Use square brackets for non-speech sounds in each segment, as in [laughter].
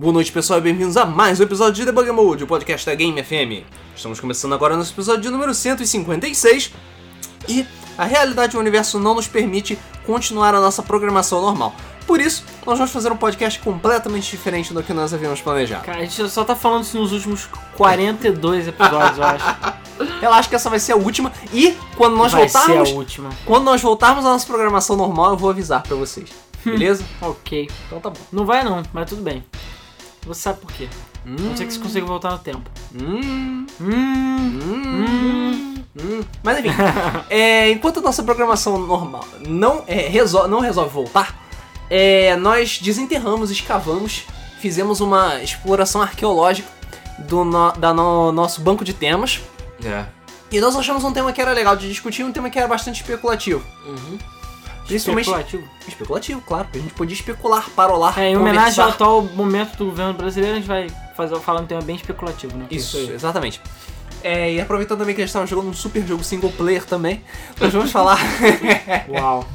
Boa noite, pessoal, e bem-vindos a mais um episódio de Debug Mode, o podcast da Game FM. Estamos começando agora nosso episódio de número 156 e a realidade do universo não nos permite continuar a nossa programação normal. Por isso, nós vamos fazer um podcast completamente diferente do que nós havíamos planejado. Cara, a gente só tá falando isso nos últimos 42 episódios, eu acho. [laughs] Relaxa que essa vai ser a última e quando nós Vai voltarmos, ser a última. quando nós voltarmos à nossa programação normal, eu vou avisar pra vocês. Beleza? Ok. então tá bom. Não vai não, mas tudo bem. Você sabe por quê. A não ser que você consiga voltar no tempo. Hum, Hum, hum, hum. Mas enfim, [laughs] é, enquanto a nossa programação normal não, é, resol- não resolve voltar, é, nós desenterramos, escavamos, fizemos uma exploração arqueológica do no- da no- nosso banco de temas. É. E nós achamos um tema que era legal de discutir, um tema que era bastante especulativo. Uhum. Principalmente especulativo. especulativo, claro, porque a gente podia especular, parolar, É, em homenagem ao atual momento do governo brasileiro, a gente vai fazer, falar um tema bem especulativo, né? Isso, Isso exatamente. É, e aproveitando também que a gente estava jogando um super jogo single player também, nós vamos falar. [laughs] Uau.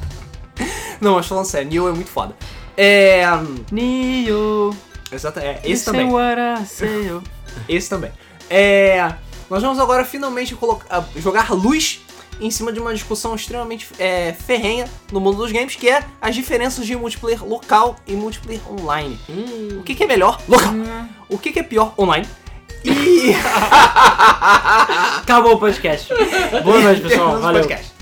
Não, mas falando sério, Nioh é muito foda. É. Neo, Exato, é esse listen também. oh. Esse também. É. Nós vamos agora finalmente colocar, jogar luz em cima de uma discussão extremamente é, ferrenha no mundo dos games, que é as diferenças de multiplayer local e multiplayer online. Hum. O que, que é melhor? Local. Hum. O que, que é pior? Online. E. [laughs] Acabou o podcast. Boa noite, pessoal. Valeu. podcast.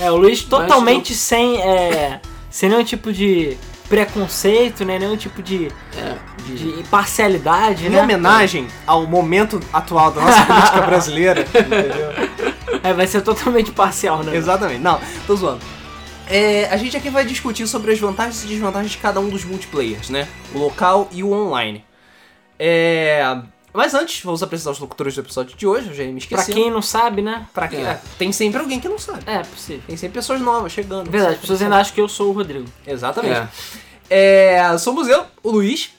É, o Luiz totalmente sem, é, sem nenhum tipo de preconceito, né? Nenhum tipo de, É. De... de parcialidade, Em né? homenagem ao momento atual da nossa política brasileira. [laughs] entendeu? É, vai ser totalmente parcial, né? Exatamente. Não, tô zoando. É, a gente aqui vai discutir sobre as vantagens e desvantagens de cada um dos multiplayers, né? O local e o online. É... Mas antes, vamos apresentar os locutores do episódio de hoje, eu já ia me Pra esqueci. quem não sabe, né? Pra quem? É. é, tem sempre alguém que não sabe. É, possível. Tem sempre pessoas novas chegando. Verdade, as pessoas ainda acham que eu sou o Rodrigo. Exatamente. É. É, somos eu, o Luiz,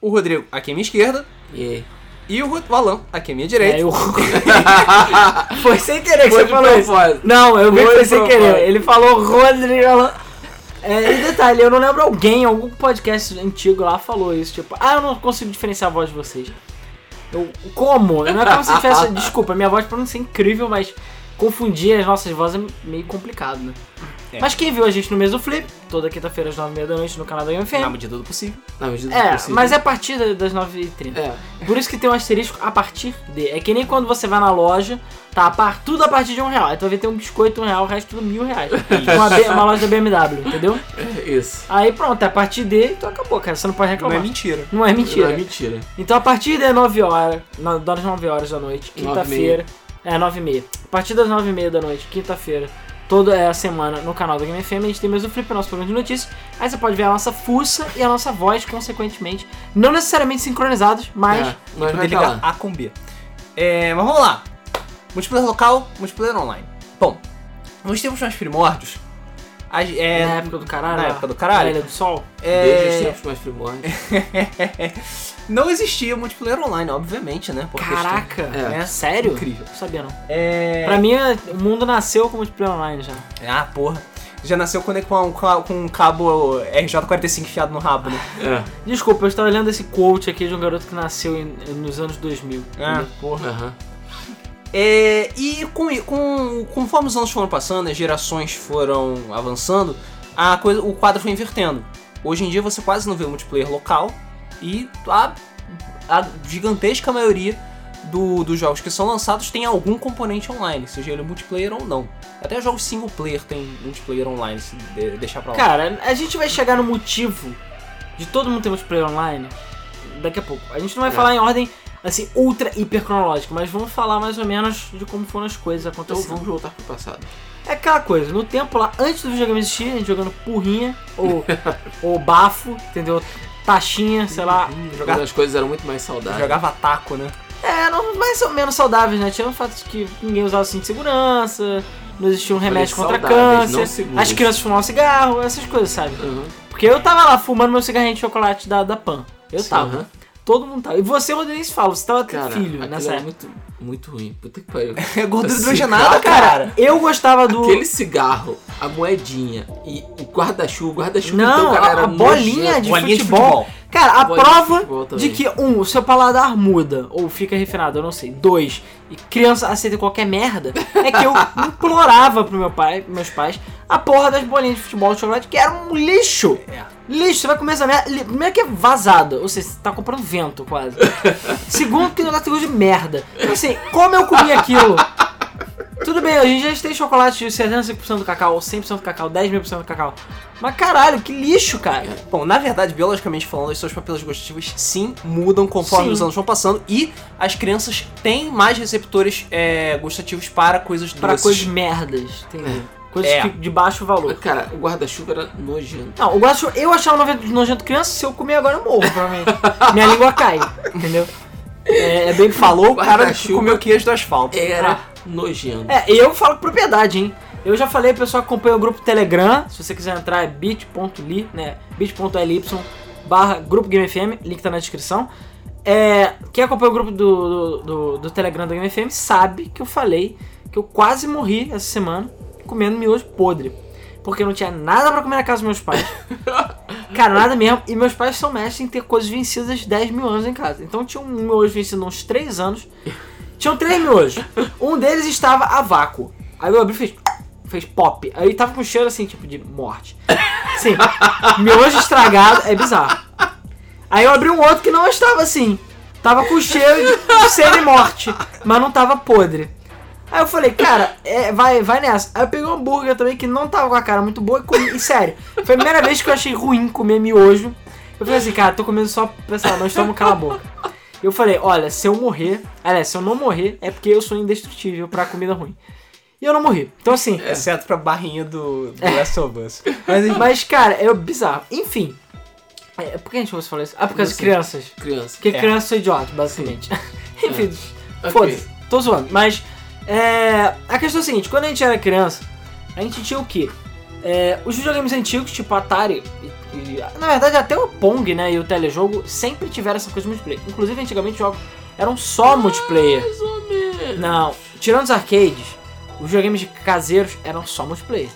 o Rodrigo aqui à minha esquerda E aí? E o, o Alan aqui à minha direita. É, eu... [laughs] foi sem querer que Foi você falou isso. propósito. Não, eu vi Foi sem propósito. querer. Ele falou Rodrigo. É, e detalhe, eu não lembro alguém, algum podcast antigo lá falou isso, tipo, ah, eu não consigo diferenciar a voz de vocês. Eu, como? Não é como se tivesse. [laughs] Desculpa, minha voz pode não ser incrível, mas confundir as nossas vozes é meio complicado, né? É. Mas quem viu a gente no mês do Flip, toda quinta-feira às 9h30 da noite no canal da Na UFM. medida do possível. Na medida do É, possível. mas é a partir da- das 9h30. É. Por isso que tem um asterisco a partir de. É que nem quando você vai na loja, tá a par, tudo a partir de um real. Aí tu vai ver tem um biscoito um real, o resto tudo mil reais. [laughs] uma, B- uma loja da BMW, entendeu? É isso. Aí pronto, é a partir de, então acabou, cara. Você não pode Não reclamar. é mentira. Não é mentira. Não é mentira. Então a partir das 9 horas, das 9 horas da noite, quinta-feira. É, 9 e meia. A partir das 9 e meia da noite, quinta-feira, toda a semana no canal da Game FM, a gente tem mesmo o Flip, nosso programa de notícias. Aí você pode ver a nossa fuça e a nossa voz, consequentemente. Não necessariamente sincronizados, mas. É, nós poder ligar. A com B. É, mas vamos lá. Multiplayer local, multiplayer online. Bom, nos tempos mais primórdios, a- é, na época do caralho. na época do caralho. Na Ilha do Sol. Desde os é, tempos mais primórdios. [laughs] não existia multiplayer online, obviamente, né? por questão- Caraca! É. É, Sério? Incrível. Não sabia não. É... Pra mim, o mundo nasceu com multiplayer online já. Ah, porra. Já nasceu com, com, com, com um cabo RJ45 enfiado no rabo, né? É. Desculpa, eu estava lendo esse quote aqui de um garoto que nasceu em- nos anos 2000. Ah, entendeu? porra. Aham. É, e com, com, conforme os anos foram passando, as gerações foram avançando, a coisa, o quadro foi invertendo. Hoje em dia você quase não vê multiplayer local e a, a gigantesca maioria do- dos jogos que são lançados tem algum componente online, seja ele multiplayer ou não. Até jogos single player tem multiplayer online, se de- deixar pra lá. Cara, a gente vai chegar no motivo de todo mundo ter multiplayer online daqui a pouco. A gente não vai É. falar em ordem, assim, ultra hiper cronológica, mas vamos falar mais ou menos de como foram as coisas Então acontecendo. vamos voltar pro passado. É aquela coisa, no tempo lá, antes do videogame existir, a gente jogando porrinha, ou, [laughs] ou bafo, entendeu? Taxinha, sei lá. jogar- Quando as coisas eram muito mais saudáveis. Jogava taco, né? É, não, mais ou menos saudáveis, né? Tinha o fato de que ninguém usava cinto de segurança, não existia um remédio contra câncer, as crianças fumavam cigarro, essas coisas, sabe? Aham. Porque eu tava lá fumando meu cigarrinho de chocolate da, da Pan. Eu Sim, tava. aham. Todo mundo tava. E você, Rodrigo, fala, você tava tendo filho nessa era época. muito, muito ruim. Puta que pariu. [laughs] É gordura Esse hidrogenada, cara-. Eu gostava do. Aquele cigarro, a moedinha e o guarda-chuva, o guarda-chuva Não, então, cara, a- era a bolinha de Bolinha de futebol. futebol. Cara, a de prova futebol de também. que, um, o seu paladar muda, ou fica refinado, eu não sei. Dois, e criança aceita qualquer merda, é que eu [laughs] implorava pro meu pai, meus pais, a porra das bolinhas de futebol de chocolate, que era um lixo. É. Lixo, você vai comer essa merda. Primeiro que é vazada, ou seja, você tá comprando vento quase. [laughs] Segundo que não dá gosto de merda. Então assim, como eu comi aquilo? Tudo bem, a gente já tem chocolate de 75% do cacau, 100% do cacau, 10 mil por cento do cacau. Mas caralho, que lixo, cara. Bom, na verdade, biologicamente falando, as suas papilas gustativas sim mudam conforme Sim. os anos vão passando e as crianças têm mais receptores é, gustativos para coisas doces. coisas merdas, entendeu? Coisas É. que- de baixo valor. Cara, o guarda-chuva era nojento. Não, o guacho, eu achava nojento, nojento criança, se eu comer agora eu morro, provavelmente. [laughs] Minha língua cai, entendeu? É, é bem Falou o cara que Guarda-chuva. comeu queijo do asfalto. Era nojento. É, eu falo com propriedade, hein? Eu já falei, pessoal acompanha o grupo Telegram. Se você quiser entrar, é bit.ly, né? bit.ly barra grupo Game FM, link tá na descrição. É, quem acompanha o grupo do, do, do- do Telegram do Game FM sabe que eu falei que eu quase morri essa semana comendo miojo podre. Porque não tinha nada pra comer na casa dos meus pais. [laughs] Cara, nada mesmo. E meus pais são mestres em ter coisas vencidas 10 mil anos em casa. Então tinha um miojo vencido há uns 3 anos. Tinham três miojos. Um deles estava a vácuo. Aí eu abri e fez, fez pop. Aí tava com cheiro assim, tipo de morte. Sim, miojo estragado é bizarro. Aí eu abri um outro que não estava assim. Tava com cheiro de semi-morte, mas não tava podre. Aí eu falei, cara, é, vai, vai nessa. Aí eu peguei um hambúrguer também que não tava com a cara muito boa e comi. E sério, foi a primeira vez que eu achei ruim comer miojo. Eu falei assim, cara, tô comendo só pra, sei lá, não estamos cala a boca. Eu falei, olha, se eu morrer, aliás, se eu não morrer, é porque eu sou indestrutível pra comida ruim. E eu não morri. Então assim, Exceto pra barrinha do, do Last of Us. Mas, mas cara, é bizarro. Enfim. É, por que a gente fosse falar isso? Ah, por causa de crianças. Criança. Porque É. crianças são idiotas, basicamente. [laughs] Enfim, Ok. foda-se. Tô zoando. Mas é, a questão é a seguinte, quando a gente era criança, a gente tinha o quê? É, os videogames antigos, tipo Atari, e, e- na verdade até o Pong né, e o telejogo, sempre tiveram essa coisa de multiplayer. Inclusive, antigamente os jogos eram só multiplayer. Não, tirando os arcades, os videogames de caseiros eram só multiplayer.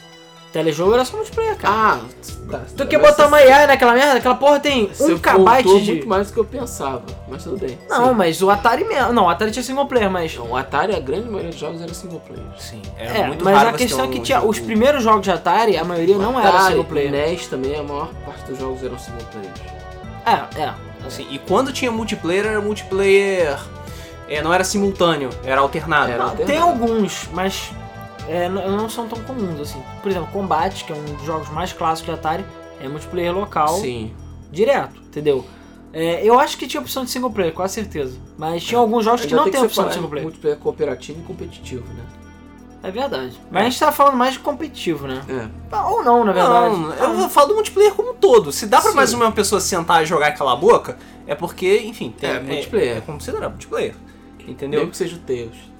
Telejogo era só multiplayer, cara. Ah, tá. tu quer botar uma IA naquela merda? Aquela porra tem Você um kbyte de... muito mais do que eu pensava, mas tudo bem. Não, Sim. mas o Atari mesmo. Não, o Atari tinha single player, mas. Então, o Atari, a grande maioria dos jogos era single player. sim, era É, muito mas raro a questão é que tinha. jogo- Os primeiros jogos de Atari, a maioria não era Atari, single player. NES também, a maior parte dos jogos eram single players. É, é. Assim, e quando tinha multiplayer, era multiplayer. é, não era simultâneo, era alternado. Era. Não, alternado. tem alguns, mas é, não são tão comuns assim. Por exemplo, Combat, que é um dos jogos mais clássicos de Atari, é multiplayer local Sim. direto, entendeu? É, eu acho que tinha opção de single player, com certeza. Mas tinha alguns jogos que não tem tem opção de single player. multiplayer cooperativo e competitivo, né? É verdade. Mas a gente tá falando mais de competitivo, né? É. Ou não, na verdade. Não, eu vou falar do multiplayer como um todo. Se dá pra Sim. mais uma pessoa sentar e jogar e calar a boca, é porque, enfim, tem, É, multiplayer. É, considerado multiplayer. Entendeu? Mesmo que seja o Tails.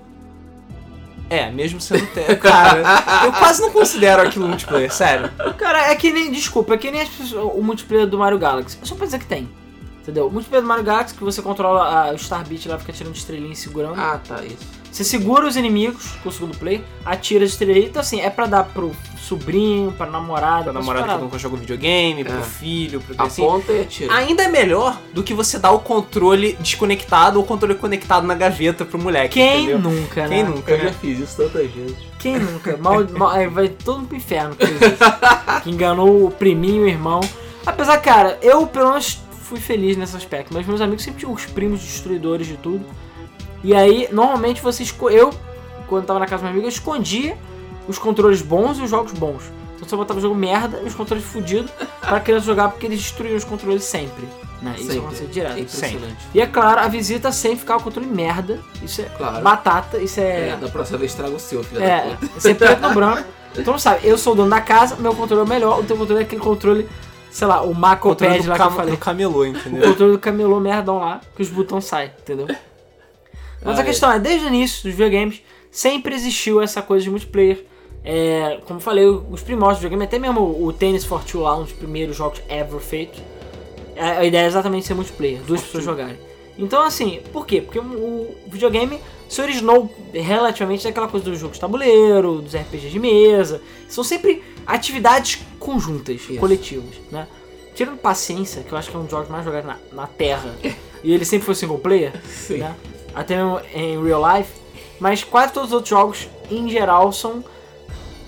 É, mesmo sendo. te- [laughs] Cara, eu quase não considero aquilo multiplayer, sério. Cara, é que nem. Desculpa, é que nem as pessoas- o multiplayer do Mario Galaxy. É só pra dizer que tem. Entendeu? O multiplayer do Mario Galaxy que você controla a, o Star Beat lá, fica tirando estrelinha e segurando. Ah, tá, isso. Você segura os inimigos com o segundo play, atira as estrelinhas. Então, assim, é pra dar pro sobrinho, pra namorada, Pra pra namorada que nunca jogou videogame, pro É. filho, pro assim. Aponta e atira. Ainda é melhor do que você dar o controle desconectado ou o controle conectado na gaveta pro moleque. Quem entendeu? nunca, Quem né? nunca, Eu já né? fiz isso tantas vezes. Quem nunca? [laughs] Mal, mal- aí vai todo mundo pro inferno que que enganou o priminho o irmão. Apesar, cara, eu pelo menos fui feliz nesse aspecto, mas meus amigos sempre tinham os primos destruidores de tudo. E aí, normalmente você eu, quando tava na casa meu amigo, eu escondia os controles bons e os jogos bons. Então você botava o jogo merda e os controles fudidos pra criança jogar porque eles destruíam os controles sempre. Né? Isso Sempre. É direto. impressionante. E é claro, a visita sempre ficava com o controle merda. Isso é Claro. batata, isso É, da próxima vez traga o seu, filho da é, puta. [laughs] isso é preto no branco. Então sabe, eu sou o dono da casa, meu controle é o melhor, o teu controle é aquele controle, sei lá, o Maco Controle Pad do, lá que eu falei. do camelô, O entendeu? controle do camelô merdão lá, que os botões saem, entendeu? Mas a Ah, questão é, desde o início dos videogames, sempre existiu essa coisa de multiplayer. É, como falei, os primórdios do videogame, até mesmo o Tennis for Two lá, um dos primeiros jogos ever feitos. A a ideia é exatamente ser multiplayer, duas pessoas jogarem. Então, assim, por quê? Porque o videogame se originou relativamente daquela coisa dos jogos de tabuleiro, dos RPGs de mesa. São sempre atividades conjuntas, Isso. coletivas, né? tirando Paciência, que eu acho que é um dos jogos mais jogados na, na Terra, [laughs] e ele sempre foi single player, Sim. né? Até mesmo em real life. Mas quase todos os outros jogos, em geral, são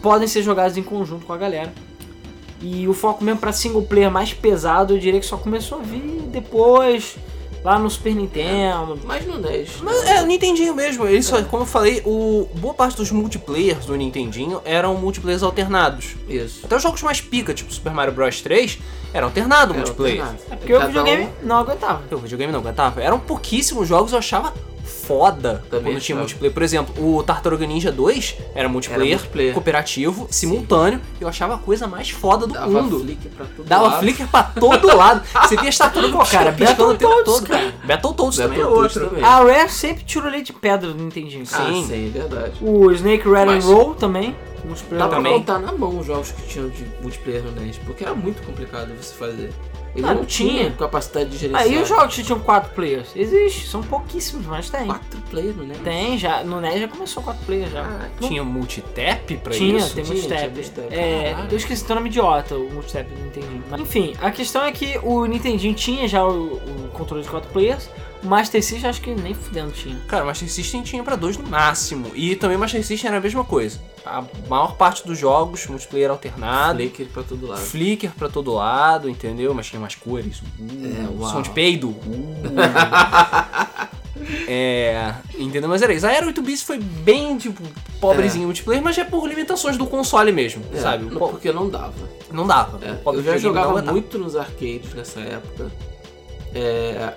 podem ser jogados em conjunto com a galera. E o foco mesmo pra single player mais pesado, eu diria que só começou a vir depois, lá no Super Nintendo. Mas no NES. Mas é, o Nintendinho mesmo, ele só, como eu falei, o, boa parte dos multiplayers do Nintendinho eram multiplayers alternados. Isso. Até os jogos mais pica, tipo Super Mario Bros 3, era alternado o multiplayer. alternado. É porque o Cada videogame um- não aguentava. O videogame não aguentava. Eram pouquíssimos jogos, eu achava foda Também quando tinha multiplayer. Por exemplo, o Tartaruga Ninja 2 era multiplayer, Era multiplayer. cooperativo, simultâneo. Eu achava a coisa mais foda do Dava mundo. flick pra tudo Dava lado. flicker pra todo lado. Você via as [laughs] tartarugas Cara, piscando o tempo todo. cara. Battletoads também é Battletoads outro. também. A Rare sempre tirou leite de pedra do Nintendinho. Ah, Sim. sim, verdade. O Snake Red Mas- and Roll também. Multiplayer Dá pra também. contar na mão os jogos que tinham de multiplayer no NES, porque era muito complicado você fazer. Ele não, não tinha capacidade de gerenciar. Aí os jogos que tinham 4 players? Existe, são pouquíssimos, mas tem. Quatro players no NES? Tem, já. No NES já começou 4 players já. Ah, Não- Tinha multitap pra tinha, isso? tem Tinha, multitap. tinha multitap. É, Caralho. eu esqueci o nome idiota, o multitap do Nintendinho. Mas, enfim, a questão é que o Nintendinho tinha já o, o controle de 4 players, o Master System acho que nem fudendo tinha. Cara, o Master System tinha pra dois no máximo. E também o Master System era a mesma coisa. A maior parte dos jogos, multiplayer alternado. Flicker pra todo lado. Flicker pra todo lado, entendeu? Mas tinha mais cores. Uh, É, som de peido. Uh. [laughs] é, entendeu? Mas era isso. A Era 8 bits foi bem, tipo, pobrezinho multiplayer, mas é por limitações do console mesmo, É, sabe? não- porque não dava. não dava. É, eu já jogava muito nos arcades nessa época. É,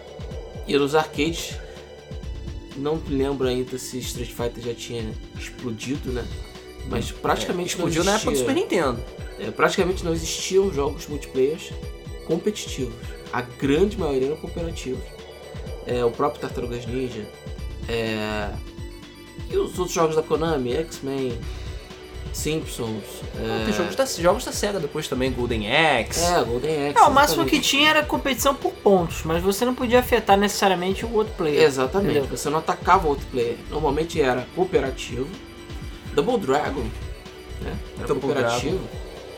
e nos arcades, não lembro ainda se Street Fighter já tinha explodido, né? Mas praticamente É, Explodiu não na época do Super Nintendo. é, praticamente não existiam jogos multiplayers competitivos. A grande maioria eram cooperativos. É, o próprio Tartarugas Ninja. é, e os outros jogos da Konami, X-Men, Simpsons. É, Tem jogos da, jogos da SEGA depois também, Golden Axe. é, Golden Axe. É, o máximo que tinha era competição por pontos, mas você não podia afetar necessariamente o outro player. Exatamente, Entendeu? você não atacava outro player. Normalmente era cooperativo. Double Dragon, né? Era Double cooperativo.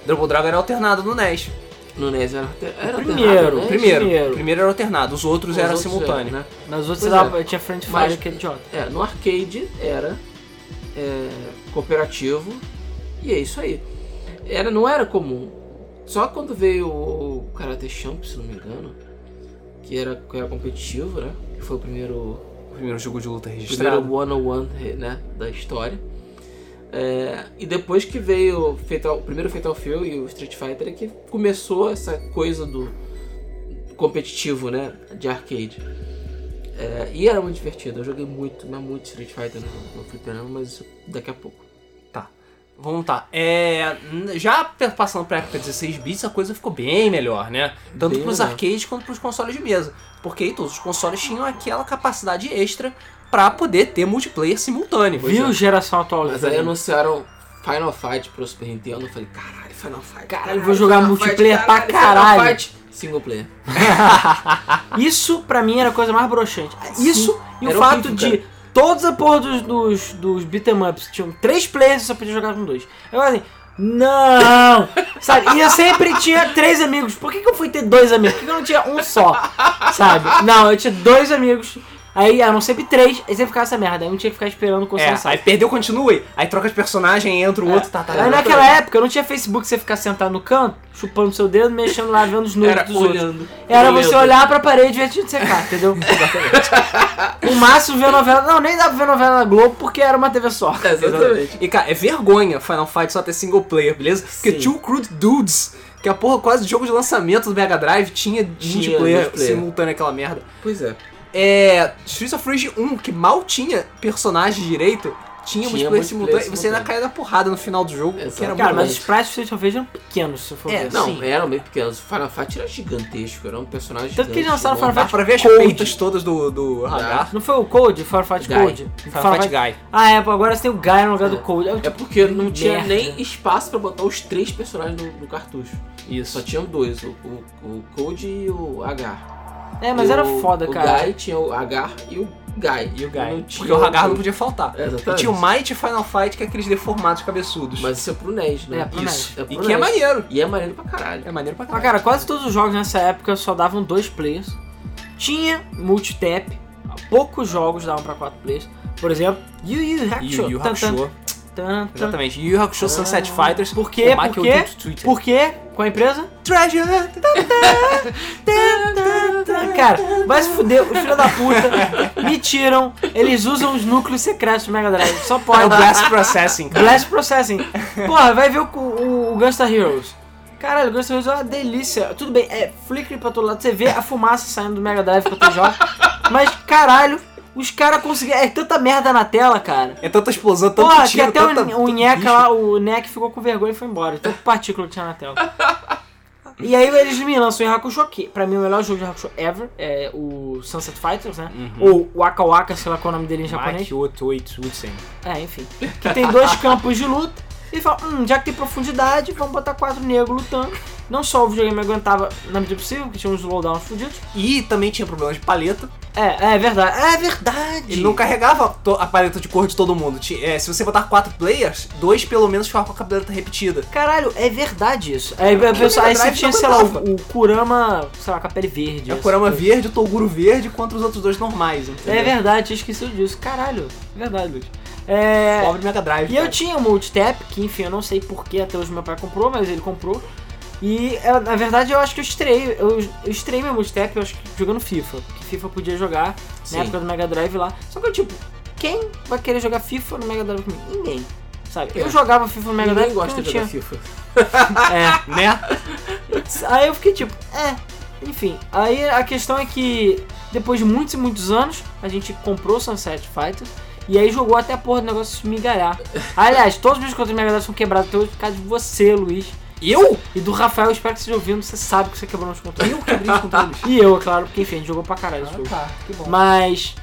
Double Dragon era alternado no NES. No NES era, era primeiro, alternado, né? Primeiro, primeiro. primeiro era alternado, os outros Os eram outros simultâneos. eram, né? Nas outras Pois você dava, tinha Friend Fire, Mas- aquele idiota. É, no arcade era é, cooperativo e é isso aí. Era, não era comum. Só quando veio o Karate Champ, se não me engano, que era, que era competitivo, né? Que foi o primeiro O primeiro jogo de luta primeiro registrado. one-on-one né, da história. É, e depois que veio Fatal, o primeiro Fatal Fury e o Street Fighter é que começou essa coisa do competitivo, né, de arcade. É, e era muito divertido. Eu joguei muito, mas muito Street Fighter no, no fliperama, mas isso daqui a pouco. Tá. Vamos tá. É, já passando pra época 16 bits, a coisa ficou bem melhor, né? Tanto Bem pros melhor. arcades quanto pros consoles de mesa. Porque aí todos os consoles tinham aquela capacidade extra pra poder ter multiplayer simultâneo. Viu é. geração atual Mas aí anunciaram Final Fight pro Super Nintendo. Eu falei, caralho, Final Fight. Caralho, vou jogar Final multiplayer Fight, pra Final caralho." Fight. Single player. [laughs] Isso pra mim era a coisa mais broxante. Isso e o fato horrível, de todos a porra dos, dos, dos beat'em ups tinham três players e só podia jogar com dois. Eu assim, não! [laughs] Sabe? E eu sempre tinha três amigos. Por que, que eu fui ter dois amigos? Por que, que eu não tinha um só? Sabe? Não, eu tinha dois amigos. Aí eram sempre três, aí sempre ficava essa merda. Aí um tinha que ficar esperando o É, aí perdeu, continue. Aí troca de personagem, entra o outro, tá, tá. É. Aí naquela época eu não tinha Facebook, você ficar sentado no canto, chupando seu dedo, mexendo lá, vendo os nudes Era dos outros. olhando. Era olhando. você olhar pra parede e ver te secar, entendeu? [laughs] o máximo ver novela. Não, nem dá pra ver novela na Globo porque era uma TV só. [laughs] Exatamente. E cara, é vergonha Final Fight só ter single player, beleza? Porque Sim. Two Crude Dudes, que a porra quase de jogo de lançamento do Mega Drive, tinha, multiplayer, multiplayer. simultâneo aquela merda. Pois é. É. Streets of Rage 1, que mal tinha personagem direito, tinha, Tinha multiplayer simultâneo e você ainda caía da porrada no final do jogo, que era Cara, muito mas os sprites do Street of Rage eram pequenos, se for É, ver. Não, Sim. eram meio pequenos. Final Fight era gigantesco, era um personagem Tanto que eles lançaram enorme. Final Dá pra ver as peitas todas do, do Hagar. Não foi o Code? Firefight Guy. Code? Final Fight Guy. Ah, é, agora você tem o Guy no lugar do Code. É, É tipo, porque não tinha merda. nem espaço pra botar os três personagens no, no cartucho. Isso. Só tinham dois, o, o, o Code e o Agar. É mas E era o- foda, o cara. Guy tinha o Agar e o Guy. E o Não Guy. tinha Porque o Hagar não podia faltar. É, E tinha o Might Final Fight, que é aqueles deformados cabeçudos. Mas isso é pro NES, né? É, pro Isso. É pro E que é NES. maneiro. E é maneiro pra caralho. É maneiro pra Mas, caralho. cara, quase todos os jogos nessa época só davam dois players. Tinha multitap, poucos jogos davam pra quatro players. Por exemplo, Yu Yu Hakusho. Yu Yu Tan, tan, Hakusho. Tan. Exatamente. Yu Yu Hakusho Sunset Fighters. Por quê? o Por quê? Por quê? Com a empresa? Treasure! [laughs] Cara, vai se fuder, os filhos da puta me tiram, eles usam os núcleos secretos do Mega Drive, só É o pode. Blast Processing, cara. Blast Processing. Porra, vai ver o, o, o Gunstar Heroes. Caralho, o Gunstar Heroes é uma delícia. Tudo bem, é flicker pra todo lado. Você vê a fumaça saindo do Mega Drive quando tu joga. Mas, caralho, os caras conseguiram. É tanta merda na tela, cara. É tanta explosão, tanto Porra, tiro, que até tanta, o, o lá, o Neck ficou com vergonha e foi embora. Tanto partícula que tinha na tela. [laughs] E aí eles me lançam o Hakusho, que pra mim é o melhor jogo de Hakusho ever, é o Sunset Fighters, né? Ou Waka Waka, sei lá qual é o nome dele em japonês. Mike 88 É, enfim. Que tem dois [laughs] campos de luta. E fala, hum, já que tem profundidade, vamos botar quatro negros lutando. Não só o videogame aguentava na medida possível, porque tinha uns slowdowns fudidos. E também tinha problemas de paleta. É, é verdade. É verdade. Ele não carregava a paleta de cor de todo mundo. É, se você botar quatro players, dois pelo menos ficavam com a paleta repetida. Caralho, é verdade isso. Aí, a pessoa- aí você tinha, sei lá, o, o Kurama, sei lá, com a pele verde. É o Kurama coisa. verde, o Toguro verde contra os outros dois normais, entendeu? É verdade, tinha esquecido disso. Caralho, é verdade, Luiz. É. Pobre Mega Drive. E eu cara. tinha o multitap, que enfim, eu não sei porquê até hoje meu pai comprou, mas ele comprou. E é, na verdade eu acho que eu estreiei, eu, eu estreiei meu multitap, eu acho que jogando FIFA. Que FIFA eu podia jogar Sim. na época do Mega Drive lá. Só que eu, tipo, quem vai querer jogar FIFA no Mega Drive comigo? Ninguém. Sabe? Eu É. jogava FIFA no Mega Ninguém Drive gosta porque de não jogar tinha. FIFA. É. [laughs] Né? Aí eu fiquei tipo, é, enfim. Aí a questão é que depois de muitos e muitos anos, a gente comprou Sunset Fighters e aí jogou até a porra do negócio se migalhar. Aliás, todos os meus controles de Mega Drive são quebrados até hoje por causa de você, Luiz. Eu? E do Rafael, espero que você esteja ouvindo, você sabe que você quebrou nos controles. Eu quebrei os controles. [laughs] E eu, é claro, porque enfim, a gente jogou pra caralho esse jogo. tá, que bom. Mas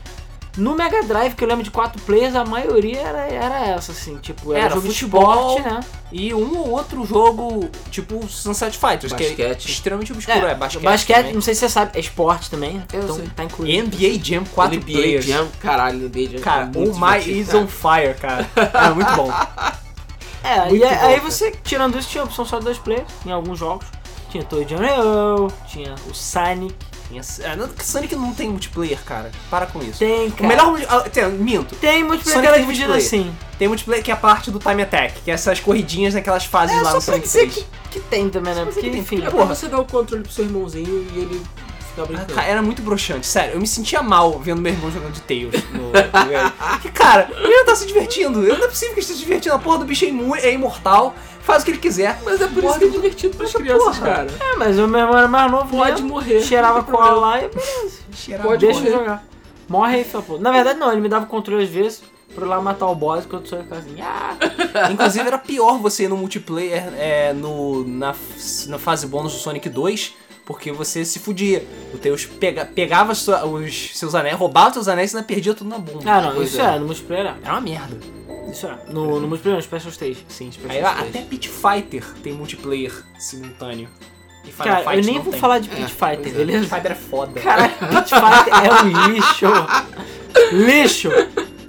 no Mega Drive, que eu lembro de quatro players, a maioria era, era essa, assim, tipo, era, Era jogo de futebol, esporte, né? E um ou outro jogo, tipo Sunset Fighters, que é Basquete. extremamente obscuro. É, basquete. basquete também. não sei se você sabe, é esporte também, Eu então sei. tá incluído. NBA Jam 4 NBA players. Jam, caralho, NBA Jam. Cara, é o My is on fire, cara. [laughs] É muito bom. É, Muito e aí, bom, aí cara. você, tirando isso, tinha a opção só de dois players em alguns jogos. Tinha Toy Neo, tinha o Sonic, É, não- Sonic não tem multiplayer, cara. Para com isso. tem, O cara. melhor multi- ah, tem, minto. Tem multiplayer Sonic que tem dividido multiplayer. assim. Tem multiplayer que é a parte do Time Attack, que é essas corridinhas naquelas fases É, lá só no Sonic dizer 3. que, que tem também, né? Porque, que tem. enfim. É pra você dar o controle pro seu irmãozinho e ele ficar Ah, brincando. cara, era muito broxante, sério. Eu me sentia mal vendo meu irmão jogando de Tails. No, no- que, cara, ele tá se divertindo. Não é possível que ele esteja se divertindo. A porra do bicho é, imu- é imortal, faz o que ele quiser. Mas é por isso que é divertido pras crianças, porra. cara. É, mas o meu irmão era mais novo Pode mesmo, morrer. cheirava [laughs] tem cola lá e beleza, Cheirava- Pode deixa eu morrer. jogar. Morre aí, filha da puta. Na verdade não, ele me dava o controle às vezes pra eu ir lá matar o boss, enquanto eu ficava assim, ah, [laughs] Inclusive era pior você ir no multiplayer é, no, na, na fase bônus do Sonic 2, porque você se fudia. O Tails pega, pegava sua- os seus anéis, roubava os seus anéis e ainda perdia tudo na bunda. Ah, não, isso é. é, no multiplayer é. Era uma merda. Isso é. No, no multiplayer, no Special Stage. Sim, Special Aí, Stage. até Pit Fighter tem multiplayer simultâneo. E Final Cara, Fight eu nem vou tem. falar de É, Pit pois Fighter, é. beleza? Pit Fighter é foda. Caralho, [laughs] Pit Fighter é um lixo. Lixo.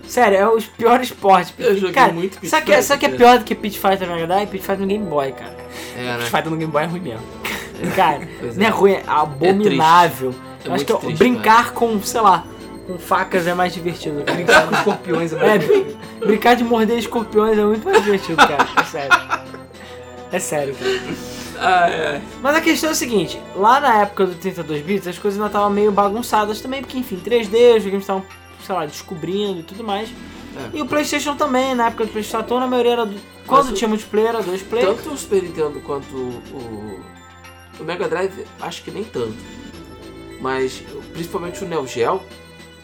Sério, é os piores esportes. Eu joguei cara, muito Pit sabe que, Fighter, sabe que é cara. pior do que Pit Fighter no Mega Drive? Pit Fighter no Game Boy, cara. É, né? Pit Fighter no Game Boy é ruim mesmo. [laughs] Cara, Pois não é é. ruim, é abominável. É Eu Acho muito que triste, brincar com, sei lá, com facas é mais divertido. cara. [laughs] Brincar com escorpiões é É, mais brin- brincar de morder escorpiões é muito mais divertido, cara. É sério. É sério, cara. Ah, é. Mas a questão é a seguinte, lá na época do 32 bits as coisas ainda estavam meio bagunçadas também, porque enfim, 3D, os games estavam, sei lá, descobrindo e tudo mais. É. E o Playstation também, na época do Playstation a maioria era do... Quando o- tinha multiplayer, era dois players. Tanto o Super Nintendo quanto o, o Mega Drive, acho que nem tanto. Mas principalmente o Neo Geo,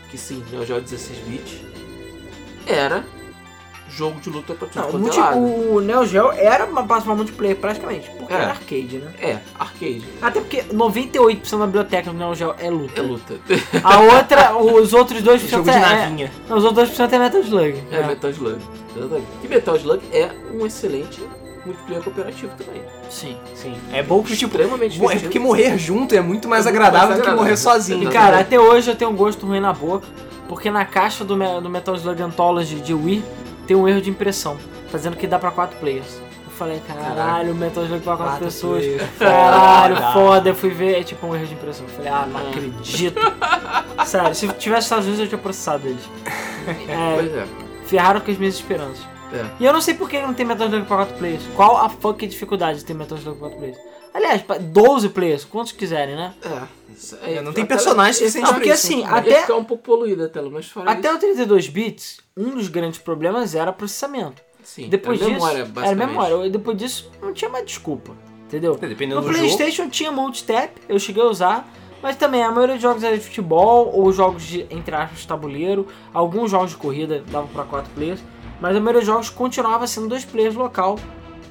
que sim, Neo Geo 16 bits, era jogo de luta pra tudo Não, o, é lado. o Neo Geo era uma plataforma multiplayer praticamente, porque É. era arcade, né? É, arcade. Até porque 98% da biblioteca do Neo Geo é luta. É luta. A outra, os outros 2% [laughs] jogo de é, navinha. Não, os outros 2% é Metal Slug. É, Metal Slug. Exatamente. E Metal Slug é um excelente multiplayer cooperativo também. Sim. Sim. É bom que, tipo, Extremamente Bom, é porque morrer junto é muito mais É muito agradável mais do que agradável. morrer sozinho. E cara, até hoje eu tenho um gosto ruim na boca. porque na caixa do, do Metal Slug Anthology de Wii tem um erro de impressão, dizendo que dá pra 4 players. Eu falei, caralho, Metal Slug pra 4 Quatro pessoas. players. Caralho, Foda. foda. Eu fui ver, é tipo um erro de impressão. Eu falei, ah, não acredito. Sério, se tivesse Estados Unidos eu tinha processado eles. [laughs] É, Pois é. ferraram com as minhas esperanças. É. E eu não sei por que não tem Metal Slug pra 4 players. Qual a fucking dificuldade de ter Metal Slug pra 4 players? Aliás, pra 12 players, quantos quiserem, né? É. É, não tem personagem Não, porque isso. assim, até, ficar um pouco poluída a tela, mas fora até isso, o 32 bits, um dos grandes problemas era processamento. sim, Depois é disso, memória, era memória. Depois disso, não tinha mais desculpa, entendeu? Dependendo No do jogo. PlayStation tinha multitap, eu cheguei a usar, mas também a maioria dos jogos era de futebol ou jogos de, entre aspas, tabuleiro. Alguns jogos de corrida davam pra 4 players, mas a maioria dos jogos continuava sendo 2 players local,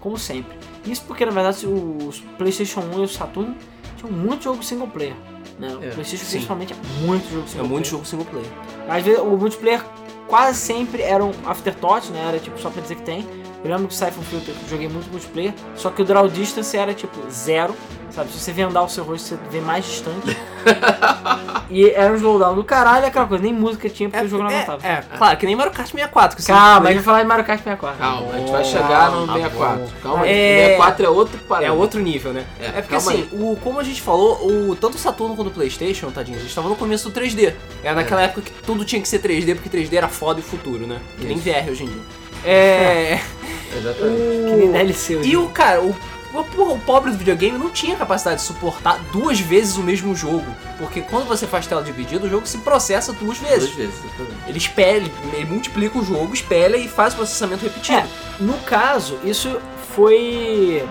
como sempre. Isso porque, na verdade, os PlayStation 1 e o Saturn tinham muito jogo single player. Né? O É, PlayStation sim. principalmente é muito jogo É single muito player. jogo single player. Às vezes o multiplayer quase sempre era um afterthought, né? Era tipo só pra dizer que tem. Eu lembro que o Siphon Filter eu joguei muito multiplayer, só que o draw distance era tipo zero, sabe? Se você vendar o seu rosto, você vê mais distante. [laughs] e era um slowdown do caralho, aquela coisa, nem música tinha porque o jogo não é, aguentava. é, claro, que nem Mario Kart 64. Que Calma, a gente vai falar de Mario Kart 64. Calma, a gente vai chegar no tá 64. bom. Calma aí, É- o 64 é outro É parâmetro. outro nível, né? É, É, porque calma assim, o, como a gente falou, o, tanto o Saturno quanto o Playstation, tadinho, a gente tava no começo do 3D. Era naquela época que tudo tinha que ser 3D, porque 3D era foda e futuro, né? Que nem. VR hoje em dia. É. [laughs] Exatamente. Que nem DLC hoje. e o cara, o, o, pobre do videogame não tinha capacidade de suportar duas vezes o mesmo jogo. Porque quando você faz tela dividida, o jogo se processa duas vezes. Duas vezes, exatamente. Ele espelha, ele multiplica o jogo, espelha e faz o processamento repetido. É, no caso, isso foi.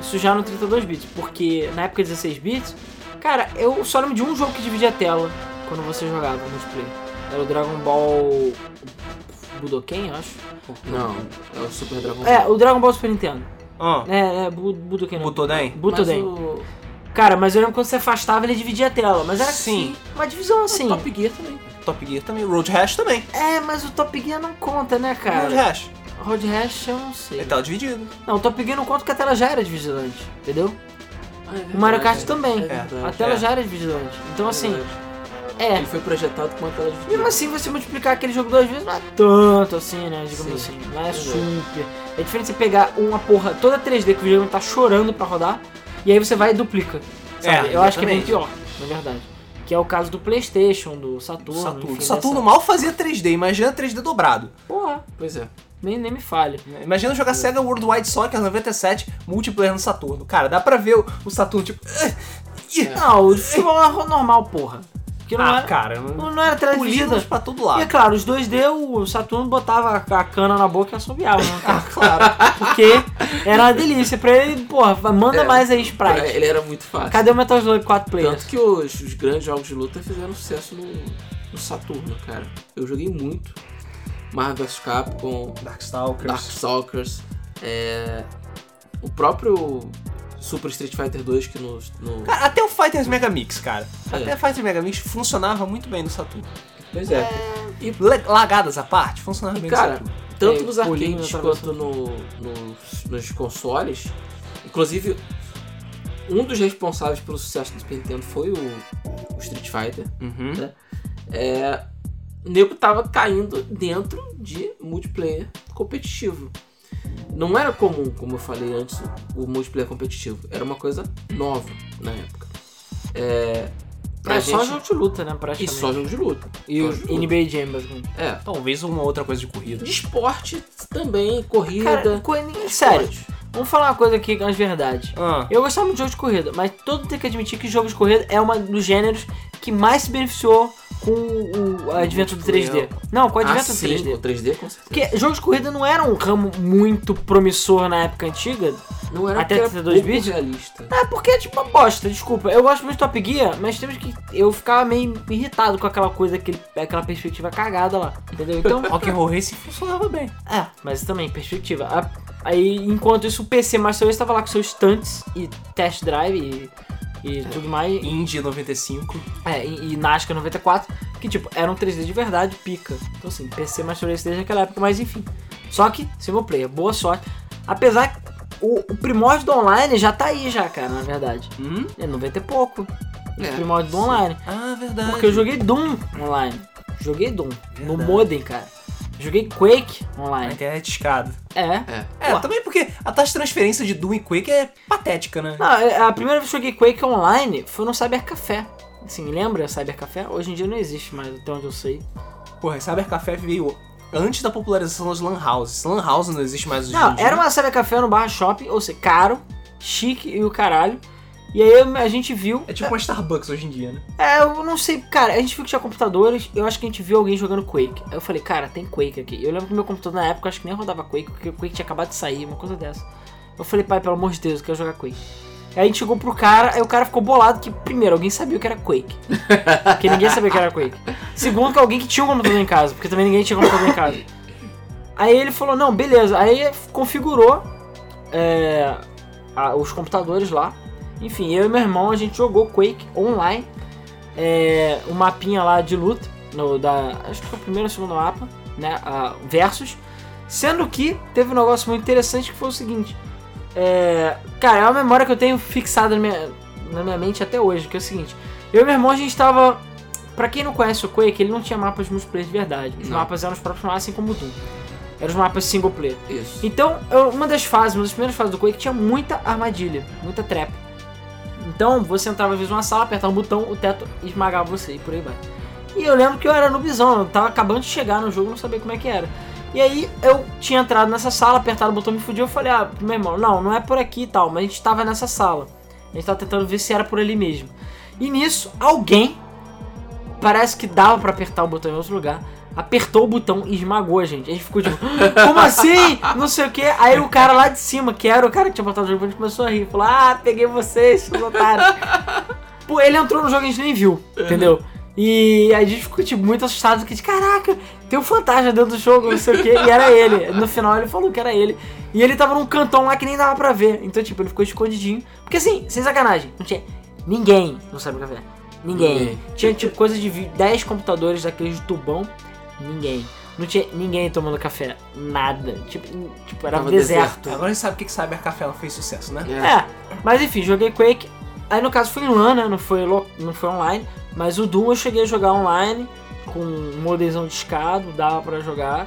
Isso já no 32 bits, porque na época de 16 bits, cara, eu só lembro de um jogo que dividia a tela quando você jogava multiplayer. Era o Dragon Ball. Budoken, eu acho. Não, é o Super Dragon Ball. É, o Dragon Ball Super Nintendo. Ah, É, é, Bu- Budoken não. Butoden? Butoden. Mas o, Cara, mas eu lembro quando você afastava, ele dividia a tela. Mas era Sim. assim, uma divisão assim. o Top Gear também. Top Gear também, Road Rash também. É, mas o Top Gear não conta, né, Road cara? Rash. Road Rash eu não sei. É tela dividida. Não, o Top Gear não conta porque a tela já era dividida antes, entendeu? Ah, é O Mario Kart verdade, também. é verdade, A tela é. já era dividida antes. Então, é assim, verdade. É. Ele foi projetado com uma tela de Mesmo assim, você multiplicar aquele jogo duas vezes não é tanto assim, né? Digamos Sim. assim. Não é é. super. É diferente você pegar uma porra toda 3D que o videogame tá chorando pra rodar e aí você vai e duplica. Sabe? É, Eu acho que é bem pior, na verdade. Que é o caso do PlayStation, do Saturno. Saturno. enfim, Saturno dessa- mal fazia 3D, imagina 3D dobrado. Porra, Pois é. nem, nem me falha. Imagina jogar Sega World Wide Soccer 97 multiplayer no Saturno. Cara, dá pra ver o, o Saturno tipo. Ih, Não, o futebol é normal, porra. Que não ah, era. cara, Não, não era dividida. pra todo E é lado. claro, os 2D, o Saturno botava a cana na boca e assobiava, né? [laughs] Ah, claro. Porque era uma delícia. Pra ele, porra, manda É. mais aí, Sprite. Ele era muito fácil. Cadê o Metal Slug 4 players? Tanto que os, os grandes jogos de luta fizeram sucesso no, no Saturno, cara. Eu joguei muito. Marvel vs Capcom, Darkstalkers. Darkstalkers, é, o próprio Super Street Fighter 2 que no, no Cara, até o Fighters Mega Mix, cara. É. Até o Fighters Mega Mix funcionava muito bem no Saturno. Pois é. Le- Lagadas à parte, funcionava E bem cara, no Saturno. tanto É, nos arcades quanto no, nos, nos consoles, inclusive um dos responsáveis pelo sucesso do Super Nintendo foi o, o Street Fighter. Uhum. né? é, o nego tava caindo dentro de multiplayer competitivo. Não era comum, como eu falei antes, o multiplayer competitivo. Era uma coisa nova na época. É, pra É gente, só jogo de luta, né? E só jogo de luta. E o jogo. NBA Jam, basicamente. É. Talvez uma outra coisa de corrida. De esporte também, corrida. Cara, co- sério, vamos falar uma coisa aqui com as verdades. Ah, Eu gostava muito de jogos de corrida, mas todo tem que admitir que jogos de corrida é um dos gêneros que mais se beneficiou com o advento do 3D. Não, com o Ah, advento do sim, 3D. o 3D com certeza. Porque jogos de corrida não era um ramo muito promissor na época antiga. Não era até porque era 32 pouco bits? realista. É porque é tipo uma bosta, desculpa. Eu gosto muito de Top Gear, mas temos que. Eu ficava meio irritado com aquela coisa, aquele, aquela perspectiva cagada lá. Entendeu? Então. [laughs] Rock'n'Roll Racing funcionava bem. É, mas também, perspectiva. A- Aí, enquanto isso, o PC Master Race estava lá com seus stunts e test drive e, e tudo mais. Indy 95. É, e, e NASCAR 94, que tipo, eram 3D de verdade, pica. Então assim, PC Master Race desde aquela época, mas enfim. Só que, single player, boa sorte. Apesar que o, o primórdio do online já tá aí já, cara, na verdade. Hum? É 90 e pouco. É, o primórdio do online. Ah, verdade. Porque eu joguei Doom online. Joguei Doom. No Verdade. modem, cara. Joguei Quake Na online. internet escada. É. É, Pô. também porque a taxa de transferência de Doom e Quake é patética, né? Não, é, a primeira vez que eu joguei Quake online foi no Cybercafé. Assim, lembra Cybercafé? Hoje em dia não existe mais, até onde eu sei. Porra, Cybercafé veio antes da popularização das Lan Houses. Lan House não existe mais hoje Não, em dia. era uma Cybercafé no Barra Shopping, ou seja, caro, chique e o caralho. E aí a gente viu. É tipo uma Starbucks hoje em dia, né? É, eu não sei, cara, a gente viu que tinha computadores, eu acho que a gente viu alguém jogando Quake. Aí eu falei, cara, tem Quake aqui. Eu lembro que meu computador na época, eu acho que nem rodava Quake, porque o Quake tinha acabado de sair, uma coisa dessa. Eu falei, pai, pelo amor de Deus, eu quero jogar Quake. Aí a gente chegou pro cara, aí o cara ficou bolado que, primeiro, alguém sabia o que era Quake. Porque ninguém sabia o que era Quake. Segundo, que alguém que tinha um computador em casa, porque também ninguém tinha computador em casa. Aí ele falou, não, beleza. Aí configurou é, a- os computadores lá. Enfim, eu e meu irmão, a gente jogou Quake online. É, um mapinha lá de luta. No, da, acho que foi o primeiro ou o segundo mapa, né? a- versus. Sendo que teve um negócio muito interessante que foi o seguinte. É, cara, é uma memória que eu tenho fixada na minha, na minha mente até hoje, que é o seguinte. Eu e meu irmão, a gente tava... Pra quem não conhece o Quake, ele não tinha mapas multiplayer de verdade. Os Não. mapas eram os próprios mapas, assim como o Doom. Eram os mapas single player. Isso. Então, eu- uma das fases, uma das primeiras fases do Quake tinha muita armadilha, muita trap. Então, você entrava às vezes numa sala, apertava um botão, o teto esmagava você e por aí vai. E eu lembro que eu era noobzão, eu tava acabando de chegar no jogo, não sabia como é que era. E aí, eu tinha entrado nessa sala, apertado o botão me fudiu, eu falei, ah, meu irmão, não, não é por aqui e tal, mas a gente tava nessa sala. A gente tava tentando ver se era por ali mesmo. E nisso, alguém, parece que dava pra apertar o botão em outro lugar, apertou o botão e esmagou a gente. A gente ficou tipo, como assim? Não sei o que. Aí o cara lá de cima, que era o cara que tinha botado o jogo, a gente começou a rir. Falou, ah, peguei vocês, seus otários. Pô, ele entrou no jogo e a gente nem viu, entendeu? E a gente ficou, tipo, muito assustado, porque, caraca, tem um fantasma dentro do jogo, não sei o que, e era ele. No final ele falou que era ele. E ele tava num cantão lá que nem dava pra ver. Então, tipo, ele ficou escondidinho. Porque assim, sem sacanagem, não tinha ninguém no Cybercafé. Ninguém. Ninguém. Tinha, tipo, coisa de vi- 10 computadores daqueles de tubão. Ninguém. Não tinha ninguém tomando café. Nada. Tipo, tipo era Tava deserto. Agora a gente sabe por que que Cybercafé ela fez sucesso, né? É. É, mas enfim, joguei Quake. Aí no caso foi em LAN, né? Não foi, lo- não foi online. Mas o Doom eu cheguei a jogar online. Com um modemzão de escado, dava pra jogar.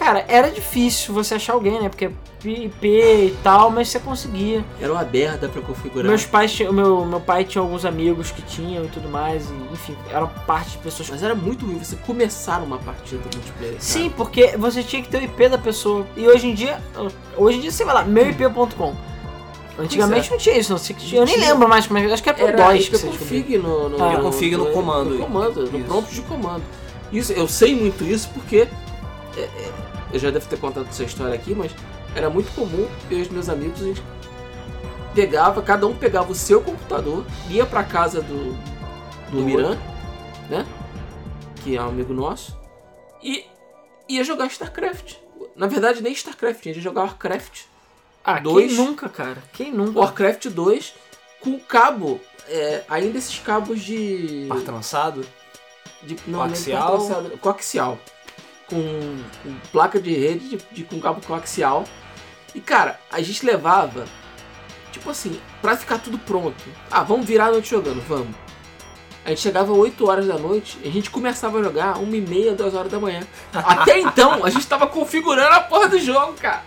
Cara, era difícil você achar alguém, né? Porque IP e tal, mas você conseguia. Era uma aberta pra configurar. Meus pais, tinham- meu, meu pai tinha alguns amigos que tinham e tudo mais. E, enfim, era parte de pessoas Mas era muito ruim você começar uma partida multiplayer. cara. Sim, porque você tinha que ter o IP da pessoa. E hoje em dia, hoje em dia você vai lá, meuip.com. Antigamente Pois não tinha isso, não. Você- Eu nem lembro mais como é que. Acho que era pro Era DOS IP que você config no, no, Ah. IP config no comando. No comando, no Isso. prompt de comando. Isso, eu sei muito isso porque é, é, eu já devo ter contado essa história aqui, mas era muito comum eu e os meus amigos a gente pegava, cada um pegava o seu computador, ia pra casa do, do Do Miran, né? Que é um amigo nosso, e ia jogar StarCraft. Na verdade, nem StarCraft, a gente ia jogar Warcraft. Ah, Dois. quem nunca, cara? Quem nunca? Warcraft 2 com cabo, é, ainda esses cabos de. Par trançado. de não, Coaxial? nem trançado, coaxial. Com, com placa de rede de, de- com cabo coaxial. E cara, a gente levava, tipo assim, pra ficar tudo pronto. Ah, vamos virar a noite jogando, vamos. A gente chegava 8 horas da noite e a gente começava a jogar 1 e meia, 2 horas da manhã. Até [laughs] então, a gente tava configurando a porra do jogo, cara.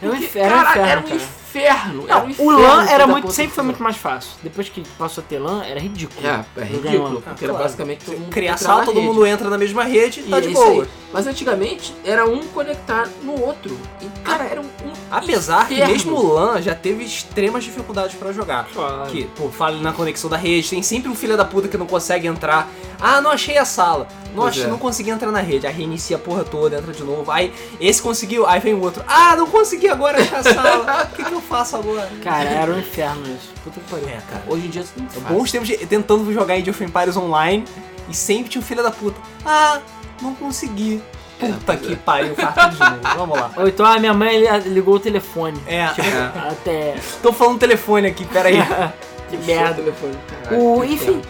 Era um inferno, era um cara, inferno, era um inferno. era o LAN era muito, sempre foi muito mais fácil. Depois que passou a ter LAN, era ridículo. É, é ridículo, porque era claro. basicamente todo mundo Cria entrar sala, todo rede. mundo entra na mesma rede e tá é de isso boa. aí. Mas antigamente era um conectar no outro. E, cara, era um. um Apesar que inferno. mesmo o LAN já teve extremas dificuldades pra jogar. Claro. Que, pô, fala na conexão da rede, tem sempre um filho da puta que não consegue entrar. Ah, não achei a sala. Achei, é. não consegui entrar na rede. Aí reinicia a porra toda, entra de novo. Aí esse conseguiu, aí vem o outro. Ah, não consegui agora achar a sala. [laughs] O que, que eu faço agora? Cara, era um inferno isso. Puta que pariu. É, cara. Hoje em dia tudo muito fácil. Bons tempos de, tentando jogar Age of Empires online e sempre tinha um filho da puta. Ah, não consegui. Puta que pariu, cartão de novo. [laughs] Vamos lá. Ou então a minha mãe li- ligou o telefone. É, Até. tô falando telefone aqui, peraí. [laughs] que o merda. telefone, O, que enfim,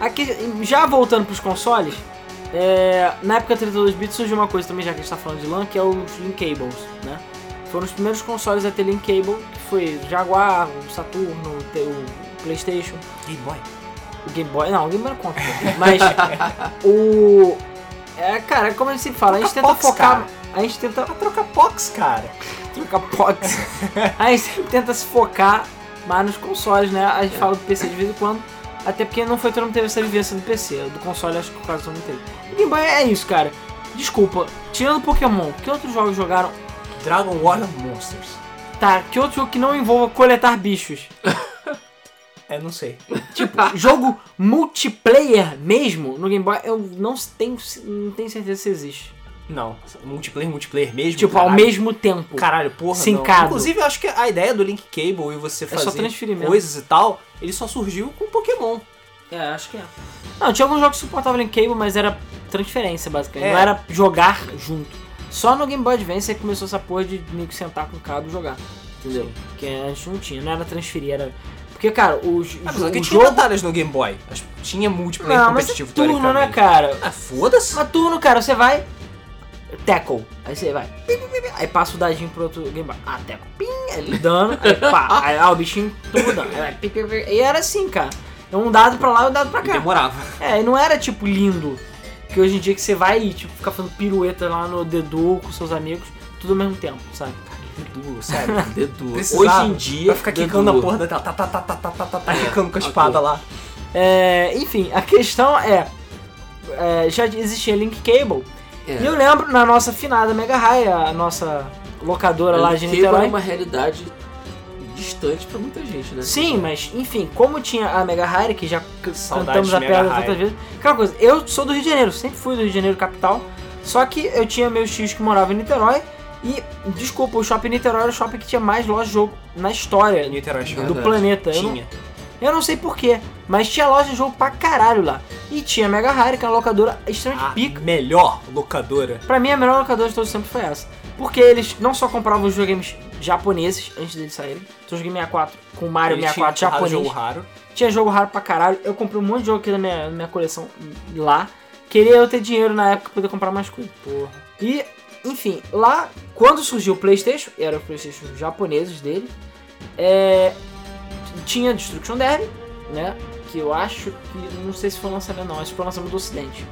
aqui, já voltando pros consoles, é, na época 32 bits surgiu uma coisa também, já que a gente tá falando de LAN, que é os Link Cables, né? Foram os primeiros consoles a ter Link Cable, que foi Jaguar, o Saturno, o Playstation, Game Boy. o Game Boy, não, o Game Boy não conta, mas [laughs] o... É, cara, é como a gente sempre fala, a gente Troca tenta Pox, focar. cara. A gente tenta trocar Pox, cara. trocar pox. a gente sempre tenta se focar mais nos consoles, né? A gente fala do PC de vez em quando. Até porque não foi todo mundo teve essa vivência do PC. Do console acho que quase todo mundo teve. O Game Boy é isso, cara. Desculpa, tirando Pokémon, que outros jogos jogaram? Dragon Warrior Monsters. Tá, que outro jogo que não envolva coletar bichos? [laughs] É, não sei. Tipo, jogo multiplayer mesmo no Game Boy, eu não tenho, não tenho certeza se existe. Não, multiplayer, multiplayer mesmo. Tipo, ao caralho. mesmo tempo. Caralho, porra, Sincado. Inclusive, eu acho que a ideia do Link Cable e você só fazer mesmo. coisas e tal, ele só surgiu com Pokémon. É, acho que é. Não, tinha alguns jogos que suportavam Link Cable, mas era transferência, basicamente. É. Não era jogar junto. Só no Game Boy Advance é que começou essa porra de nego sentar com o cabo e jogar. Entendeu? Que antes não tinha, não era transferir, era. Porque, cara, o, o, Apesar que o tinha jogo. batalhas no Game Boy. Que Tinha multiplayer Não, mas é competitivo turno, né, cara? Ah, foda-se. Mas turno, cara, você vai. Tackle. Aí você vai. Aí passa o dadinho pro outro Game Boy. Ah, tackle. Pim, aí dano. Aí pá. [laughs] Aí ah, o bichinho tudo dano. Aí. E era assim, cara. É um dado pra lá e um dado pra E cá. demorava. É, e não era tipo lindo. Que hoje em dia que você vai e tipo, fica fazendo pirueta lá no dedo com seus amigos, tudo ao mesmo tempo, sabe? Dedo, sério. Dedo. Precisava. Hoje em dia. Vai ficar quicando na porra da tela. Tá, tá, tá, tá, tá, tá, tá, tá, quicando com a espada lá. É, enfim, a questão é, é, Já existia Link Cable. É. E eu lembro na nossa finada Mega High, a nossa locadora lá de Cable Niterói. é uma realidade distante pra muita gente, né? Sim, mas enfim, como tinha a Mega Hire, que já Saudades cantamos a Mega pedra tantas vezes. Aquela coisa, eu sou do Rio de Janeiro, sempre fui do Rio de Janeiro capital. Só que eu tinha meus tios que moravam em Niterói. E, desculpa, o shopping Niterói era o shopping que tinha mais loja de jogo na história Niterói do Verdade. planeta. Eu não, Tinha. eu não sei porquê, mas tinha loja de jogo pra caralho lá. E tinha a Mega Hire, que era uma locadora extremamente A pica. melhor locadora. Pra mim, a melhor locadora de todos os tempos foi essa. Porque eles não só compravam os videogames japoneses antes deles saírem. Então, eu joguei 64 com Mario Eles 64 tinham porrada de japonês. jogo raro. Tinha jogo raro pra caralho. Eu comprei um monte de jogo aqui na minha, na minha coleção lá. Queria eu ter dinheiro na época pra poder comprar mais coisa. Porra. E, enfim, lá, quando surgiu o PlayStation, e eram os PlayStation japoneses dele, é, tinha Destruction Derby, né? Que eu acho que, não sei se foi lançamento não, acho que foi lançamento do Ocidente.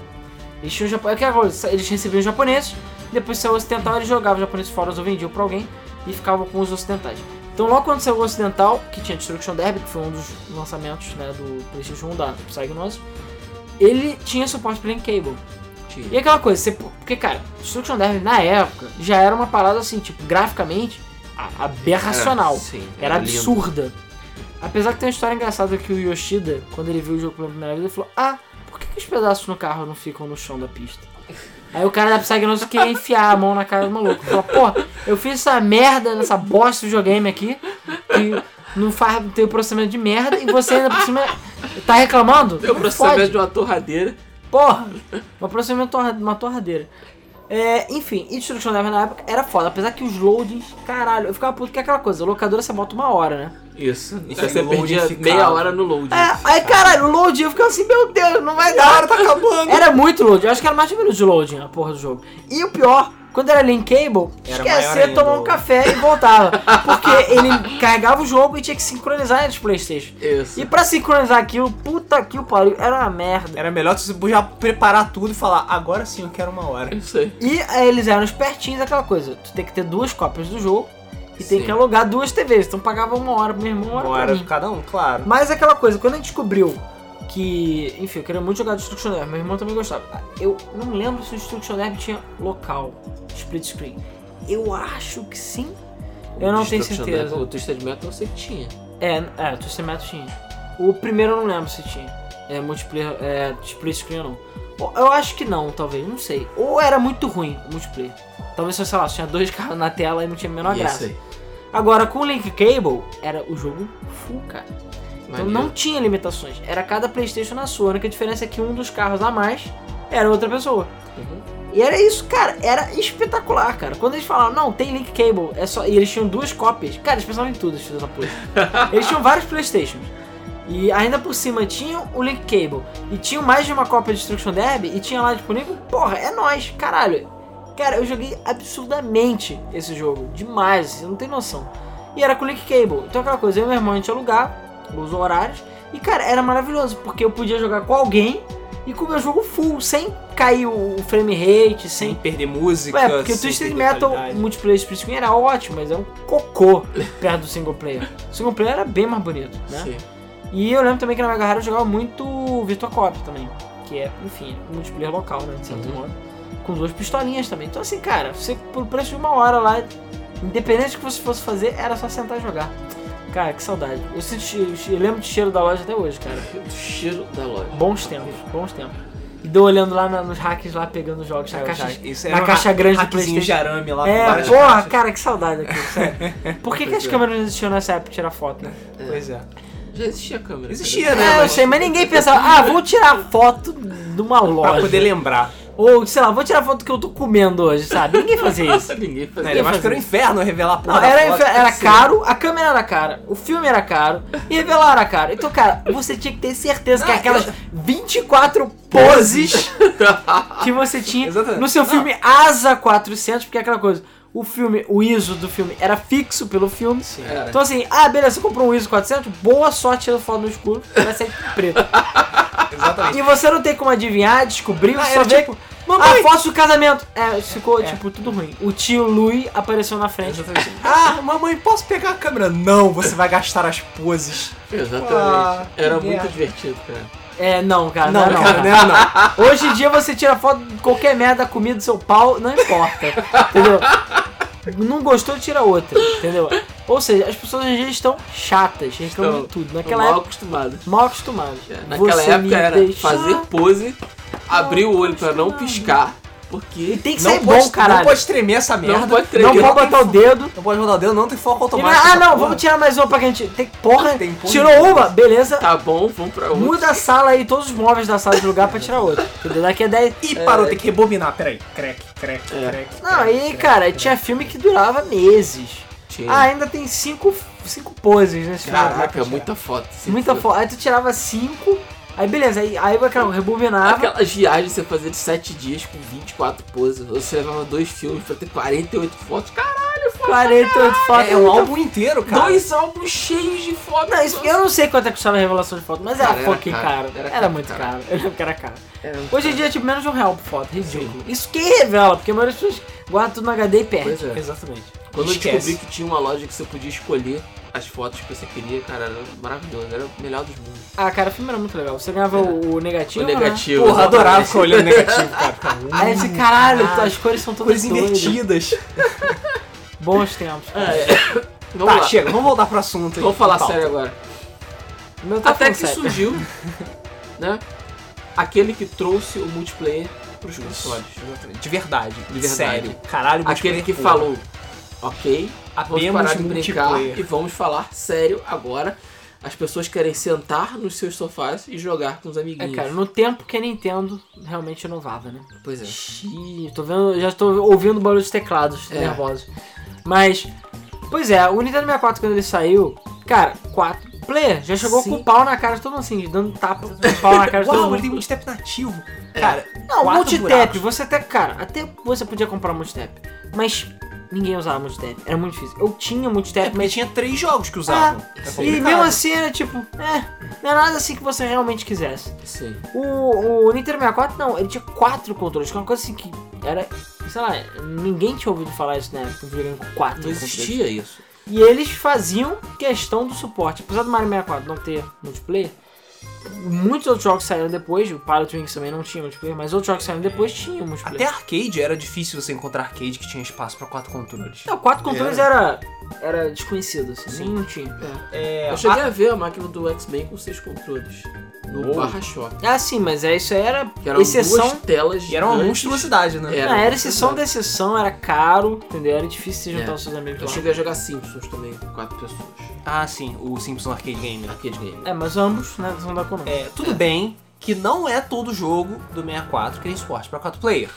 Eles tinham japo- aquela coisa, eles recebiam os japoneses, depois saiu ocidental, eles jogavam os japoneses fora ou vendiam pra alguém e ficavam com os ocidentais. Então logo quando saiu o ocidental, que tinha Destruction Derby, que foi um dos lançamentos né, do PlayStation 1 da Psygnosis, ele tinha suporte para Cable. Tinha. E aquela coisa, você, porque cara, Destruction Derby na época já era uma parada assim, tipo, graficamente aberracional. Sim, Era lindo. absurda. Apesar que tem uma história engraçada que o Yoshida, quando ele viu o jogo pela primeira vez, ele falou: Ah, por que, que os pedaços no carro não ficam no chão da pista? Aí o cara da Psygnosis queria enfiar a mão na cara do maluco. Falou, pô, eu fiz essa merda nessa bosta de videogame aqui, que não faz tem o processamento de merda, e você ainda por cima tá reclamando? Tem o processamento de uma torradeira. Porra! Um processamento torra, uma torradeira. É, enfim, e Destruction Derby na época era foda, apesar que os loadings, caralho, eu ficava puto que é aquela coisa, a locadora você bota uma hora, né? Isso. E Aí você perdia ficava. meia hora no load. É, aí caralho, o loading, eu ficava assim, meu Deus, não vai A dar. hora tá acabando. Era muito loading, eu acho que era mais de um minuto de loading a porra do jogo. E o pior, quando era Link Cable, Era esquecer, ainda tomar um café e voltava. Porque [laughs] ele carregava o jogo e tinha que sincronizar entre os Playstation. Isso. E pra sincronizar aquilo, puta que o pariu, era uma merda. Era melhor você já preparar tudo e falar, agora sim eu quero uma hora. Isso aí. E aí eles eram espertinhos, aquela coisa. Tu tem que ter duas cópias do jogo e tem Sim. que alugar duas TVs. Então pagava uma hora pro meu irmão, uma hora Uma pra hora mim. cada um, claro. Mas aquela coisa, quando a gente descobriu que. Enfim, eu queria muito jogar Destruction Derby, meu irmão também gostava. Eu não lembro se o Destruction Derby tinha local, split screen. Eu acho que sim. Eu não tenho certeza. Derby, O Twisted Metal eu sei que tinha. É, é, o Twisted Metal tinha. O primeiro eu não lembro se tinha. É, multiplayer, é, split screen ou não. Eu acho que não, talvez, não sei. Ou era muito ruim o multiplayer. Talvez, sei lá, tinha dois [laughs] carros na tela e não tinha a menor Isso graça. Agora, com o Link Cable, era o jogo full, cara. Então Maneiro. não tinha limitações. Era cada Playstation na sua. A única diferença é que um dos carros a mais era outra pessoa. Uhum. E era isso, cara. Era espetacular, cara. Quando eles falaram, não, tem Link Cable, é só. E eles tinham duas cópias. Cara, eles pensavam em tudo, esses filhos da puta. [laughs] Eles tinham vários Playstations. E ainda por cima tinham o Link Cable. E tinham mais de uma cópia de Destruction Derby. E tinha lá disponível. Porra, é nóis, caralho. Cara, eu joguei absurdamente esse jogo. Demais, você não tem noção. E era com Link Cable. Então aquela coisa, eu e meu irmão a gente ia alugar os horários. E cara, era maravilhoso, porque eu podia jogar com alguém e com o meu jogo full, sem cair o frame rate, Sem sem. perder música. Ué, porque o Twisted Metal multiplayer split screen era ótimo, mas é um cocô [laughs] perto do single player. O single player era bem mais bonito, né? Sim. E eu lembro também que na Mega Hero eu jogava muito Virtua Cop também. Que é, enfim, multiplayer local, né? De certo Uhum. modo. Com duas pistolinhas também. Então assim, cara, você por preço de uma hora lá, independente do que você fosse fazer, era só sentar e jogar. Cara, que saudade. Eu, senti, eu lembro do cheiro da loja até hoje, cara. Do cheiro da loja. Bons tempos, bons tempos. E dou olhando lá na- nos hacks lá, pegando os jogos, na É, caixa, na era um caixa grande do hackzinho de Playstation. arame lá É, porra, caixas. cara, que saudade daquilo, [laughs] sério. Por que, que as é. câmeras não existiam nessa época pra tirar foto, né? Pois é. Já existia a câmera. Existia, né? É, eu sei, mas ninguém pensava, ah, vou tirar foto de uma Pra loja. poder lembrar. Ou, sei lá, vou tirar foto do que eu tô comendo hoje, sabe? Ninguém fazia [laughs] isso. Ninguém fazia. Ele mais que era um inferno revelar porra Não, era, foto, era caro, a câmera era cara, o filme era caro e revelar era caro. Então, cara, você tinha que ter certeza que aquelas eu- 24 poses [laughs] que você tinha Exatamente. no seu filme Asa 400, porque é aquela coisa, o filme, o ISO do filme era fixo pelo filme. Sim, Era. Então assim, ah, beleza, você comprou um ISO 400, boa sorte tirando foto no escuro, vai sair preto. [laughs] Exatamente. E você não tem como adivinhar, descobrir, Ah, você só vê tipo, Ah, mamãe! foto do casamento. É, ficou, É. tipo, tudo ruim. O tio Louis apareceu na frente. Exatamente. Ah, mamãe, posso pegar a câmera? Não, você vai gastar as poses. Exatamente. Ah, Era muito merda. divertido, cara. É, não, cara, Não, não, é não, cara, não, não. [laughs] Hoje em dia você tira foto de qualquer merda da comida do seu pau, não importa. entendeu? Não gostou, tira outra, entendeu? Ou seja, as pessoas hoje em dia estão chatas, reclamam de Estão tudo. Naquela mal época, acostumados. mal acostumadas. Naquela Você época era deixa- fazer pose, abrir o olho pra não piscar, E porque tem que Não ser pode, bom, caralho. não pode tremer essa merda. não pode tremer. Não pode botar o dedo. Não pode rodar o dedo, não tem foco não é, automático. ah, não, porra. vamos tirar mais uma pra que a gente. Tem, porra, Tem porra tirou uma, beleza. Tá bom, vamos pra outra. Muda a sala aí, todos os móveis da sala de lugar pra tirar outra. [laughs] Entendeu? Daqui a 10. Ih, parou, tem que rebobinar. Peraí. Crack, crack, É. crack. Não, crack, aí, crack, cara, crack. tinha filme que durava meses. Tinha. Ah, ainda tem cinco, cinco poses nesse filme. Caraca, muita foto. Muita foto. Aí tu tirava cinco, aí beleza, aí, aí aquela rebobinava. Aquelas viagens você fazia de 7 dias com 24 poses. Você levava dois filmes pra ter 48 fotos. Caralho, foto. 48 fotos. É, é um álbum inteiro, cara. Dois álbuns cheios de fotos. Não, isso, eu não sei quanto é que custava a revelação de foto, mas era Cara, era fucking caro. caro. Era Era, caro, muito cara. caro. Eu lembro que era caro. Era Hoje em dia é tipo menos de um real por foto, ridículo. Isso que revela, porque a maioria das pessoas guarda tudo no HD e perde. Pois é. Exatamente. Quando eu Esquece. descobri que tinha uma loja que você podia escolher as fotos que você queria, cara, era maravilhoso. Era o melhor dos mundos. Ah, cara, o filme era muito legal. Você ganhava o, o negativo, o né? negativo. Porra, exatamente. adorava ficar olhando negativo, cara. [laughs] Aí você, caralho, as cores são todas Cores invertidas. [laughs] Bons tempos. Ah, é. Vamos Tá, lá. chega, vamos voltar pro assunto. aí. Vamos falar Pauta. sério agora. Meu tá Até que sério. surgiu, [laughs] né? Aquele que trouxe o multiplayer pros consoles. De verdade. De verdade. Sério. Caralho, Aquele que multiplayer, falou, ok, vamos Apenas parar de brincar e vamos falar sério agora. As pessoas querem sentar nos seus sofás e jogar com os É, amiguinhos. cara, no tempo que a Nintendo realmente inovava, né? Pois é. Xiii, tô vendo, já tô ouvindo barulho de teclados É. nervosos. Mas, pois é, o Nintendo 64 quando ele saiu, cara, 4 player, já chegou Sim. com o pau na cara de todo mundo assim, dando tapa com o pau na cara de todo Uau, mundo. ele tem multitap nativo. Cara, Não, multitap, você até, cara, até você podia comprar multitap, mas ninguém usava multitap, era muito difícil. Eu tinha multitap, É, mas tinha três jogos que usavam. É e mesmo assim era tipo, é, não é nada assim que você realmente quisesse. Sim. O, o Nintendo 64 não, ele tinha quatro controles, que é uma coisa assim que era, sei lá, ninguém tinha ouvido falar isso na época, um videogame com quatro Não controles. existia isso. E eles faziam questão do suporte. Apesar do Mario 64 não ter multiplayer, muitos outros jogos saíram depois, o Pilot Wings também não tinha multiplayer, mas outros jogos saíram depois tinham multiplayer. Até arcade era difícil você encontrar arcade que tinha espaço pra quatro controles. Não, quatro controles era, era desconhecido, assim, nem não tinha. É, Eu cheguei a ver a máquina do X-Men com seis controles. No Oh. Barra Shop. Ah, sim, mas é, isso aí era Que eram exceção. duas telas E era uma monstruosidade, né? É. Não, era exceção da exceção, era caro, entendeu? Era difícil de juntar É. os seus amigos Eu lá. cheguei a jogar Simpsons também, com quatro pessoas. Ah, sim, o Simpson Arcade Game. Arcade game. É, mas ambos, né, são da Konami. É, tudo bem que não é todo jogo do 64 que tem suporte pra 4 player.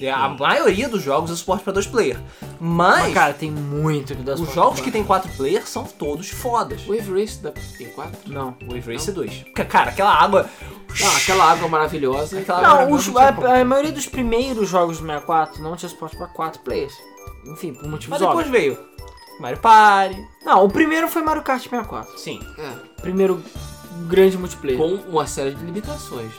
É, A maioria dos jogos é suporte pra 2 player. Mas, Mas, cara, tem muito que dá os jogos que tem 4 player são todos fodas. Wave Race da... tem quatro? Não. Wave Race é 2. Cara, aquela água. Não, aquela água maravilhosa. Aquela- Não, Não, os- não tinha a, a maioria dos primeiros jogos do 64 não tinha suporte pra 4 players. Enfim, por motivos Mas depois óbvios. veio Mario Party. Não, o primeiro foi Mario Kart 64. Sim. É, Primeiro grande multiplayer. com uma série de limitações.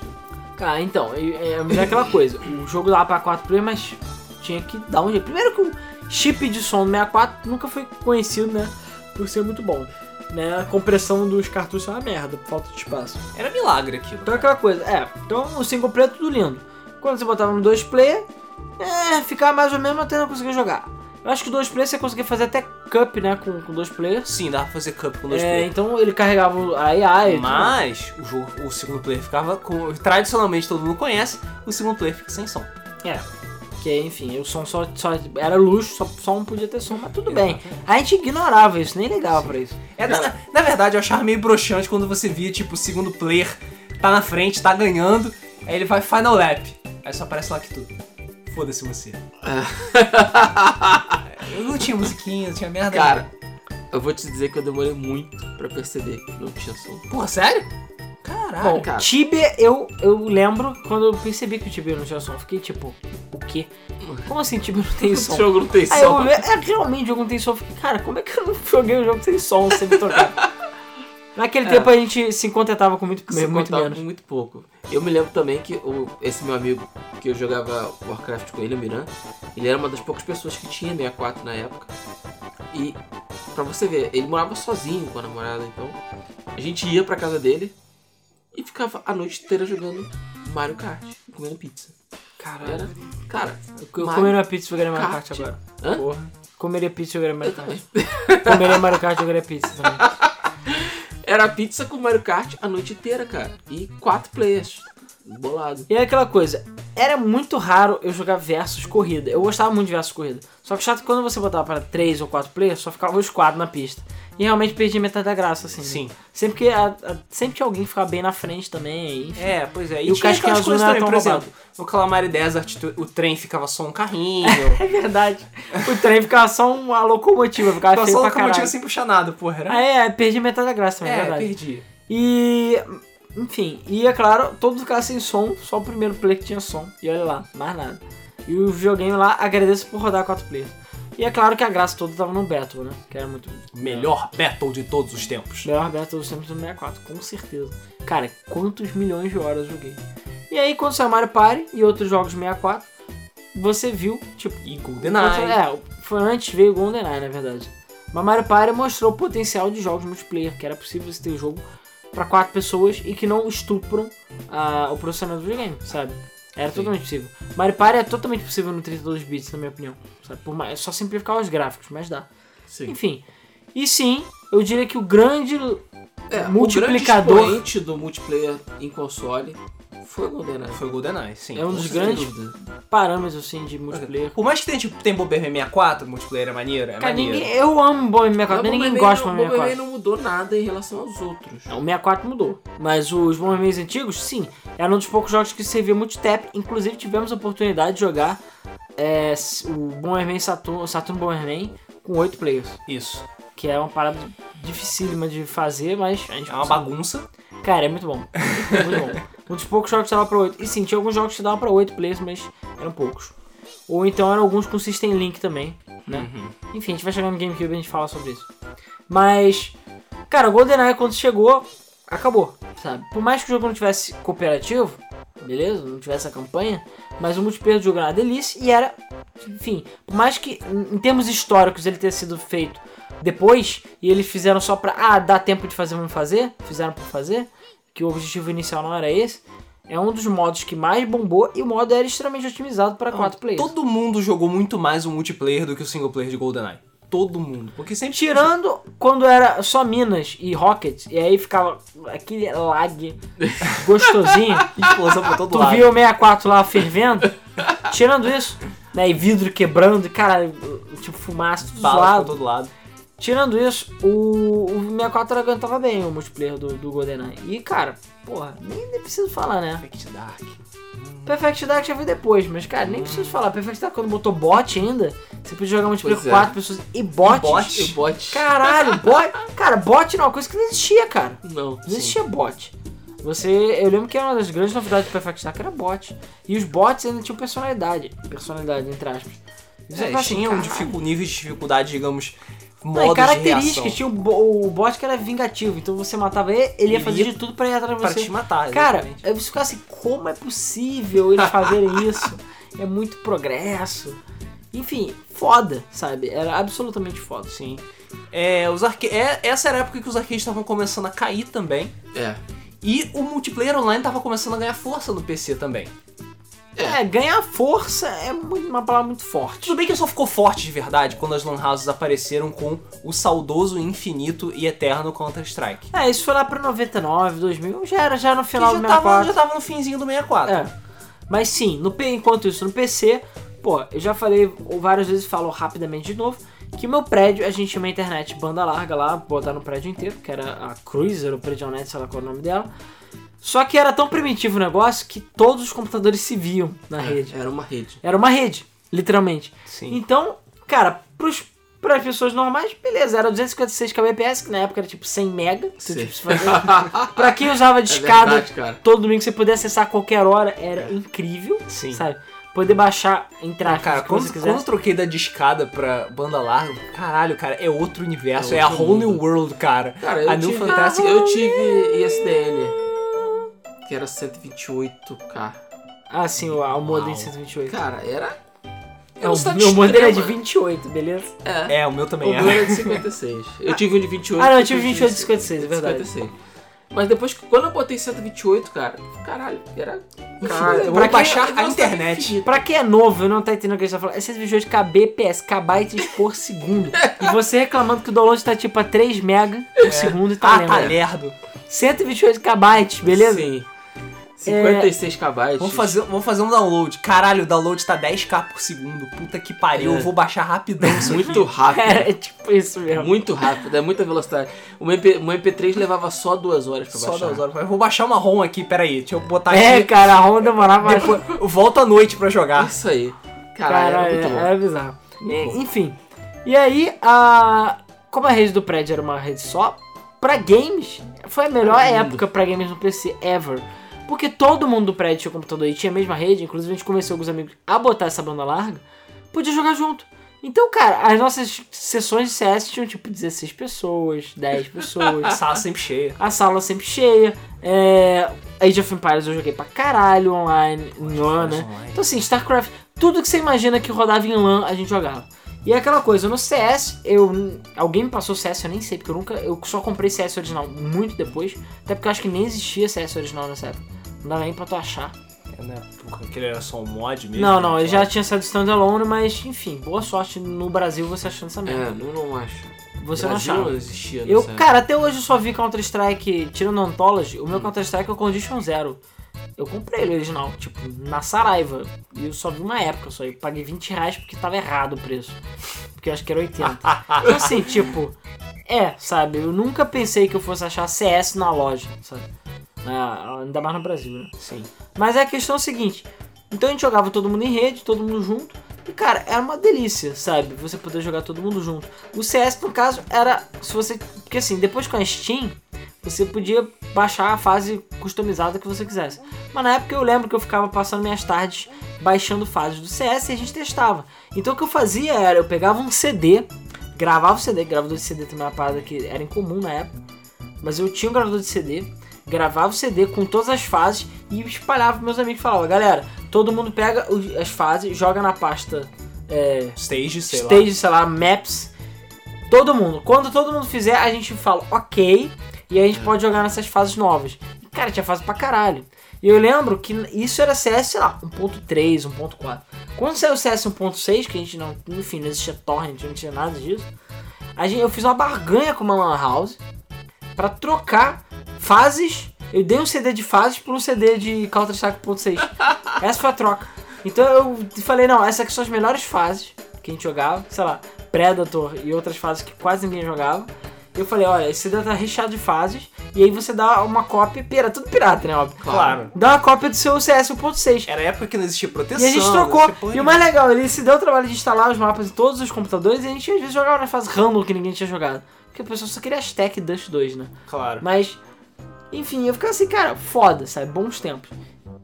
Cara, então, é, é aquela coisa. O jogo dava pra 4 players, mas tinha que dar um jeito. Primeiro que o chip de som do 64 nunca foi conhecido, né? Por ser muito bom. Né? A compressão dos cartuchos é uma merda, por falta de espaço. Era milagre aquilo. Então é aquela coisa, é. Então o single player é tudo lindo. Quando você botava no 2 player, é, ficava mais ou menos até não conseguir jogar. Eu acho que dois players você conseguia fazer até cup, né? Com, com dois players. Sim, dava pra fazer cup com dois É, players. então ele carregava a AI. Mas o jogo, o segundo player ficava com. Tradicionalmente todo mundo conhece, o segundo player fica sem som. É. Que enfim, o som só, só era luxo, só, só um podia ter som, mas tudo bem. A gente ignorava isso, nem ligava pra isso. É, na, na verdade, eu achava meio broxante quando você via, tipo, o segundo player tá na frente, tá ganhando, aí ele vai final lap. Aí só aparece lá que tudo. Foda-se você. [laughs] Eu não tinha musiquinha, não tinha merda. Cara, eu vou te dizer que eu demorei muito pra perceber que não tinha som. Porra, sério? Caralho. Bom, cara. Tibia, eu, eu lembro quando eu percebi que o Tibia não tinha som. eu Fiquei tipo, o quê? Como assim Tibia não tem [laughs] som? O jogo não tem Aí eu som. olhei, é, realmente o jogo não tem som. Eu Fiquei, cara, como é que eu não joguei um jogo sem som, sem me tocar? [laughs] Naquele É. tempo a gente se contentava com muito, Se muito menos. com muito pouco. Eu me lembro também que o, esse meu amigo que eu jogava Warcraft com ele, o Miran, ele era uma das poucas pessoas que tinha 64 na época. E pra você ver, ele morava sozinho com a namorada, então a gente ia pra casa dele e ficava a noite inteira jogando Mario Kart, comendo pizza. Era, cara, Eu comeria pizza e jogaria Mario Kart Kart. agora. Hã? Porra. Comeria pizza e jogaria Mario Kart. comeria Mario Kart e jogaria pizza também. [laughs] Era pizza com Mario Kart a noite inteira, cara. E quatro players. Bolado. E é aquela coisa, era muito raro eu jogar versus corrida. Eu gostava muito de versus corrida. Só que chato que quando você botava para 3 ou 4 players, só ficava os 4 na pista. E realmente perdi metade da graça, assim. né? Sim. Sempre que a- a- sempre tinha alguém que ficava bem na frente também. enfim. É, pois é. E o tinha casquinho aquelas azul coisas não era tão por exemplo, no Calamari Desert o trem ficava só um carrinho. [laughs] É verdade. O trem ficava só uma locomotiva, ficava só pra locomotiva caralho. sem puxar nada, porra. Era... Ah, é, perdi metade da graça é é, verdade. perdi. E. Enfim, e é claro, todos ficaram sem som, só o primeiro player que tinha som. E olha lá, mais nada. E o videogame lá agradeço por rodar 4 players. E é claro que a graça toda tava no Battle, né? Que era muito. Melhor battle de todos os tempos. Melhor Battle dos tempos do 64, com certeza. Cara, quantos milhões de horas eu joguei. E aí, quando saiu Mario Party e outros jogos 64, você viu, tipo. E GoldenEye. É, foi antes veio GoldenEye, na verdade. Mas Mario Party mostrou o potencial de jogos multiplayer, que era possível você ter jogo pra quatro pessoas e que não estupram ah, o processamento do videogame, sabe? Era Sim. totalmente possível. Mario Party é totalmente possível no 32 bits, na minha opinião. Sabe? Por mais, é só simplificar os gráficos, mas dá. Sim. Enfim. E sim, eu diria que o grande É, multiplicador- O grande expoente do multiplayer em console foi o GoldenEye. Foi o GoldenEye, sim. É um dos grandes- Sem dúvida. parâmetro assim de multiplayer. Por mais que tenha, tipo, tem Bomberman 64, multiplayer é maneiro, é Cara, maneiro. ninguém, eu amo Bomberman 64, Mas ninguém Bomberman gosta do não- Bomberman Bomberman 64. não mudou nada em relação aos outros. Não, o 64 mudou. Mas os Bombermans antigos, sim. Era um dos poucos jogos que servia multitap. Inclusive tivemos a oportunidade de jogar é, o Bomberman Saturn, Saturn Bomberman com 8 players. Isso. Que é uma parada dificílima de fazer, mas a gente É uma conseguiu. bagunça. Cara, é muito bom. É muito bom. [laughs] Um dos poucos jogos que dava pra 8. E sim, tinha alguns jogos que davam pra 8 players, mas eram poucos. Ou então eram alguns com System Link também, né? Uhum. Enfim, a gente vai chegar no GameCube e a gente fala sobre isso. Mas, cara, o GoldenEye quando chegou, acabou, sabe? Por mais que o jogo não tivesse cooperativo, beleza? Não tivesse a campanha, mas o multiplayer do jogo era uma delícia e era, enfim, por mais que em em termos históricos ele tenha sido feito depois e eles fizeram só pra, ah, dá tempo de fazer, vamos fazer, fizeram por fazer, que o objetivo inicial não era esse. É um dos modos que mais bombou e o modo era extremamente otimizado para 4 players. Todo mundo jogou muito mais o multiplayer do que o single player de GoldenEye. Todo mundo. Porque sempre Tirando quando era só Minas e Rocket, e aí ficava aquele lag [laughs] gostosinho. explosão pra todo tu lado. via o 64 lá fervendo. Tirando isso, né? E vidro quebrando, e caralho, tipo fumaça, tudo Balas pra zoado. todo lado. Tirando isso, o, o 64 aguentava bem o multiplayer do, do GoldenEye. E cara, porra, nem, nem preciso falar, né? Perfect Dark. Perfect Dark já veio depois, mas cara, nem preciso falar. Perfect Dark quando botou bot ainda, você podia jogar multiplayer com é. 4 pessoas e bot? E o bot. Caralho, [laughs] bot. Cara, bot não é uma coisa que não existia, cara. Não. Não existia bot. Você, eu lembro que uma das grandes novidades do Perfect Dark era bot. E os bots ainda tinham personalidade. Personalidade, entre aspas. E você É, fala assim, tinha um nível de dificuldade, digamos, modos Não, e de características, reação tinha o, o bot que era vingativo, então você matava ele, ele ia Ele fazer ia de tudo pra ir atrás de pra você. te matar. Cara, exatamente. eu fico assim, como é possível eles fazerem [laughs] isso? É muito progresso. Enfim, foda, sabe? Era absolutamente foda. Sim. É, os arca... é, essa era a época que os arcades estavam começando a cair também. É. E o multiplayer online tava começando a ganhar força no PC também. É, ganhar força é uma palavra muito forte. Tudo bem que só ficou forte de verdade quando as lan houses apareceram com o saudoso, infinito e eterno Counter-Strike. É, isso foi lá pra 99, 2000, já era já no final já do tava, 64. já tava no finzinho do 64. É. Mas sim, no, enquanto isso, no PC, pô, eu já falei várias vezes, falo rapidamente de novo, que meu prédio, a gente tinha uma internet banda larga lá, botar no prédio inteiro, que era a Cruiser, o Predionet, sei lá qual é o nome dela. Só que era tão primitivo o negócio que todos os computadores se viam na rede. Era uma rede. Era uma rede, literalmente. Sim. Então, cara, pros, pras pessoas normais, beleza, era 256 kbps, que na época era tipo 100 mega. Tipo, pra quem usava de [laughs] É escada verdade, cara. todo domingo você poder acessar a qualquer hora, era É. incrível, Sim. sabe? Poder baixar, entrar Cara, que quando, você quando quiser. eu troquei da discada pra banda larga, caralho, cara, é outro universo, É é, a outro whole new world, cara. Cara, eu a New tive, Fantastic. eu tive ISDN, que era 128k. Ah, sim, o, o modem Uau. 128. Cara, era... é, o meu modem era de extrema. 28, beleza? É. É, o meu O também meu é. era de 56. [laughs] Eu tive um de 28. Ah, não, eu tive 28 de 56, é verdade. 56. Mas depois, que- quando eu botei 128, cara, caralho, era... Cara, eu pra vou baixar a velocidade internet. Pra quem é novo e não tá entendendo o que a gente tá falando, é 128 kbps, kbytes por [laughs] segundo. E você reclamando que o download tá tipo a 3 mega por segundo e tá Ah, lento. tá lerdo. 128 kbytes, beleza? Sim. 56 kbytes. Vamos fazer, vamos fazer um download. Caralho, o download tá 10k por segundo. Puta que pariu, É. eu vou baixar rapidão isso [laughs] aqui. Muito rápido. É, é tipo isso mesmo. Muito rápido, é muita velocidade. O, MP, o MP3 levava só duas horas pra Só baixar. das horas. Eu vou baixar uma ROM aqui, peraí. Deixa eu botar É, aqui. cara, a Honda demorava. Depois, eu volto à noite pra jogar. Isso aí. Caralho, Cara, era é, é bizarro. E- enfim. E aí, a... como a rede do prédio era uma rede só, pra games, foi a melhor época pra games no PC ever. Porque todo mundo do prédio tinha computador e tinha a mesma rede, inclusive a gente convenceu alguns amigos a botar essa banda larga, podia jogar junto. Então, cara, as nossas sessões de CS tinham tipo 16 pessoas, 10 pessoas. [laughs] A sala sempre cheia. a sala sempre cheia. É, Age of Empires eu joguei pra caralho online, em LAN, né? online. Então assim, StarCraft, tudo que você imagina que rodava em LAN, a gente jogava. E é aquela coisa, no CS, eu. Alguém me passou CS, eu nem sei, porque eu nunca. Eu só comprei CS original muito depois. Até porque eu acho que nem existia CS original nessa época. Não dá nem pra tu achar. É, né? Aquele era só um mod mesmo. Não, não, né? ele já tinha saído standalone, mas enfim, boa sorte no Brasil você achando essa merda. É, não, não acho. Você não Brasil achava. não existia Eu, cara, até hoje eu só vi Counter-Strike, tirando Anthology, o meu Counter-Strike é o Condition Zero. Eu comprei ele original, tipo, na Saraiva. E eu só vi uma época só. Eu paguei 20 reais porque tava errado o preço. Porque eu acho que era 80. [laughs] Então assim, tipo, é, sabe? Eu nunca pensei que eu fosse achar CS na loja, sabe? Ah, ainda mais no Brasil, né? Sim. Mas a questão é a seguinte: então a gente jogava todo mundo em rede, todo mundo junto. E cara, era uma delícia, sabe? Você poder jogar todo mundo junto. O CS, no caso, era. Se você. Porque assim, depois com a Steam, você podia baixar a fase customizada que você quisesse. Mas na época eu lembro que eu ficava passando minhas tardes baixando fases do CS e a gente testava. Então o que eu fazia era, eu pegava um CD, gravava o CD, gravador de CD também é uma parada que era incomum na época. Mas eu tinha um gravador de CD, gravava o CD com todas as fases e espalhava pros meus amigos e falava, galera, todo mundo pega as fases, joga na pasta é, Stage, sei lá. stage, sei lá, maps. Todo mundo. Quando todo mundo fizer, a gente fala ok. E a gente pode jogar nessas fases novas. E, cara, tinha fase pra caralho. E eu lembro que isso era CS, sei lá, 1.3, 1.4. Quando saiu o CS 1.6, que a gente não. Enfim, não existia torrent, não tinha nada disso. A gente, eu fiz uma barganha com uma Lan House pra trocar fases. Eu dei um CD de fases por um CD de Counter-Strike 1.6. [laughs] Essa foi a troca. Então eu falei, não, essas aqui são as melhores fases que a gente jogava, sei lá, Predator e outras fases que quase ninguém jogava. Eu falei, olha, esse CD tá recheado de fases, e aí você dá uma cópia, pira, tudo pirata, né, óbvio. Claro. Dá uma cópia do seu CS 1.6. Era a época que não existia proteção. E a gente trocou. E o mais legal, ele se deu o trabalho de instalar os mapas em todos os computadores e a gente às vezes jogava na fase random que ninguém tinha jogado. Porque a pessoa só queria Stack e Dust 2, né? Claro. Mas, enfim, eu ficava assim, cara, foda, sabe? Bons tempos.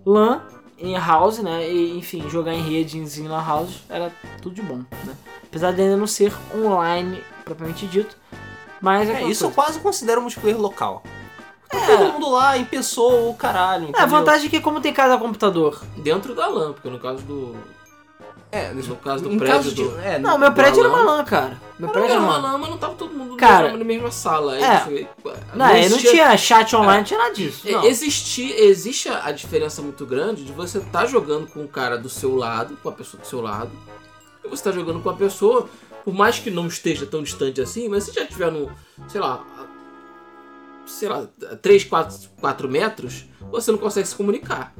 LAN em house, né? E, enfim, jogar em redes em lan house era tudo de bom, né? Apesar de ainda não ser online, propriamente dito. Mas é, É, isso eu coisa. quase considero multiplayer local. Tá É. todo mundo lá, em pessoa, o caralho. É, a vantagem é que como tem cada computador. Dentro da LAN, porque no caso do. É, No caso do em prédio caso de, do- é, Não, meu prédio era uma LAN, cara. Meu Não prédio era uma. LAN, mas não tava todo mundo Cara, na, mesma, sala. Aí é. foi- Não, não existia- tinha chat online, não tinha nada disso. É, Não. Existi, existe a diferença muito grande de você estar jogando com o cara do seu lado, com a pessoa do seu lado, e você tá jogando com a pessoa, por mais que não esteja tão distante assim, mas se já estiver no, sei lá, sei lá, 3, 4, 4 metros, você não consegue se comunicar.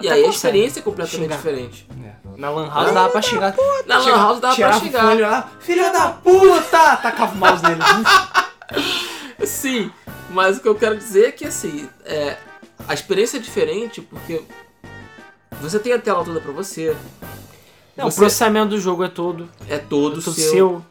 E Até aí a consegue. experiência é completamente Xingar. diferente. Na Lan House dava pra xingar. Na Lan House dava pra lá, Filha da puta! Tacava o mouse nele. [laughs] Sim, mas o que eu quero dizer é que assim, é, a experiência é diferente porque você tem a tela toda pra você. Não, o você processamento do jogo é todo, é todo todo seu. seu.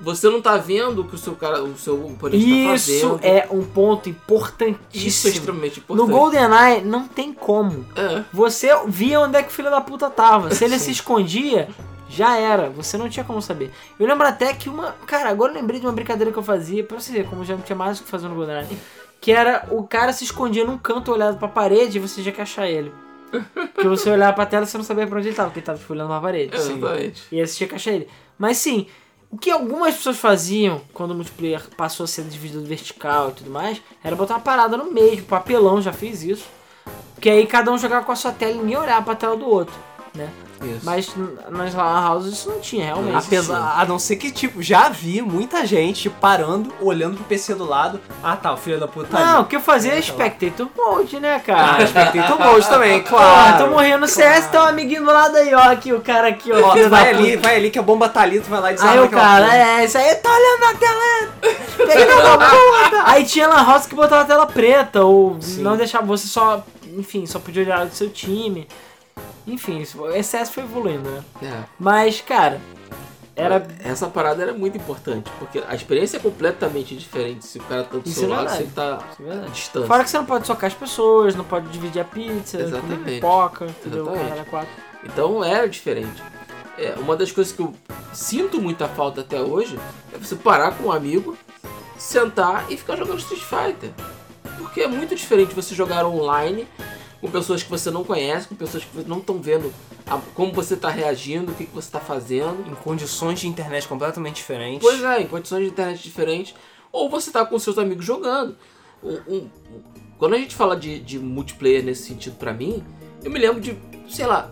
Você não tá vendo o que o seu cara, o seu oponente tá Isso fazendo. é um ponto Isso é importantíssimo. extremamente No importante. GoldenEye não tem como. É. Você via onde é que o filho da puta tava. Se ele [laughs] se escondia, já era. Você não tinha como saber. Eu lembro até que uma. Cara, agora eu lembrei de uma brincadeira que eu fazia, pra você ver como já não tinha mais o que fazer no GoldenEye. Que era o cara se escondia num canto olhado pra parede e você já quer achar ele. Porque você olhava pra tela e você não sabia pra onde ele tava, porque ele tava tipo, olhando pra parede. Exatamente. E aí você tinha que achar ele. Mas sim, o que algumas pessoas faziam quando o multiplayer passou a ser dividido vertical e tudo mais, era botar uma parada no meio, papelão já fez isso. Que aí cada um jogava com a sua tela e ninguém olhava pra tela do outro, né? Isso. Mas nas lan houses isso não tinha, realmente. Apesar, a não ser que, tipo, já vi muita gente parando, olhando pro PC do lado. Ah tá, o filho da puta tá Não, o ali. que eu fazia é É, tá. Spectator Mode, né, Ah, cara? Spectator Mode também, Claro, claro. tô morrendo no CS, tem um amiguinho do lado aí, ó, aqui, o cara aqui, ó. Ó, vai ali, vai ali que a bomba tá ali, tu vai lá e Aí desarma o aquela cara, porra. é, isso aí, tá olhando na tela, peguei uma puta. Aí tinha Lan House que botava a tela preta, ou Sim. não deixava, você só, enfim, só podia olhar do seu time. Enfim, o excesso foi evoluindo, né? É. Mas, cara, era... Essa parada era muito importante, porque a experiência é completamente diferente se o cara tá do Isso seu é lado, se ele tá é distância. Fora que você não pode socar as pessoas, não pode dividir a pizza, pipoca, entendeu? Exatamente. Cara, era quatro. Então era diferente. É, uma das coisas que eu sinto muita falta até hoje é você parar com um amigo, sentar e ficar jogando Street Fighter. Porque é muito diferente você jogar online com pessoas que você não conhece, com pessoas que não estão vendo a- como você está reagindo, o que, que você está fazendo. Em condições de internet completamente diferentes. Pois é, em condições de internet diferentes. Ou você tá com seus amigos jogando. Um- um- quando a gente fala de, de multiplayer nesse sentido pra mim, eu me lembro de, sei lá,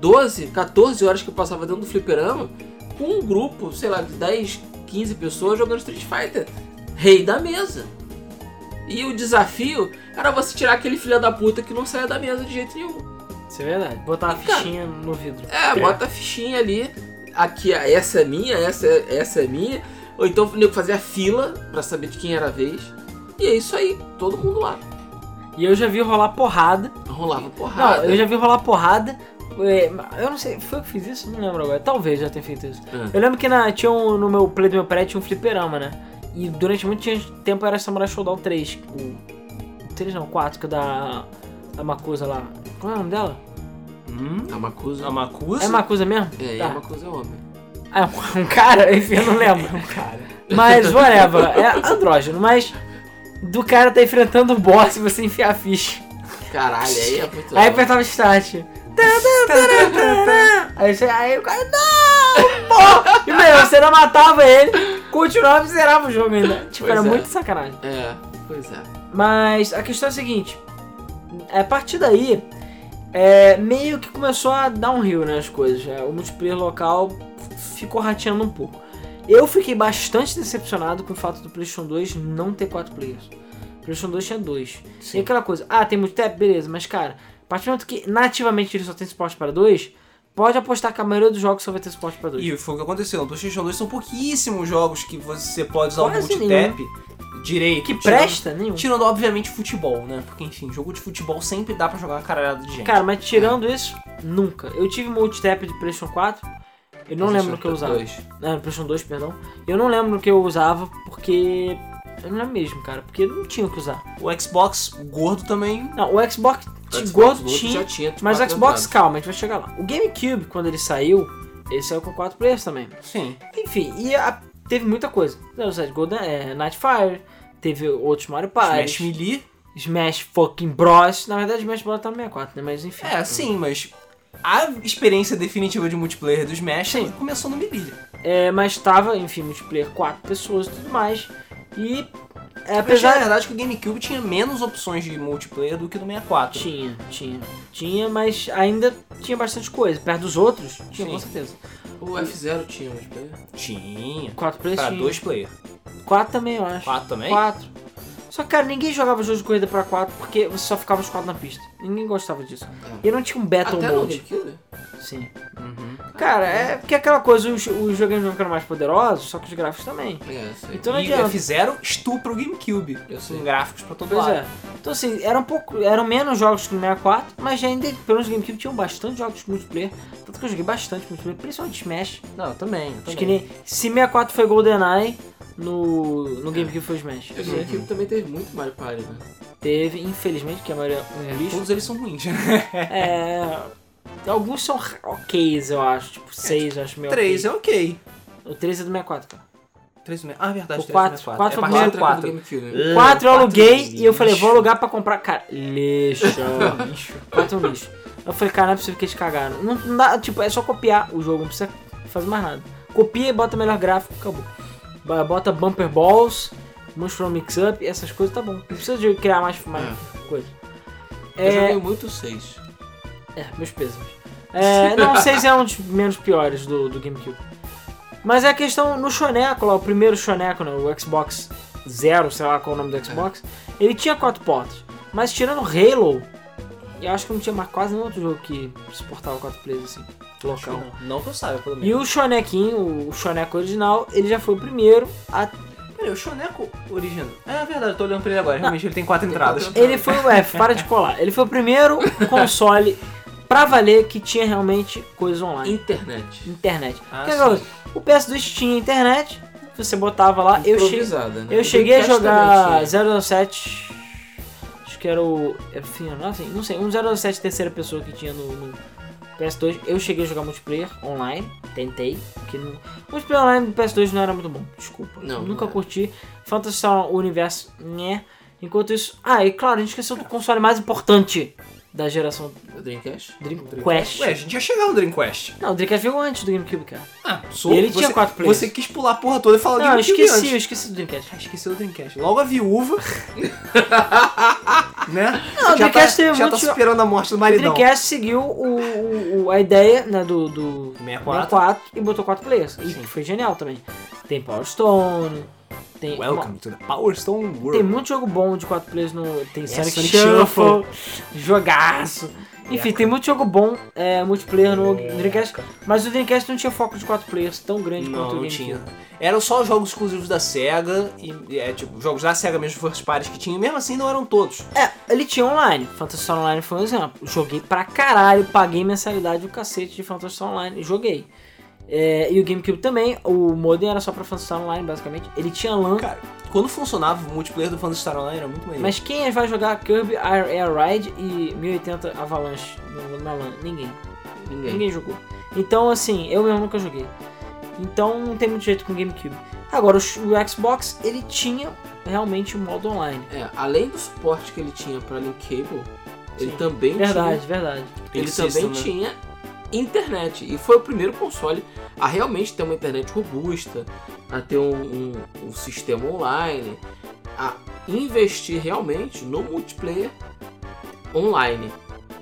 12, 14 horas que eu passava dentro do fliperama com um grupo, sei lá, de 10, 15 pessoas jogando Street Fighter. Rei da mesa. E o desafio era você tirar aquele filho da puta que não saia da mesa de jeito nenhum. Isso é verdade. Botar a Cara, fichinha no vidro. É, bota a fichinha ali. Aqui, essa é minha, essa é, essa é minha. Ou então o nego fazia fila pra saber de quem era a vez. E é isso aí, todo mundo lá. E eu já vi rolar porrada. Rolava Não, porrada. eu já vi rolar porrada. é, Eu não sei, foi eu que fiz isso? Não lembro agora. Talvez já tenha feito isso. É. Eu lembro que na, tinha um, no meu play do meu prédio tinha um fliperama, né? E durante muito tempo era Samurai Showdown 3. O, 3 não, 4, que é da, da Makusa lá. Qual é o nome dela? Hum, A Makusa. a Makusa. É Makusa mesmo? É, Tá. a Makusa é homem. Ah, um [laughs] cara? Enfim, eu não lembro. Cara. Mas, [laughs] whatever. É andrógeno, mas... Do cara tá enfrentando o boss e você enfiar a ficha. Caralho, aí é muito. Aí apertava start. Aí, você, aí o cara, não, porra! E meu, você não matava ele, continuava e zerava o jogo ainda. Tipo, Pois era é. muito sacanagem. É, pois é. Mas a questão é a seguinte: é, a partir daí, é, meio que começou a dar um rio, né? As coisas. É, o multiplayer local ficou rateando um pouco. Eu fiquei bastante decepcionado com o fato do PlayStation 2 não ter 4 players. O PlayStation 2 tinha dois. E aquela coisa, ah, tem multitap? Beleza, mas cara, partir do momento que nativamente ele só tem suporte para dois, pode apostar que a maioria dos jogos só vai ter suporte para dois. E foi o que aconteceu. No PlayStation 2 são pouquíssimos jogos que você pode usar Quase o multitap direito. Que tirando- presta? Nenhum. Tirando, obviamente, futebol, né? Porque, enfim, jogo de futebol sempre dá pra jogar uma caralhada de gente. Cara, mas tirando isso, nunca. Eu tive multitap de PlayStation 4, eu não lembro o que eu usava. Dois. Ah, no PlayStation 2, perdão. Eu não lembro o que eu usava porque. Lembro mesmo, cara, porque não tinha o que usar. O Xbox gordo também. Não, o Xbox, Xbox gordo tinha, tinha mas o quatro Xbox, calma, a gente vai chegar lá. O GameCube, quando ele saiu, Esse saiu com 4 players também. Sim. Enfim, e a- teve muita coisa. Zero Side Golden, é, Nightfire, teve outros Mario Party, Smash Melee. Smash fucking Bros. Na verdade, Smash Bros tá no 64, né? Mas enfim. É, sim, mas a experiência definitiva de multiplayer do Smash começou no Melee. É, mas tava, enfim, multiplayer 4 pessoas e tudo mais. E é, Apesar da verdade que o GameCube tinha menos opções de multiplayer do que no 64. Tinha, tinha. Tinha, mas ainda tinha bastante coisa. Perto dos outros, tinha Sim. com certeza. O F0 tinha multiplayer. Tinha. Quatro players Pra tinha. dois player. Quatro também, eu acho. Quatro também? Quatro. Só que, cara, ninguém jogava jogo de corrida pra quatro porque você só ficava os quatro na pista. Ninguém gostava disso. E não tinha um Battle Até no Mode. GameCube? Sim. Uhum. Cara, é porque aquela coisa, os, os joguinhos vão ficando mais poderosos, só que os gráficos também. É, eu sei. Então não E adianta. fizeram estupro o GameCube. Eu sei. Com gráficos pra todo Pois lado. é. Então assim, eram, um pouco, eram menos jogos que no 64, mas ainda, pelo menos no GameCube, tinham bastante jogos multiplayer. Tanto que eu joguei bastante multiplayer, principalmente Smash. Não, também. Acho também. que nem. Se 64 foi GoldenEye, no, no GameCube foi Smash. O GameCube também teve muito Mario Party, né? Teve, infelizmente, que a maioria é um lixo. Todos eles são ruins. É. Alguns são ok, eu acho. Tipo, 6 eu acho meio. Três ok. é ok. O 3 é do 64, cara. Três é... Ah, verdade. O três quatro. é 64. Quatro é foi a partir o do Quatro é do 4. GameCube. né? 4 eu aluguei e eu falei, lixo. vou alugar pra comprar. Cara, lixo. [laughs] 4 é um lixo. Eu falei, cara, não é possível que eles cagaram. Não, não dá, tipo, é só copiar o jogo, não precisa fazer mais nada. Copia e bota melhor gráfico, acabou. Bota bumper balls, mushroom mix up, essas coisas, tá bom. Não precisa de criar mais, mais coisa. Eu É, joguei muito 6. É, meus pesos. É, não, [laughs] 6 é um dos menos piores do, do GameCube. Mas é a questão no Shoneco lá, o primeiro Shoneco, né, o Xbox Zero, sei lá qual é o nome do Xbox, ele tinha quatro portas. Mas tirando Halo, eu acho que não tinha mais quase nenhum outro jogo que suportava quatro players assim, local. Não, não que eu saiba, pelo E menos. o Shonequinho, o Shoneco original, ele já foi o primeiro a Peraí, o Shoneco original. É verdade, eu tô olhando pra ele agora. Realmente ele tem quatro entradas. Ele foi o F, para de colar. Ele foi o primeiro console pra valer que tinha realmente coisa online. Internet. Internet. Ah, Que sim. negócio? O PS2 tinha internet, você botava lá, eu cheguei, né? eu cheguei a jogar também 007, acho que era o, enfim, não, assim, não sei, um 007 terceira pessoa que tinha no, no PS2, eu cheguei a jogar multiplayer online, tentei, porque não, multiplayer online do PS2 não era muito bom, desculpa, Não, nunca não curti, Phantasy Star Universo, né, enquanto isso, ah, e claro, a gente esqueceu do console mais importante da geração. O Dreamcast? Dreamcast. Ué, a gente já chegou no Dreamcast. Não, o Dreamcast veio antes do GameCube, cara. Ah, sou. E ele tinha você, quatro players. Você quis pular a porra toda e falar Não, eu GameCube esqueci, antes. eu esqueci do Dreamcast. Ah, esqueci do Dreamcast. Logo a viúva. [laughs] né? Não, o já Dreamcast tá, teve já muito- tá superando a morte do O maridão. Dreamcast seguiu o, o- a ideia né, do, do 64. 64 e botou 4 players. E Sim. que foi genial também. Tem Power Stone, tem, Welcome to the Power Stone World. tem muito jogo bom de 4 players no. Tem Sonic, Sonic Shuffle, jogaço. Enfim, tem muito jogo bom é, multiplayer no Dreamcast, mas o Dreamcast não tinha foco de 4 players tão grande Não, quanto o não tinha. Eram só jogos exclusivos da SEGA e e é tipo, jogos da SEGA mesmo, first parties que tinha, e mesmo assim não eram todos. É, ele tinha online. Phantasy Star Online foi um exemplo. Joguei pra caralho, paguei mensalidade do cacete de Phantasy Star Online e joguei. É, e o GameCube também, o modem era só pra Phantasy Star Online, basicamente. Ele tinha LAN, Cara, quando funcionava o multiplayer do Phantasy Star Online era muito maneiro. mas quem vai jogar Kirby Air, Air Ride e 1080 Avalanche no- na LAN? Ninguém. Ninguém. Ninguém jogou. Então, assim, eu mesmo nunca joguei. Então não tem muito jeito com o GameCube. Agora, o, o Xbox, ele tinha realmente um modo online. É, além do suporte que ele tinha pra Link Cable, ele Sim. também Verdade, verdade. tinha, ele System, também né? tinha internet. E foi o primeiro console a realmente ter uma internet robusta, a ter um, um- um sistema online, a investir realmente no multiplayer online.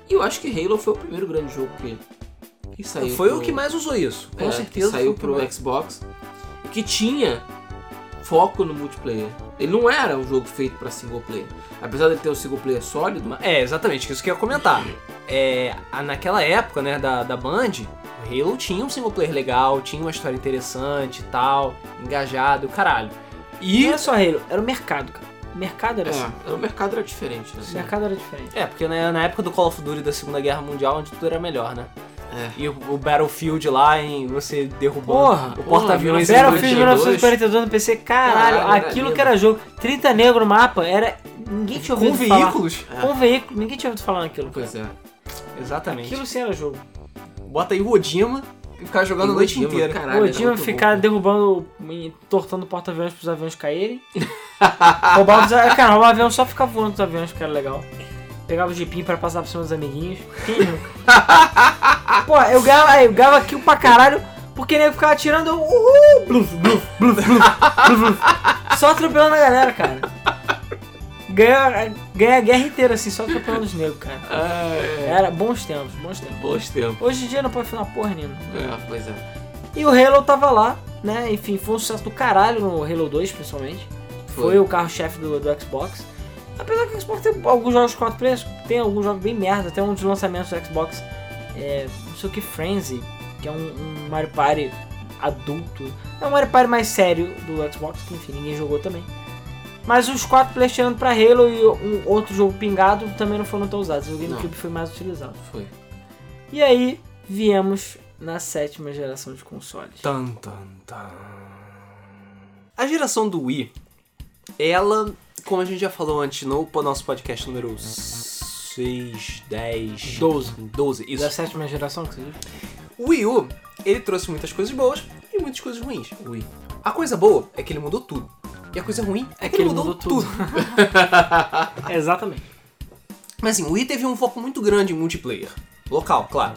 E eu acho que Halo foi o primeiro grande jogo que, que saiu. Foi pro- o que mais usou isso. Com é, certeza. que saiu o pro mais- Xbox que tinha foco no multiplayer. Ele não era um jogo feito pra single player. Apesar de ter um single player sólido, É, exatamente, isso que eu ia comentar. É, naquela época, né, da, da Band, o Halo tinha um single player legal, tinha uma história interessante e tal, engajado, caralho. E não era só Halo, era o mercado, cara. O mercado era assim. é, o mercado era diferente, né? O mercado era diferente. É, porque né, na época do Call of Duty da Segunda Guerra Mundial, onde tudo era melhor, né? É. E o, o Battlefield lá, em você derrubando Porra, o porta-aviões Battlefield 1942. 1942 no PC, caralho, Caralho, era aquilo que era jogo. 30 negro no mapa, era. Ninguém tinha com ouvido falar. veículos. É. Com veículo, ninguém tinha ouvido falar naquilo. Pois é. Exatamente. Aquilo sim era jogo. Bota aí o Odima e ficar jogando a noite Kojima, inteira. caralho, o Kojima muito ficar derrubando, e tortando porta-aviões pros aviões caírem. [laughs] roubava os a- cara, roubava avião só ficar voando os aviões, que era legal. Pegava o jipinho pra passar por cima dos amiguinhos. Quem nunca? [laughs] Pô, eu ganhava, eu ganhava aquilo pra caralho, porque nego ficava atirando, eu, uhul, bluf, bluf, bluf, bluf, bluf, bluf. Só atropelando a galera, cara. Ganha, ganha a guerra inteira, assim, só atropelando os negros, cara. Ah, é. Era bons tempos, bons tempos. Bons tempos. Hoje em dia não pode falar porra nenhuma. É, pois é. E o Halo tava lá, né? Enfim, foi um sucesso do caralho no Halo 2, principalmente. Foi, o carro-chefe do, do Xbox. Apesar que o Xbox tem alguns jogos 4 players, tem alguns jogos bem merda. Tem um dos lançamentos do Xbox, é, não sei o que, Frenzy, que é um, um Mario Party adulto. É um Mario Party mais sério do Xbox, que enfim, ninguém jogou também. Mas os 4 players tirando pra Halo e um outro jogo pingado também não foram tão usados. O GameCube Não. foi mais utilizado. Foi. E aí, viemos na sétima geração de consoles. Tan, tan, tan. A geração do Wii, ela, como a gente já falou antes no nosso podcast número 6, 10, 12. 12, isso. Da sétima geração, que você diz? O Wii U, ele trouxe muitas coisas boas e muitas coisas ruins. Ui. A coisa boa é que ele mudou tudo. E a coisa ruim é que, ele mudou, tudo. [laughs] Exatamente. Mas assim, o Wii teve um foco muito grande em multiplayer. Local, claro.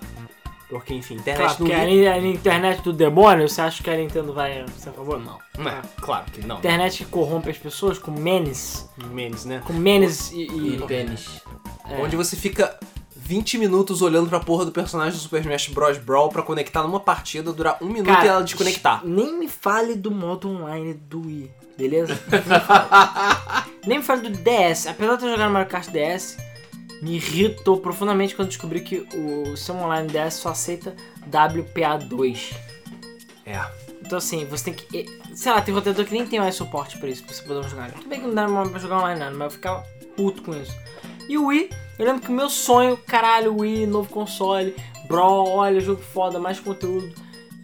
Porque, enfim, internet Claro, no porque a, Wii... ni- a internet do demônio, você acha que a Nintendo vai ser a favor? Não. É, claro que não. Internet que corrompe as pessoas com menes, Memes, né? com menes e... E e- pênis. é. Onde você fica 20 minutos olhando pra porra do personagem do Super Smash Bros. Brawl pra conectar numa partida, durar um minuto Cara, e ela desconectar. Nem me fale do modo online do Wii, beleza? [laughs] Nem me fale. Do DS. Apesar de eu jogar no Mario Kart DS, me irritou profundamente quando descobri que o seu online DS só aceita WPA2. É. Então assim, você tem que. Sei lá, tem roteador que nem tem mais suporte pra isso, pra você poder jogar. Tudo bem que não dá pra jogar online nada, mas eu ficava puto com isso. E o Wii, eu lembro que o meu sonho, caralho, Wii, novo console, Brawl, olha, jogo foda, mais conteúdo.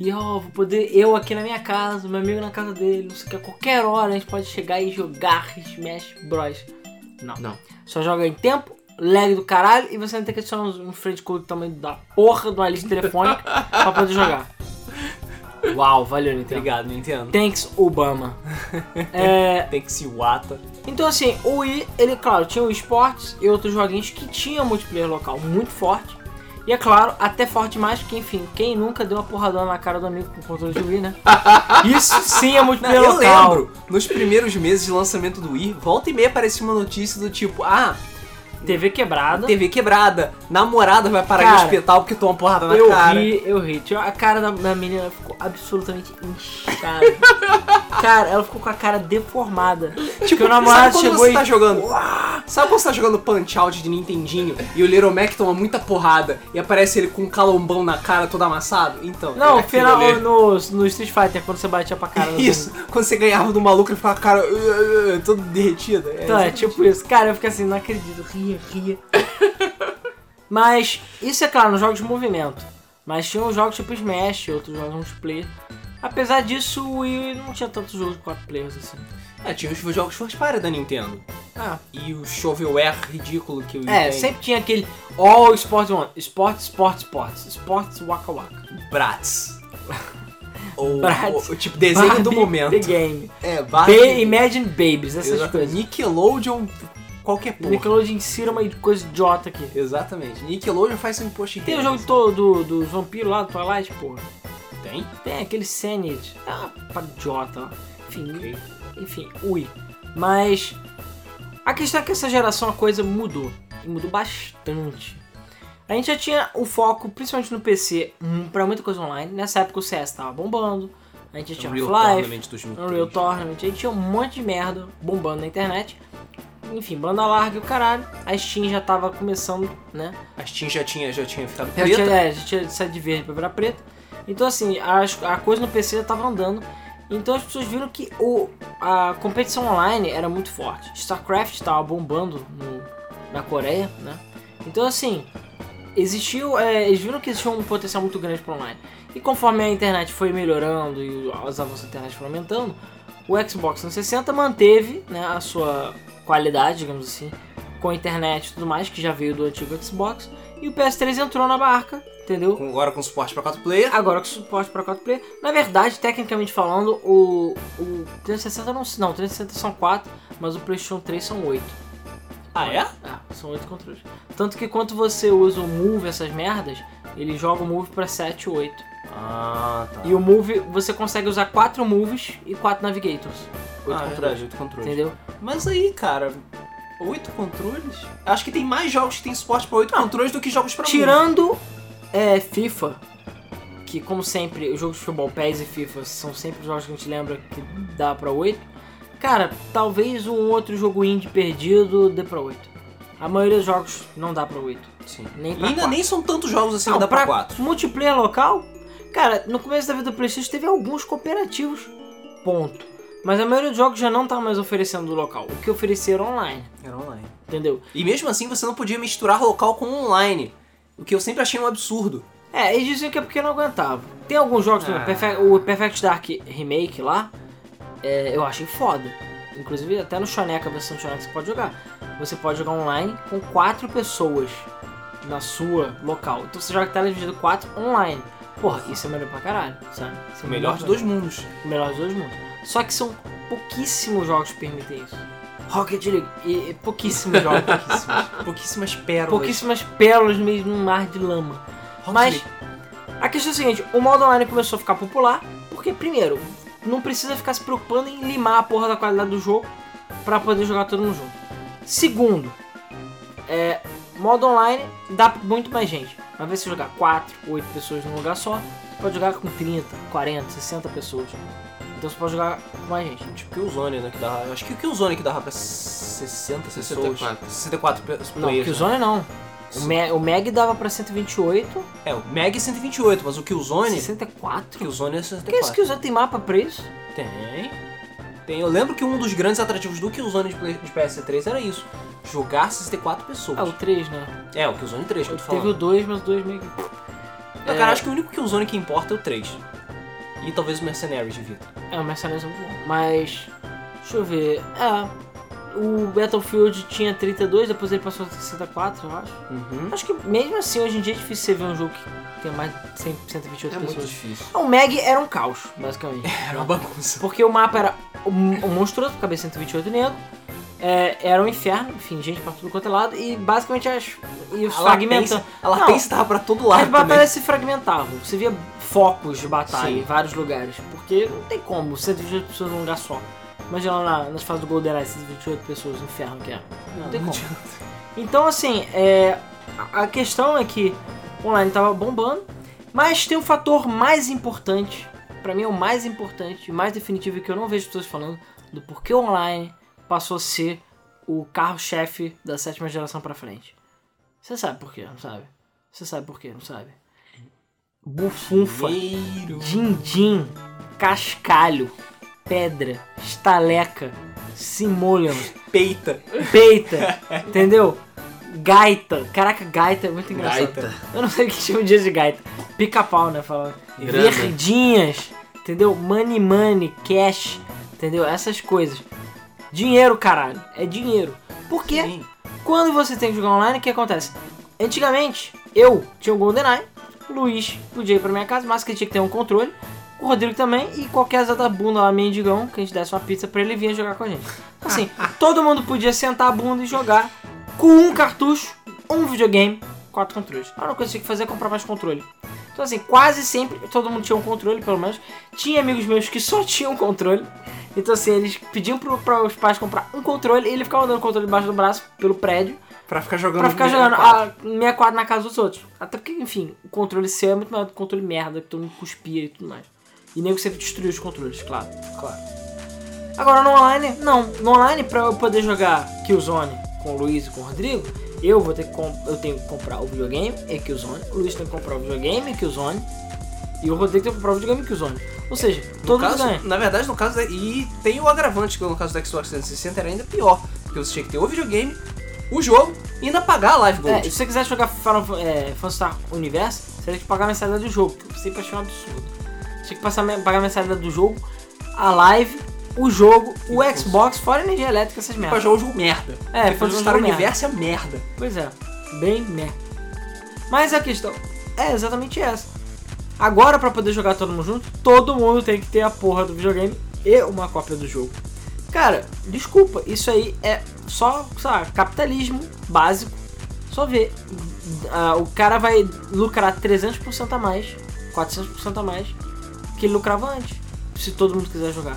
E ó, vou poder, eu aqui na minha casa, meu amigo na casa dele, não sei o que, a qualquer hora a gente pode chegar e jogar Smash Bros. Não. Não. Só joga em tempo, lag do caralho, e você não tem que adicionar um frente code do tamanho da porra de uma lista telefônica [laughs] pra poder jogar. Uau, valeu, Nintendo. Obrigado, Nintendo. Thanks, Obama. [laughs] É, Tem que se Wata. então, assim, o Wii, ele, claro, tinha o esportes e outros joguinhos que tinham multiplayer local muito forte. E é claro, até forte demais, porque, enfim, quem nunca deu uma porradona na cara do amigo com controle de Wii, né? [laughs] Isso sim é Não, multiplayer eu local. lembro, nos primeiros meses de lançamento do Wii, volta e meia aparecia uma notícia do tipo, ah, TV quebrada. TV quebrada, namorada vai parar Cara, de hospital porque toma porrada na eu cara. ri, eu ri. A cara da, da menina ficou absolutamente inchada. [laughs] cara, ela ficou com a cara deformada. Tipo, Porque o namorado sabe chegou você e... tá jogando. Sabe quando você tá jogando Punch Out de Nintendinho e o Little Mac toma muita porrada e aparece ele com um calombão na cara todo amassado? Então. Não, o final ali. no, no Street Fighter, quando você batia pra cara [laughs] do Isso, quando você ganhava do maluco, ele ficava com a cara uh, [laughs] uh, todo derretida. É, Então, é tipo isso. Cara, eu fiquei assim, não acredito. Ria, ria. Mas, isso é claro, nos jogos de movimento. Mas tinha uns jogos tipo Smash, outros jogos multiplayer. Apesar disso, o Wii não tinha tantos jogos de 4 players assim. É, tinha os jogos first party da Nintendo. Ah, E o shovelware ridículo que o Wii é, tem. sempre tinha aquele All Sports One. Sports, Sports, Sports. Sports, Waka Waka. Bratz. [laughs] Ou, Bratz. ou, tipo, desenho do Barbie momento. The Game. É, Ba Barbie. Imagine Babies, essas Exatamente. coisas. Nickelodeon, qualquer porra. Nickelodeon insira uma coisa idiota aqui. Exatamente. Nickelodeon faz seu imposto de Tem o jogo todo do, dos vampiros lá do Twilight, porra. Tem? Tem aquele Senate. Ah, pra idiota lá. Enfim, Ok. enfim, ui. Mas a questão é que essa geração a coisa mudou. E mudou bastante. A gente já tinha o foco, principalmente no PC, hum, pra muita coisa online. Nessa época o CS tava bombando. A gente já tinha Unreal Half-Life, Tournament 2003. Unreal Tournament. A gente tinha um monte de merda bombando na internet. Enfim, banda larga e o caralho. A Steam já tava começando, né? A Steam já tinha, já tinha ficado Já preta. tinha, é, já tinha saído de verde pra virar preta. Então, assim, as- a, coisa no PC já tava andando. Então as pessoas viram que o, a competição online era muito forte. StarCraft tava bombando no- na Coreia, né? Então, assim, existiu. é, eles viram que existia um potencial muito grande para online. E conforme a internet foi melhorando e os avanços da internet foram aumentando, o Xbox 360 manteve né, a sua qualidade, digamos assim, com a internet e tudo mais, que já veio do antigo Xbox. E o PS3 entrou na barca entendeu? Agora com suporte pra 4 player. Agora com suporte para 4 player. Na verdade, tecnicamente falando, o, o 360 não, não, o 360 são 4, mas o PlayStation 3 são 8. Ah, é? Ah, são 8 controles. Tanto que quando você usa o Move, essas merdas, ele joga o Move pra 7 ou 8. Ah, tá. E o Move, você consegue usar 4 Moves e 4 Navigators. 8 ah, é controles. verdade, 8 controles. Entendeu? Mas aí, cara, 8 controles? Acho que tem mais jogos que tem suporte pra 8 controles do que jogos pra Tirando é, FIFA, que como sempre, os jogos de futebol, PES e FIFA são sempre os jogos que a gente lembra que dá pra 8. Cara, talvez um outro jogo indie perdido dê pra 8. A maioria dos jogos não dá pra 8. Move. Sim. Nem E pra ainda 4. nem são tantos jogos assim que Não, dá pra 4. Multiplayer local, cara, no começo da vida do PlayStation teve alguns cooperativos, ponto. Mas a maioria dos jogos já não tá mais oferecendo do local. O que ofereceram online, Era online. entendeu? E mesmo assim você não podia misturar local com online. O que eu sempre achei um absurdo. É, eles diziam que é porque não aguentava. Tem alguns jogos, Ah. Perfect- o Perfect Dark Remake lá, é, eu achei foda. Inclusive, até no Shoneca, a versão do Shoneca você pode jogar. Você pode jogar online com quatro pessoas na sua local. Então você joga dividido 4 online. Porra, isso é melhor pra caralho, sabe? Isso é O melhor dos dois mundos. o melhor dos dois mundos. Só que são pouquíssimos jogos que permitem isso. Rocket League, e, e pouquíssimos jogos, pouquíssimos. [laughs] Pouquíssimas pérolas. pouquíssimas pérolas no meio de um mar de lama. Rocket Mas League. a questão é a seguinte, o modo online começou a ficar popular porque, primeiro, não precisa ficar se preocupando em limar a porra da qualidade do jogo pra poder jogar todo mundo junto. Segundo, é, modo online dá pra muito mais gente. Invés de você jogar 4, 8 pessoas num lugar só, você pode jogar com 30, 40, 60 pessoas. Então você pode jogar com mais gente. Tipo Killzone, né? Que dava, eu acho que o Killzone que dava pra 60 pessoas. 64. 64 pe- Não, players. né? Killzone não. O, Me o Meg dava pra 128, É, o Meg é 128, mas o Killzone. 64? Killzone é Que isso 64. Killzone tem mapa pra isso? Tem. Tem. Eu lembro que um dos grandes atrativos do Killzone de, Play- de PS3 era isso. Jogar 64 pessoas. Ah, o 3, né? É, o Killzone 3 que eu tô falando. Teve o 2, mas o 2 meio que... Não, é- cara, acho que o único Killzone que importa é o 3. E talvez o Mercenaries de Vita. É, o Mercenários é muito bom. Mas. Deixa eu ver. É. O Battlefield tinha 32, depois ele passou a 64, eu acho. Uhum. Acho que mesmo assim, hoje em dia é difícil você ver um jogo que tem mais de 100, 128 É muito pessoas. difícil. O Meg era um caos, basicamente. [laughs] Era uma bagunça. Porque o mapa era um, um monstruoso, cabeça 128 negro. É, era um inferno, enfim, gente pra tudo quanto é lado. E basicamente as. E os fragmentando. a latência tava pra todo lado As também. batalhas se fragmentavam. Você via focos de batalha Sim. em vários lugares. Porque não tem como 128 pessoas num lugar só. Imagina lá na- nas fases do GoldenEye, 128 pessoas no inferno que é. Não, tem como. Então, assim, é, a questão é que online tava bombando, mas tem um fator mais importante, pra mim é o mais importante, mais definitivo que eu não vejo pessoas falando, do porquê o online passou a ser o carro-chefe da sétima geração pra frente. Você sabe por quê, não sabe? Você sabe por quê, não sabe? Bufunfa, din-din, cascalho, pedra, estaleca, simoleons, Peita. peita, [laughs] entendeu? Gaita. Caraca, gaita é muito engraçado. Gaita. Eu não sei o que chama de de gaita. Pica-pau, né? Grana. Verdinhas, entendeu? Money, money, cash, entendeu? Essas coisas. Dinheiro, caralho. É dinheiro. Por quê? Sim. Quando você tem que jogar online, o que acontece? Antigamente, eu tinha o GoldenEye, o Luiz podia ir pra minha casa, mas que tinha que ter um controle, o Rodrigo também, e qualquer da bunda lá, mendigão, que a gente desse uma pizza pra ele, vinha jogar com a gente. Assim, [laughs] todo mundo podia sentar a bunda e jogar com um cartucho, um videogame, quatro controles. A única coisa que tinha que fazer é comprar mais controle. Então assim, quase sempre todo mundo tinha um controle, pelo menos. Tinha amigos meus que só tinham controle. Então assim, eles pediam para os pais comprar um controle e ele ficava dando o controle debaixo do braço pelo prédio Pra ficar jogando pra ficar jogando 64. a 64 na casa dos outros. Até porque, enfim, o controle seu é muito maior do que o controle merda, que todo mundo cuspia e tudo mais. E nem que sempre destruiu os controles, claro. Claro. Agora no online, não. No online, pra eu poder jogar Killzone com o Luiz e com o Rodrigo, eu vou ter que eu tenho que comprar o videogame e Killzone. O Luiz tem que comprar o videogame e Killzone. E o Rodrigo tem que comprar o videogame e Killzone. Ou seja, No todos caso, ganham. na verdade, no caso. da- E tem o agravante que no caso do Xbox 360 era ainda pior. Porque você tinha que ter o videogame, o jogo e ainda pagar a Live É, Gold. se você quiser jogar Final é, Phantasy Universe, você tem que pagar a mensalidade do jogo, que eu sempre achei um absurdo. Você tinha que passar, pagar a mensalidade do jogo, a live, o jogo, o Isso. Xbox, fora energia elétrica, essas pra merdas. jogar o jogo merda. É, pra jogar o Universo é merda. Pois é, bem merda. Mas a questão é exatamente essa. Agora, pra poder jogar todo mundo junto, todo mundo tem que ter a porra do videogame e uma cópia do jogo. Cara, desculpa, isso aí é só, sabe, capitalismo básico. Só ver. Ah, o cara vai lucrar 300% a mais, 400% a mais que ele lucrava antes, se todo mundo quiser jogar.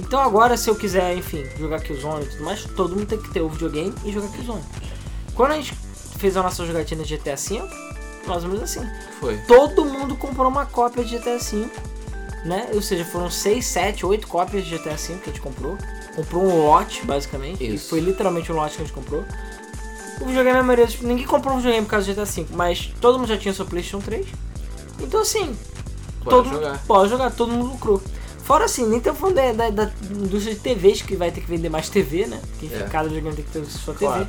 Então agora, se eu quiser, enfim, jogar Killzone e tudo mais, todo mundo tem que ter o videogame e jogar Killzone. Quando a gente fez a nossa jogatina de GTA V, mais ou menos assim. Foi. Todo mundo comprou uma cópia de GTA V, né? Ou seja, foram 6, 7, 8 cópias de GTA V que a gente comprou. Comprou um lote, basicamente. E Isso. foi literalmente um lote que a gente comprou. O videogame, a maioria, tipo, ninguém comprou um videogame por causa do GTA V, mas todo mundo já tinha seu PlayStation 3. Então, assim, Bora todo jogar. mundo pode jogar, todo mundo lucrou. Fora assim, nem tô falando da, da, da indústria de TVs que vai ter que vender mais TV, né? Porque É. cada videogame tem que ter sua TV. Claro.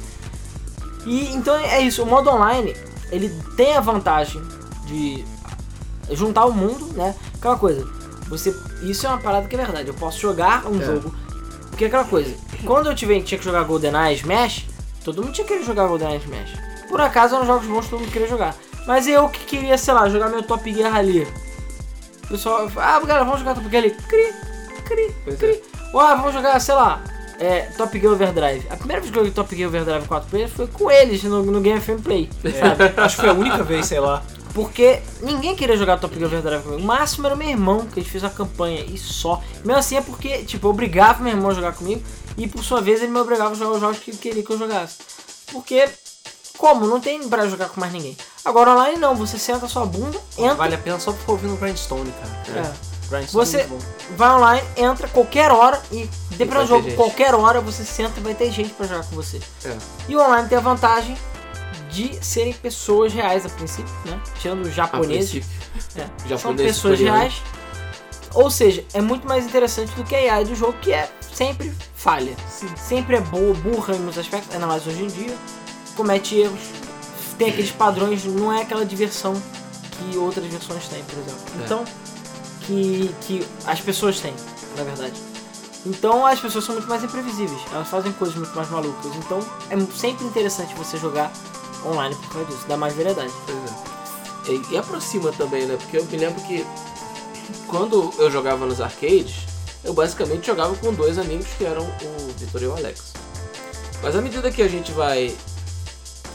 E então é isso, o modo online, ele tem a vantagem de juntar o mundo, né? Aquela coisa, você. Isso é uma parada que é verdade. Eu posso jogar um É. jogo. Porque é aquela coisa, quando eu tive, tinha que jogar GoldenEye Smash, todo mundo tinha que querer jogar GoldenEye Smash. Por acaso eram jogos bons que todo mundo queria jogar. Mas eu que queria, sei lá, jogar meu Top Gear ali. Pessoal, ah, galera, vamos jogar Top Gear ali. Cri, cri, Pois cri. Ou ah, vamos jogar, sei lá, é, Top Gear Overdrive. A primeira vez que eu joguei Top Gear Overdrive 4 players foi com eles no, no Game FM Play. É, [laughs] acho que foi a única vez, sei lá. Porque ninguém queria jogar Top Gear Overdrive comigo. O máximo era o meu irmão, que a gente fez a campanha e só. Mesmo assim é porque, tipo, eu obrigava meu irmão a jogar comigo e por sua vez ele me obrigava a jogar os jogos que queria que eu jogasse. Porque, como? Não tem pra jogar com mais ninguém. Agora online não, você senta a sua bunda, entra, Vale a pena só por ouvindo o Grindstone, cara. É. Grindstone Você- é muito bom. vai online, entra qualquer hora e dependendo do jogo, gente. qualquer hora você senta e vai ter gente pra jogar com você. É. E o online tem a vantagem de serem pessoas reais a princípio, né? Tirando os japoneses. [laughs] É, são Japonês, pessoas coreano. reais. Ou seja, é muito mais interessante do que a AI do jogo, que é sempre falha. Sempre é boa, burra em muitos aspectos, ainda mais hoje em dia. Comete erros, tem aqueles padrões, não é aquela diversão que outras versões têm, por exemplo. É. Então, que, que as pessoas têm, na verdade. Então as pessoas são muito mais imprevisíveis, elas fazem coisas muito mais malucas. Então é sempre interessante você jogar online por causa disso, dá mais variedade. Pois é. E, e aproxima também, né? Porque eu me lembro que quando eu jogava nos arcades, eu basicamente jogava com dois amigos que eram o Vitor e o Alex. Mas à medida que a gente vai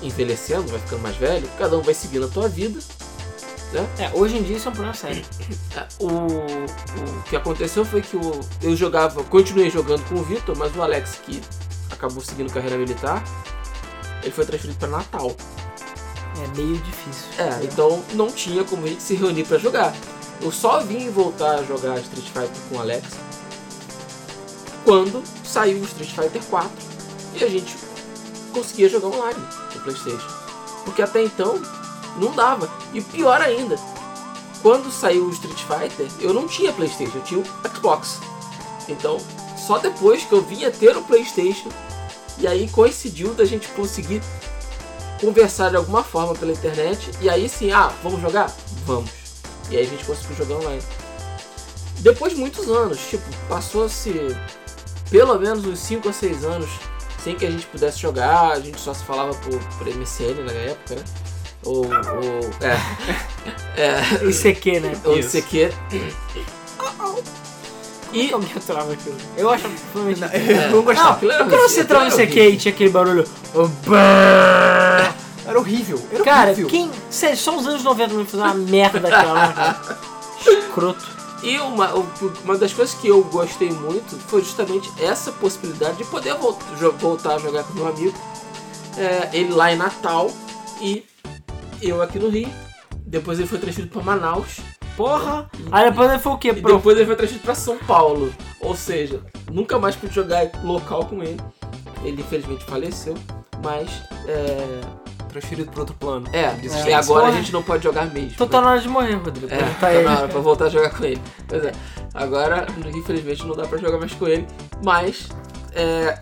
envelhecendo, vai ficando mais velho, cada um vai seguindo a tua vida. É, hoje em dia isso é um problema sério. É, O, o que aconteceu foi que o, eu jogava, continuei jogando com o Vitor, mas o Alex, que acabou seguindo carreira militar, ele foi transferido para Natal. É meio difícil. É, então não tinha como a gente se reunir pra jogar. Eu só vim voltar a jogar Street Fighter com o Alex quando saiu o Street Fighter 4 e a gente conseguia jogar online PlayStation. Porque até então não dava. E pior ainda, quando saiu o Street Fighter, eu não tinha PlayStation, eu tinha o Xbox. Então, só depois que eu vinha ter o PlayStation e aí coincidiu da gente conseguir conversar de alguma forma pela internet e aí sim, ah, vamos jogar? Vamos. E aí a gente conseguiu jogar online. Depois de muitos anos, tipo, passou-se pelo menos uns 5 ou 6 anos sem que a gente pudesse jogar, a gente só se falava por, por MSN na época, né? Ou, ou é, [laughs] é, Isso aqui, né? ou Isso. CQ. E alguém aturava aquilo? Eu acho absolutamente. Não, Não, eu não gostava. quando você entrava no CQ e tinha aquele barulho. Era horrível. Era Cara, horrível. quem. Sério, só os anos 90 me fizeram uma merda daquela, né, cara? [laughs] Escroto. E uma, uma das coisas que eu gostei muito foi justamente essa possibilidade de poder voltar a jogar com meu amigo. É, ele lá em Natal e eu aqui no Rio. Depois ele foi transferido para Manaus. Porra! Aí depois ele foi o quê? E depois ele foi transferido para São Paulo. Ou seja, nunca mais pude jogar local com ele. Ele infelizmente faleceu. Mas é. Transferido para outro plano. É, Diz e agora a gente não pode jogar mesmo. Tô tá na hora de morrer, Rodrigo. É, tá tá ele. na hora pra voltar a jogar com ele. Pois é, agora, infelizmente, não dá pra jogar mais com ele, mas é,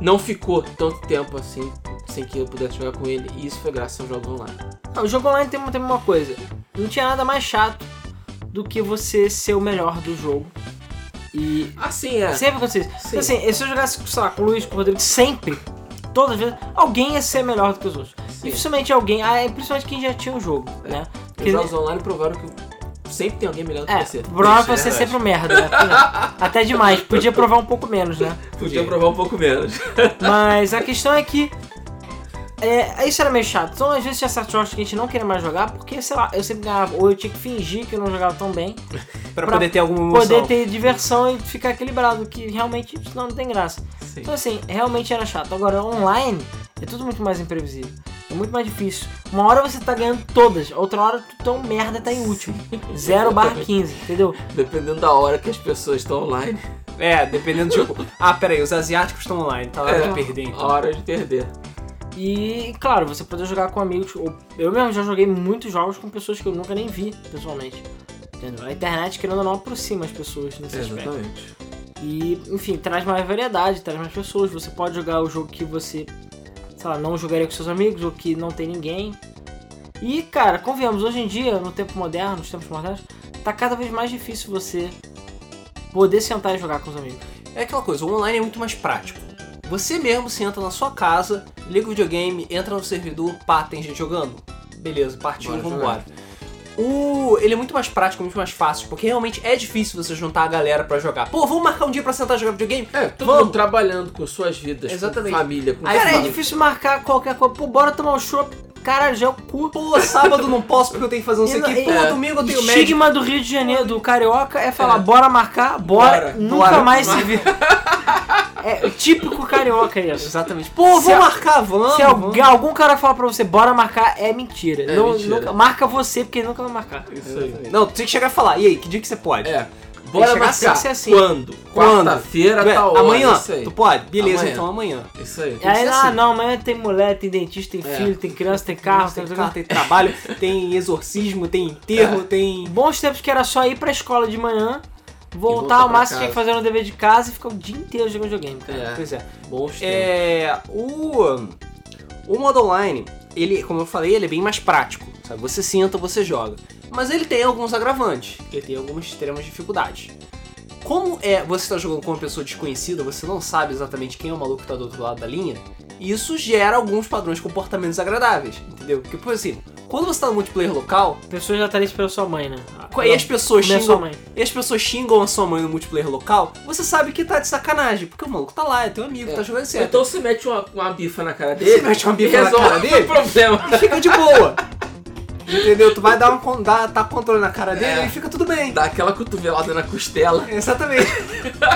não ficou tanto tempo assim sem que eu pudesse jogar com ele, e isso foi graças aos jogos online. Não, o jogo online tem, uma- tem uma coisa. Não tinha nada mais chato do que você ser o melhor do jogo. E Assim é. sempre acontecia isso. Então, assim, se eu jogasse sei lá, com o Luiz, com o Rodrigo, sempre, todas as vezes, alguém ia ser melhor do que os outros. E principalmente alguém, ah, é principalmente quem já tinha o jogo, né? Os Porque- jogos online provaram que sempre tem alguém melhor do É, que você. prova é você é sempre um merda, né? Até demais. Podia provar um pouco menos, né? Podia provar um pouco menos. Mas a questão é que. É, isso era meio chato. Então, às vezes tinha certos jogos que a gente não queria mais jogar, porque, sei lá, eu sempre ganhava, ou eu tinha que fingir que eu não jogava tão bem, [laughs] Pra, Pra poder ter alguma emoção. poder ter diversão e ficar equilibrado, que realmente senão não tem graça. Sim. Então, assim, realmente era chato. Agora, online é tudo muito mais imprevisível. É muito mais difícil. Uma hora você tá ganhando todas, outra hora tu um merda tá em último. 0 [laughs] barra 15, entendeu? Dependendo da hora que as pessoas estão online. [laughs] É, dependendo do tipo. Ah, peraí, os asiáticos estão online, tá lá É, de perder então. hora de perder. E, claro, você poder jogar com amigos. Eu mesmo já joguei muitos jogos com pessoas que eu nunca nem vi pessoalmente. Entendeu? A internet, querendo ou não, aproxima as pessoas nesse aspecto. Exatamente. E, enfim, traz mais variedade, traz mais pessoas. Você pode jogar o jogo que você, sei lá, não jogaria com seus amigos ou que não tem ninguém. E, cara, convenhamos, hoje em dia, no tempo moderno, nos tempos modernos, tá cada vez mais difícil você poder sentar e jogar com os amigos. É aquela coisa, o online é muito mais prático. Você mesmo senta na sua casa, liga o videogame, entra no servidor, pá, tem gente jogando. Beleza, partiu, Bora vambora. O, ele é muito mais prático, muito mais fácil, porque realmente é difícil você juntar a galera pra jogar. Pô, vamos marcar um dia pra sentar e jogar videogame? É, todo Vamos. mundo trabalhando com suas vidas, Exatamente. com família, com Aí, cara, é difícil marcar qualquer coisa. Pô, bora tomar um chopp. Cara, já é o cu. Pô, sábado não posso porque eu tenho que fazer não sei o que. Pô, é. domingo eu O tenho médico. estigma do Rio de Janeiro, do Carioca, é falar, É. bora marcar, bora, Bora, nunca bora. mais se vê. [laughs] É típico carioca isso. Exatamente. Pô, Se vamos a- marcar, vamos. Se vamos. algum cara falar pra você, bora marcar, é mentira. É Não- mentira. nunca- marca você, porque ele nunca vai marcar. Isso aí. Não, tu tem que chegar e falar. E aí, que dia que você pode? É. Bora marcar. tem que ser assim. Quando? Quando? Quarta-feira, tá hora. amanhã, aí. tu pode? Beleza, Amanhã. então amanhã. Isso aí. E aí, ah, assim. não, amanhã tem mulher, tem dentista, tem É. filho, tem criança, tem carro, tem, tem, carro, tem trabalho, tem exorcismo, tem enterro, É. tem. Bons tempos que era só ir pra escola de manhã, voltar voltar máximo tinha que fazer um dever de casa e ficar o dia inteiro jogando videogame, cara. É. Pois é. Bons tempos. É. O. O modo online, ele, como eu falei, ele é bem mais prático. Sabe? Você senta, você joga. Mas ele tem alguns agravantes. Ele tem algumas extremas dificuldades. Como é você está jogando com uma pessoa desconhecida, você não sabe exatamente quem é o maluco que tá do outro lado da linha, isso gera alguns padrões de comportamentos agradáveis, entendeu? Porque, por exemplo, quando você tá no multiplayer local, A pessoa já estaria esperando sua mãe, né? e as pessoas sua xingam, mãe. e as pessoas xingam a sua mãe no multiplayer local, você sabe que tá de sacanagem, porque o maluco tá lá, é teu amigo, É. tá jogando certo. Então você mete uma, uma bifa na cara dele. Você mete uma bifa na cara dele? o problema. E fica de boa. [laughs] Entendeu? Tu vai dar um con- dar, tá controle na cara dele É. e fica tudo bem. Dá aquela cotovelada na costela. Exatamente.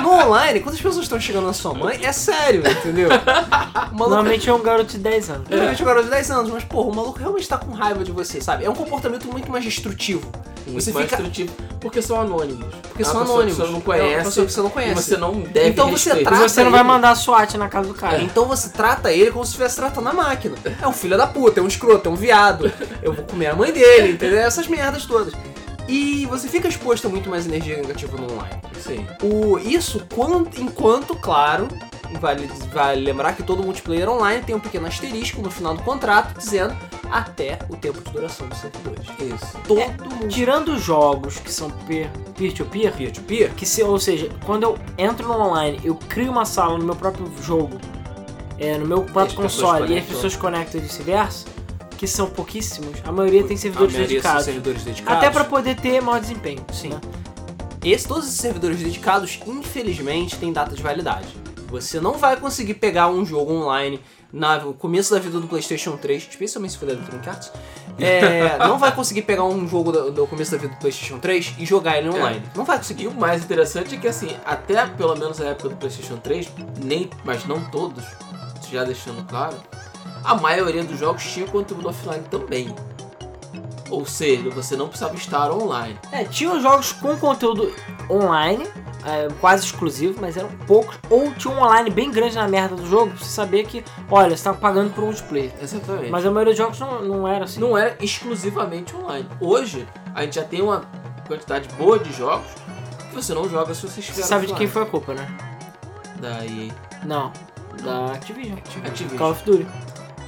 No online, quando as pessoas estão chegando na sua mãe, é sério, entendeu? [laughs] Normalmente é um garoto de 10 anos. Realmente é um garoto de 10 anos, mas porra, o maluco realmente tá com raiva de você, sabe? É um comportamento muito mais destrutivo. Muito Você mais fica. destrutivo. Porque são anônimos. Porque É são anônimos. Que você não É uma conhece. pessoa que você não conhece. E você não deve Então você respeito. E trata você não vai mandar a SWAT na casa do cara. Então você trata ele como se estivesse tratando a máquina. É um filho da puta, é um escroto, é um viado. Eu vou comer a mãe dele, entendeu? Essas merdas todas. E você fica exposto a muito mais energia negativa no online. Sim. O, isso quan- enquanto, claro, vale, vale lembrar que todo multiplayer online tem um pequeno asterisco no final do contrato dizendo até o tempo de duração dos servidores. Isso. Todo É, mundo. Tirando jogos que são peer- peer-to-peer, Peer-to-peer? que se, ou seja, quando eu entro no online, eu crio uma sala no meu próprio jogo, é, no meu próprio console, e as pessoas conectam e vice-versa, que são pouquíssimos, a maioria tem servidores A maioria são dedicados. servidores dedicados. Até pra poder ter maior desempenho. Sim. né? Esse, todos esses servidores dedicados, infelizmente, têm data de validade. Você não vai conseguir pegar um jogo online no começo da vida do PlayStation 3, especialmente se for da Electronic Arts, é, [laughs] não vai conseguir pegar um jogo do, do começo da vida do PlayStation 3 e jogar ele online. Não vai E conseguir. o mais interessante é que, assim, até pelo menos a época do PlayStation 3, nem, mas não todos, já deixando claro, a maioria dos jogos tinha conteúdo offline também. Ou seja, você não precisava estar online. É, tinham jogos com conteúdo online, é, quase exclusivo, mas eram poucos, ou tinha um online bem grande na merda do jogo, pra você saber que, olha, você tá pagando por multiplayer. Exatamente. Mas a maioria dos jogos não, não era assim. não era exclusivamente online. Hoje, a gente já tem uma quantidade boa de jogos que você não joga se você estiver Você sabe de quem foi a culpa, né? Da EA. Não, da Activision. Activision. Call of Duty.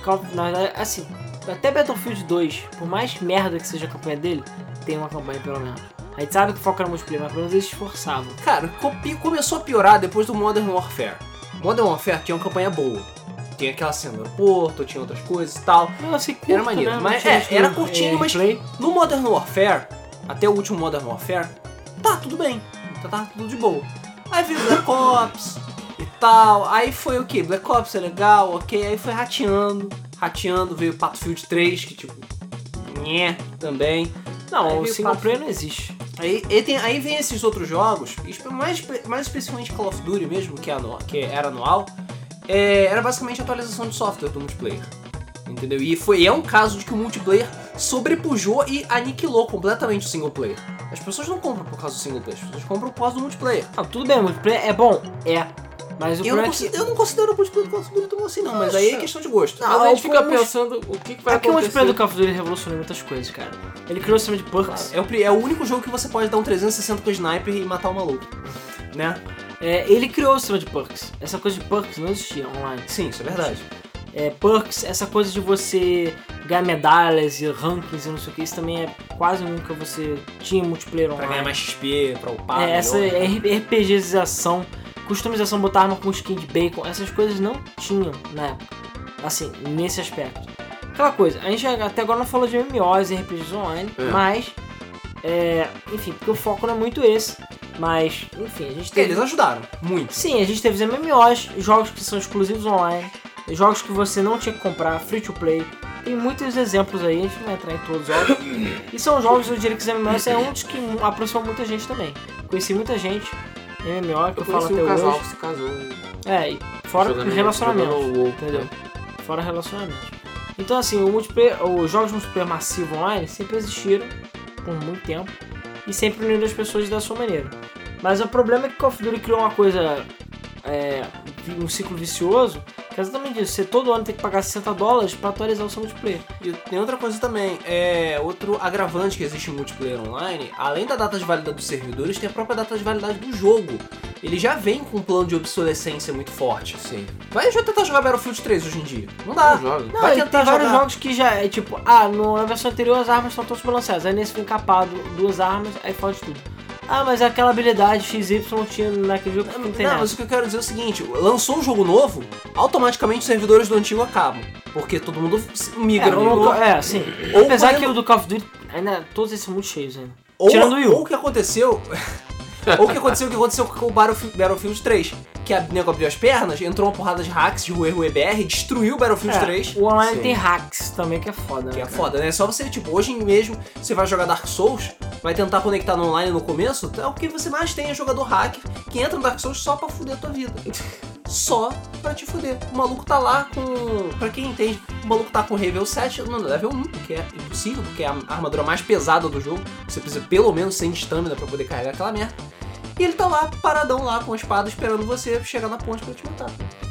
Call of, na verdade, assim, até Battlefield 2, por mais merda que seja a campanha dele, tem uma campanha pelo menos. A gente sabe que foca no multiplayer, mas pelo menos eles se esforçavam. Cara, começou a piorar depois do Modern Warfare. Modern Warfare tinha uma campanha boa. tem aquela cena no aeroporto, tinha outras coisas e tal. Não, assim, curto, Era maneiro, né? mas é, tinha era muito, curtinho, é, mas- play. No Modern Warfare, até o último Modern Warfare, tá tudo bem. Tá, tá tudo de boa. Aí veio Black Ops e tal. Aí foi o que? Black Ops é legal, ok. Aí foi rateando, rateando, veio Battlefield 3, que tipo. Nhé, também. Não, o single player não existe. Aí, aí, tem, aí vem esses outros jogos, mais, mais especificamente Call of Duty mesmo, que, é anu- que era anual, é, era basicamente atualização de software do multiplayer. Entendeu? E foi, é um caso de que o multiplayer sobrepujou e aniquilou completamente o single player. As pessoas não compram por causa do single player, as pessoas compram por causa do multiplayer. Não, tudo bem, o multiplayer é bom? É. Mas o Eu não, é que... considero, eu não considero o multiplayer do Call of Duty tão assim, não, mas aí é questão de gosto. Não, Mas a gente fica o- pensando o que, que vai É que o acontecer. multiplayer do Call of Duty revolucionou muitas coisas, cara. Ele criou o sistema de perks. É o, é o único jogo que você pode dar um 360 com o sniper e matar o maluco. Né? É, ele criou o sistema de perks. Essa coisa de perks não existia online. Sim, isso é verdade. É, perks, essa coisa de você ganhar medalhas e rankings e não sei o que, isso também é quase nunca você tinha multiplayer Pra online. ganhar mais XP, pra upar. É, essa melhor. RPGização, customização, botar arma com skin de bacon, essas coisas não tinham na época. Assim, nesse aspecto. Aquela coisa, a gente até agora não falou de MMOs e RPGs online, É. mas. é, enfim, porque o foco não é muito esse. Mas, enfim, a gente teve. Eles ajudaram, muito. Sim, a gente teve os MMOs, jogos que são exclusivos online, jogos que você não tinha que comprar, free to play. Tem muitos exemplos aí, a gente não vai entrar em todos, óbvio. E são jogos, eu diria que os MMOs é um dos que aproximam muita gente também. Conheci muita gente em MMO que eu, Eu falo até um casal hoje. que se casou. É, e fora jogando- relacionamento, jogando WoW, entendeu? né? Fora relacionamento. Então assim, o multiplayer, os jogos multiplayer massivo online sempre existiram por muito tempo e sempre uniram as pessoas da sua maneira. Mas o problema é que Call of Duty criou uma coisa, é, um ciclo vicioso, que é exatamente isso. Você todo ano tem que pagar 60 dólares pra atualizar o seu multiplayer. E tem outra coisa também, é outro agravante que existe em multiplayer online, além da data de validade dos servidores, tem a própria data de validade do jogo. Ele já vem com um plano de obsolescência muito forte. Sim. Vai já tentar jogar Battlefield 3 hoje em dia. Não dá. Não joga. Não, Vai tentar tem vários jogar. jogos que já é tipo, ah, no- na versão anterior as armas estão todas balanceadas, aí nesse vem capado duas armas, aí fode tudo. Ah, mas aquela habilidade XY tinha naquele jogo que não tem Não, nada. mas o que eu quero dizer é o seguinte, lançou um jogo novo, automaticamente os servidores do antigo acabam. Porque todo mundo É, migra eu no é, sim. Ou Apesar quando- que o do Call of Duty, ainda, todos esses são muito cheios ainda. Ou, Tirando o Wii U. ou o que aconteceu. Ou o que aconteceu, o que aconteceu com o Battlefield, Battlefield 3. Que a nego abriu as pernas, entrou uma porrada de hacks de Rue Rue BR, destruiu o Battlefield É, 3. o online Sim. tem hacks também, que é foda, Que né, é cara? foda, né? Só você, tipo, hoje mesmo, você vai jogar Dark Souls, vai tentar conectar no online no começo, é o que você mais tem é jogador hacker que entra no Dark Souls só pra fuder a tua vida. [laughs] Só pra te fuder. O maluco tá lá com. Pra quem entende, o maluco tá com level 7, não, level 1, que é impossível, porque é a armadura mais pesada do jogo. Você precisa pelo menos 100 de stamina pra poder carregar aquela merda. E ele tá lá, paradão lá, com a espada, esperando você chegar na ponte pra te matar.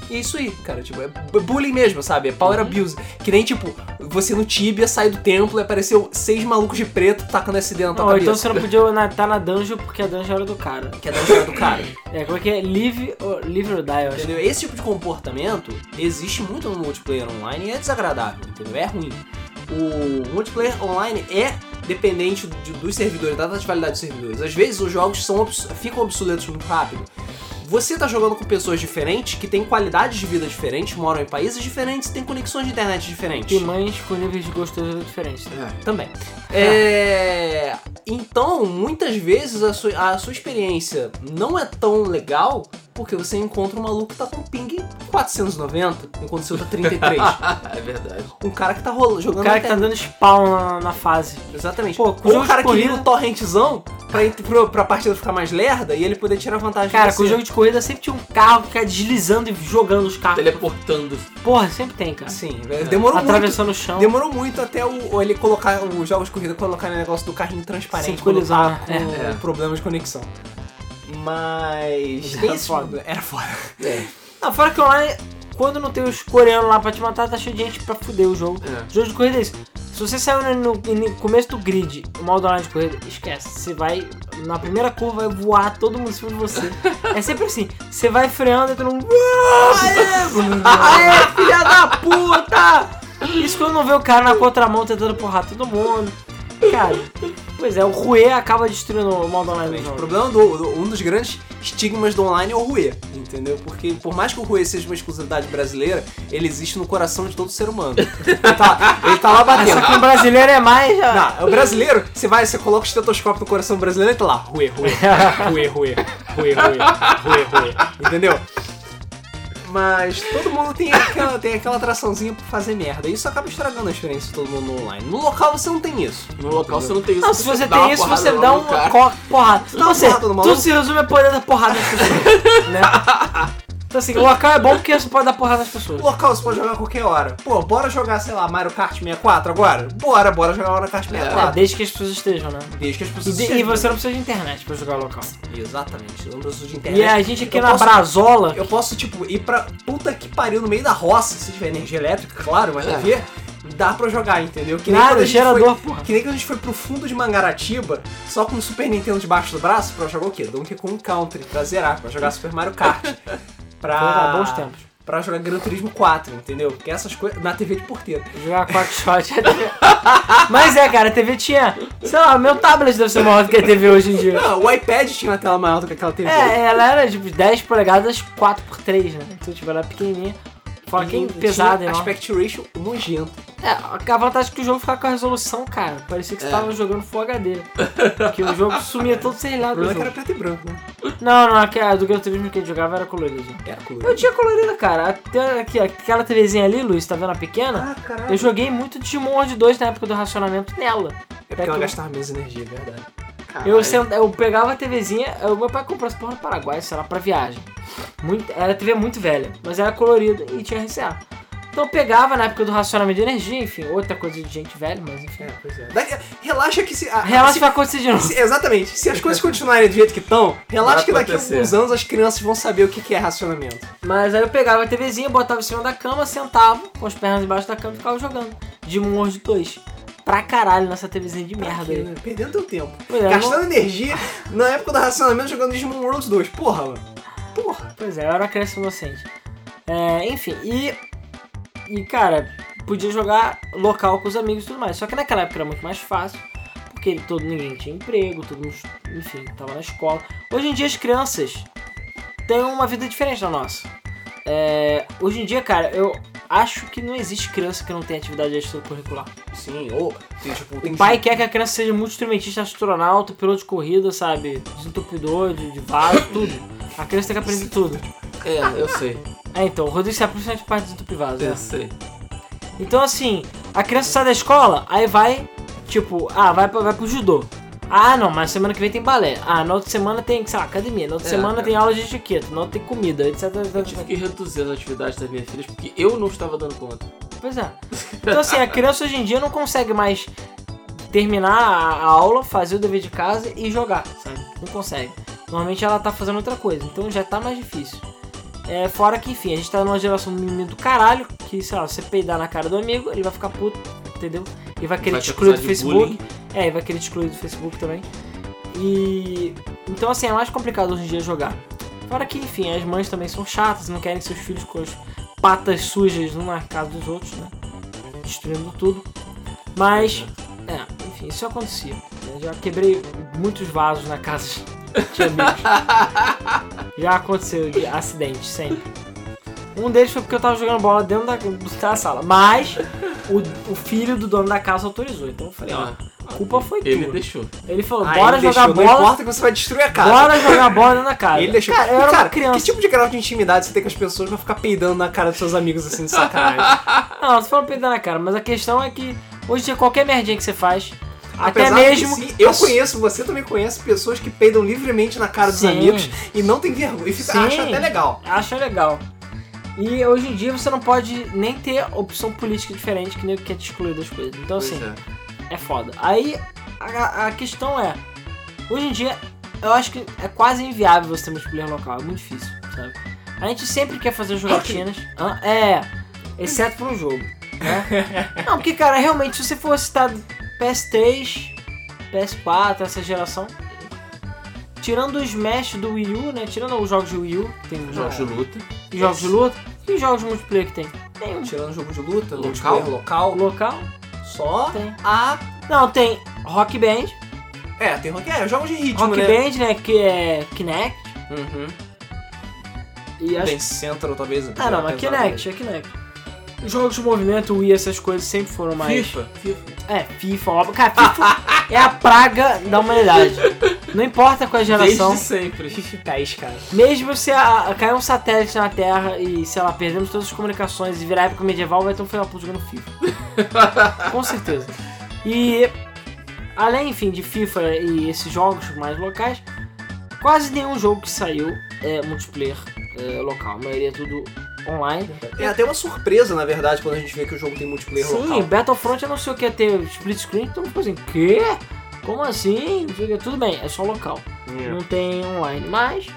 E é isso aí, cara, tipo, é bu- bullying mesmo, sabe? É power abuse. Que nem, tipo, você no Tibia sai do templo e apareceu seis malucos de preto tacando SD na tua Não, cabeça. então você não podia estar na dungeon porque a dungeon era do cara. Que é da história do cara. [coughs] É, como é que é? Live or, live or die, eu acho. Entendeu? Esse tipo de comportamento existe muito no multiplayer online e é desagradável, entendeu? É ruim. O multiplayer online é dependente de- dos servidores, da data de validade dos servidores. Às vezes os jogos são, ficam obsoletos muito rápido. Você tá jogando com pessoas diferentes, que têm qualidades de vida diferentes, moram em países diferentes, têm conexões de internet diferentes. Tem mães com níveis de gostoso diferentes. né? É. Também. É, Então, muitas vezes a sua, a sua experiência não é tão legal porque você encontra um maluco que tá com ping 490, enquanto o seu tá 33. [laughs] é verdade. um cara que tá rolando, jogando O cara que tá dando spawn na, na fase. Exatamente. Pô, Ou o cara que liga o torrentzão pra, pro- pra partida ficar mais lerda e ele poder tirar vantagem Cara, com o jogo de corrida sempre tinha um carro que fica deslizando e jogando os carros. Teleportando. Porra, sempre tem, cara. Sim, demorou muito. Atravessando o chão. Demorou muito até o, ele colocar os jogos de corrida colocar no negócio do carrinho transparente Sincronizar, tá com é. problemas de conexão. Mas. Era esse- foda. Era foda. É. Não, fora que online, quando não tem os coreanos lá pra te matar, tá cheio de gente pra fuder o jogo. É. Jogo de corrida é isso. Se você saiu no, no começo do grid, o modo online de corrida, esquece. Você vai, na primeira curva, vai voar todo mundo em cima de você. [laughs] é sempre assim. Você vai freando e todo mundo... Aê, filha da puta! Isso quando não vê o cara na contramão tentando porrar todo mundo. Cara, pois é, o Rue acaba destruindo o modo online O problema do, do- Um dos grandes estigmas do online é o Rue. entendeu? Porque por mais que o Rui seja uma exclusividade brasileira, ele existe no coração de todo ser humano. Ele tá, ele tá lá batendo. Só que o brasileiro é mais. já- Não, o brasileiro, você vai, você coloca o estetoscópio no coração brasileiro e tá lá, Rui, Rui, Rui, Rui, Rui, Rui, Rui, Rui, entendeu? Mas todo mundo tem aquela, tem aquela atraçãozinha pra fazer merda. Isso acaba estragando a experiência de todo mundo no online. No local você não tem isso. No local você não tem isso. Não, se você dá tem isso, você dá uma porrada. uma Você, tudo se resume a poder da porrada [laughs] né? Então assim, o local é bom porque você pode dar porrada nas pessoas. No local você pode jogar a qualquer hora. Pô, bora jogar, sei lá, Mario Kart 64 agora? Bora, bora jogar Mario Kart É, 64. desde que as pessoas estejam, né? Desde que as pessoas de- e estejam. você não precisa de internet pra jogar local. Exatamente, eu não preciso de internet. E a gente aqui Eu na posso- Brazola. Eu posso, tipo, ir pra puta que pariu no meio da roça, se tiver energia elétrica, claro, mas É. TV, dá pra jogar, entendeu? Que Nada, quando a gente gerador, foi, porra. Que nem quando a gente foi pro fundo de Mangaratiba, só com o Super Nintendo debaixo do braço, pra jogar o quê? Donkey Kong Country, pra zerar, pra jogar Super Mario Kart. [laughs] Pra... Bons tempos. Pra jogar Gran Turismo 4, entendeu? Porque essas coisas. Na TV de porteiro. Jogar quackshot é TV. Mas é, cara, a TV tinha. Sei lá, meu tablet deve ser maior do que a TV hoje em dia. Não, o iPad tinha uma tela maior do que aquela TV. É, ela era tipo 10 polegadas 4x3, né? Então, tipo, ela era pequenininha. Fala que Tinha pesada, hein? Aspect ratio nojento. É, a vantagem é que o jogo ficava com a resolução, cara. Parecia que você É. tava jogando Full HD. Porque o jogo sumia todo sem O lado do problema é era preto e branco, né? Não, não, a do Gran Turismo que a gente jogava era colorido. Era Eu colorido. tinha colorida, cara. Até aqui, aquela TVzinha ali, Luiz, tá vendo a pequena? Ah, caralho. Eu joguei muito Digimon World 2 na época do racionamento nela. É porque ela que eu- gastava menos energia, é verdade. Eu, sent- eu pegava a TVzinha, eu- meu pai comprou essa porra no Paraguai, sei lá, pra viagem. Muito, era TV muito velha, mas era colorida e tinha RCA. Então eu pegava na época do racionamento de energia, enfim, outra coisa de gente velha, mas enfim. É, pois é. Daqui- relaxa que se. a- Relaxa se- vai acontecer de novo. se- exatamente. Se as coisas continuarem do jeito que estão, relaxa Vai que daqui a alguns anos as crianças vão saber o que que é racionamento. Mas aí eu pegava a TVzinha, botava em cima da cama, sentava com as pernas embaixo da cama e ficava jogando. Digimon World 2. Pra caralho nessa TVzinha de merda Aqui, aí. né? Perdendo teu tempo. Pois é, Gastando energia na época do racionamento jogando Digimon World 2. Porra, mano. Porra. Pois é, eu era uma criança inocente. É, enfim, e. E cara, podia jogar local com os amigos e tudo mais. Só que naquela época era muito mais fácil, porque todo, ninguém tinha emprego, todo mundo, enfim, tava na escola. Hoje em dia as crianças têm uma vida diferente da nossa. É, hoje em dia, cara, eu acho que não existe criança que não tenha atividade extracurricular. Sim, ou. Tem, tipo, tem O pai quer que a criança seja multi-instrumentista, astronauta, piloto de corrida, sabe? Desentupidor de, de vaso, tudo. A criança tem que aprender tudo. É, eu sei. É, então, o Rodrigo principalmente parte de desentupir vaso. Eu né? sei. Então, assim, a criança sai da escola, aí vai, tipo, ah, vai, vai pro judô. Ah, não, mas semana que vem tem balé. Ah, na outra semana tem, sei lá, academia. Na outra É, semana é. tem aula de etiqueta. Na outra tem comida, etc. etc, Eu tive que reduzir as atividades das minhas filhas porque eu não estava dando conta. Pois é. Então, assim, a criança hoje em dia não consegue mais terminar a aula, fazer o dever de casa e jogar, sabe? Não consegue. Normalmente ela tá fazendo outra coisa, então já tá mais difícil. É, fora que, enfim, a gente tá numa geração do mimimi do caralho, que, sei lá, você peidar na cara do amigo, ele vai ficar puto, entendeu? E vai querer Vai te excluir do Facebook. bullying. É, e vai querer te excluir do Facebook também. E. Então, assim, é mais complicado hoje em dia jogar. Fora que, enfim, as mães também são chatas, não querem que seus filhos com as patas sujas na casa dos outros, né? Destruindo tudo. Mas, é, enfim, isso acontecia. Eu já quebrei muitos vasos na casa de amigos. [laughs] já aconteceu de acidente, sempre. Um deles foi porque eu tava jogando bola dentro da, da sala. Mas o, o filho do dono da casa autorizou. Então eu falei, ó, a culpa foi Ele tua. deixou. Ele falou, Ah, bora ele jogar deixou, Não bola. importa que você vai destruir a casa. Bora jogar bola dentro da casa. Ele deixou. Cara, eu era cara, uma criança. Que tipo de grau de intimidade você tem com as pessoas pra ficar peidando na cara dos seus amigos assim de sacanagem? [laughs] Não, não tô falando peidar na cara, mas a questão é que hoje em dia qualquer merdinha que você faz, até Apesar mesmo. que, sim, eu conheço, você também conhece pessoas que peidam livremente na cara dos Sim. amigos e não tem vergonha. E fica, Sim. acha até legal. Acha legal. E hoje em dia você não pode nem ter opção política diferente que nem o que quer te excluir das coisas. Então Pois assim, é. é foda. Aí a, a questão é, hoje em dia eu acho que é quase inviável você ter multiplayer local, é muito difícil, sabe? A gente sempre quer fazer jogatinas. [coughs] É, exceto para um jogo. Né? [laughs] Não, porque cara, realmente, se você for citar PS3, PS4, essa geração. Tirando o Smash do Wii U, né? Tirando os jogos de Wii U, que tem Jogos de luta. e jogos de luta, e jogos de multiplayer que tem? Tem um Tirando jogo de luta, Local? local, local? só Tem. a. Não, tem Rock Band, É, tem rock. É, jogos de ritmo, Rock né? Band, né? Que é Kinect. Uhum. E acho Dance Central, talvez. Ah, não, mas pesado. Kinect, é Kinect. Os jogos de movimento, Wii, essas coisas sempre foram mais. FIFA, FIFA. É, FIFA, óbvio. Cara, FIFA [laughs] é a praga da humanidade. Não importa qual é a geração. Desde sempre. FIFA 10, cara. Mesmo se a, a- cair um satélite na Terra e, sei lá, perdemos todas as comunicações e virar época medieval, vai ter um puta jogando FIFA. [laughs] Com certeza. E além, enfim, de FIFA e esses jogos mais locais, quase nenhum jogo que saiu é multiplayer é, local. A maioria é tudo online. É até uma surpresa, na verdade, quando a gente vê que o jogo tem multiplayer Sim, local. Battlefront eu não sei o que é ter split screen, então ficou assim, quê? Como assim? Tudo bem, é só local. É. não tem online, mas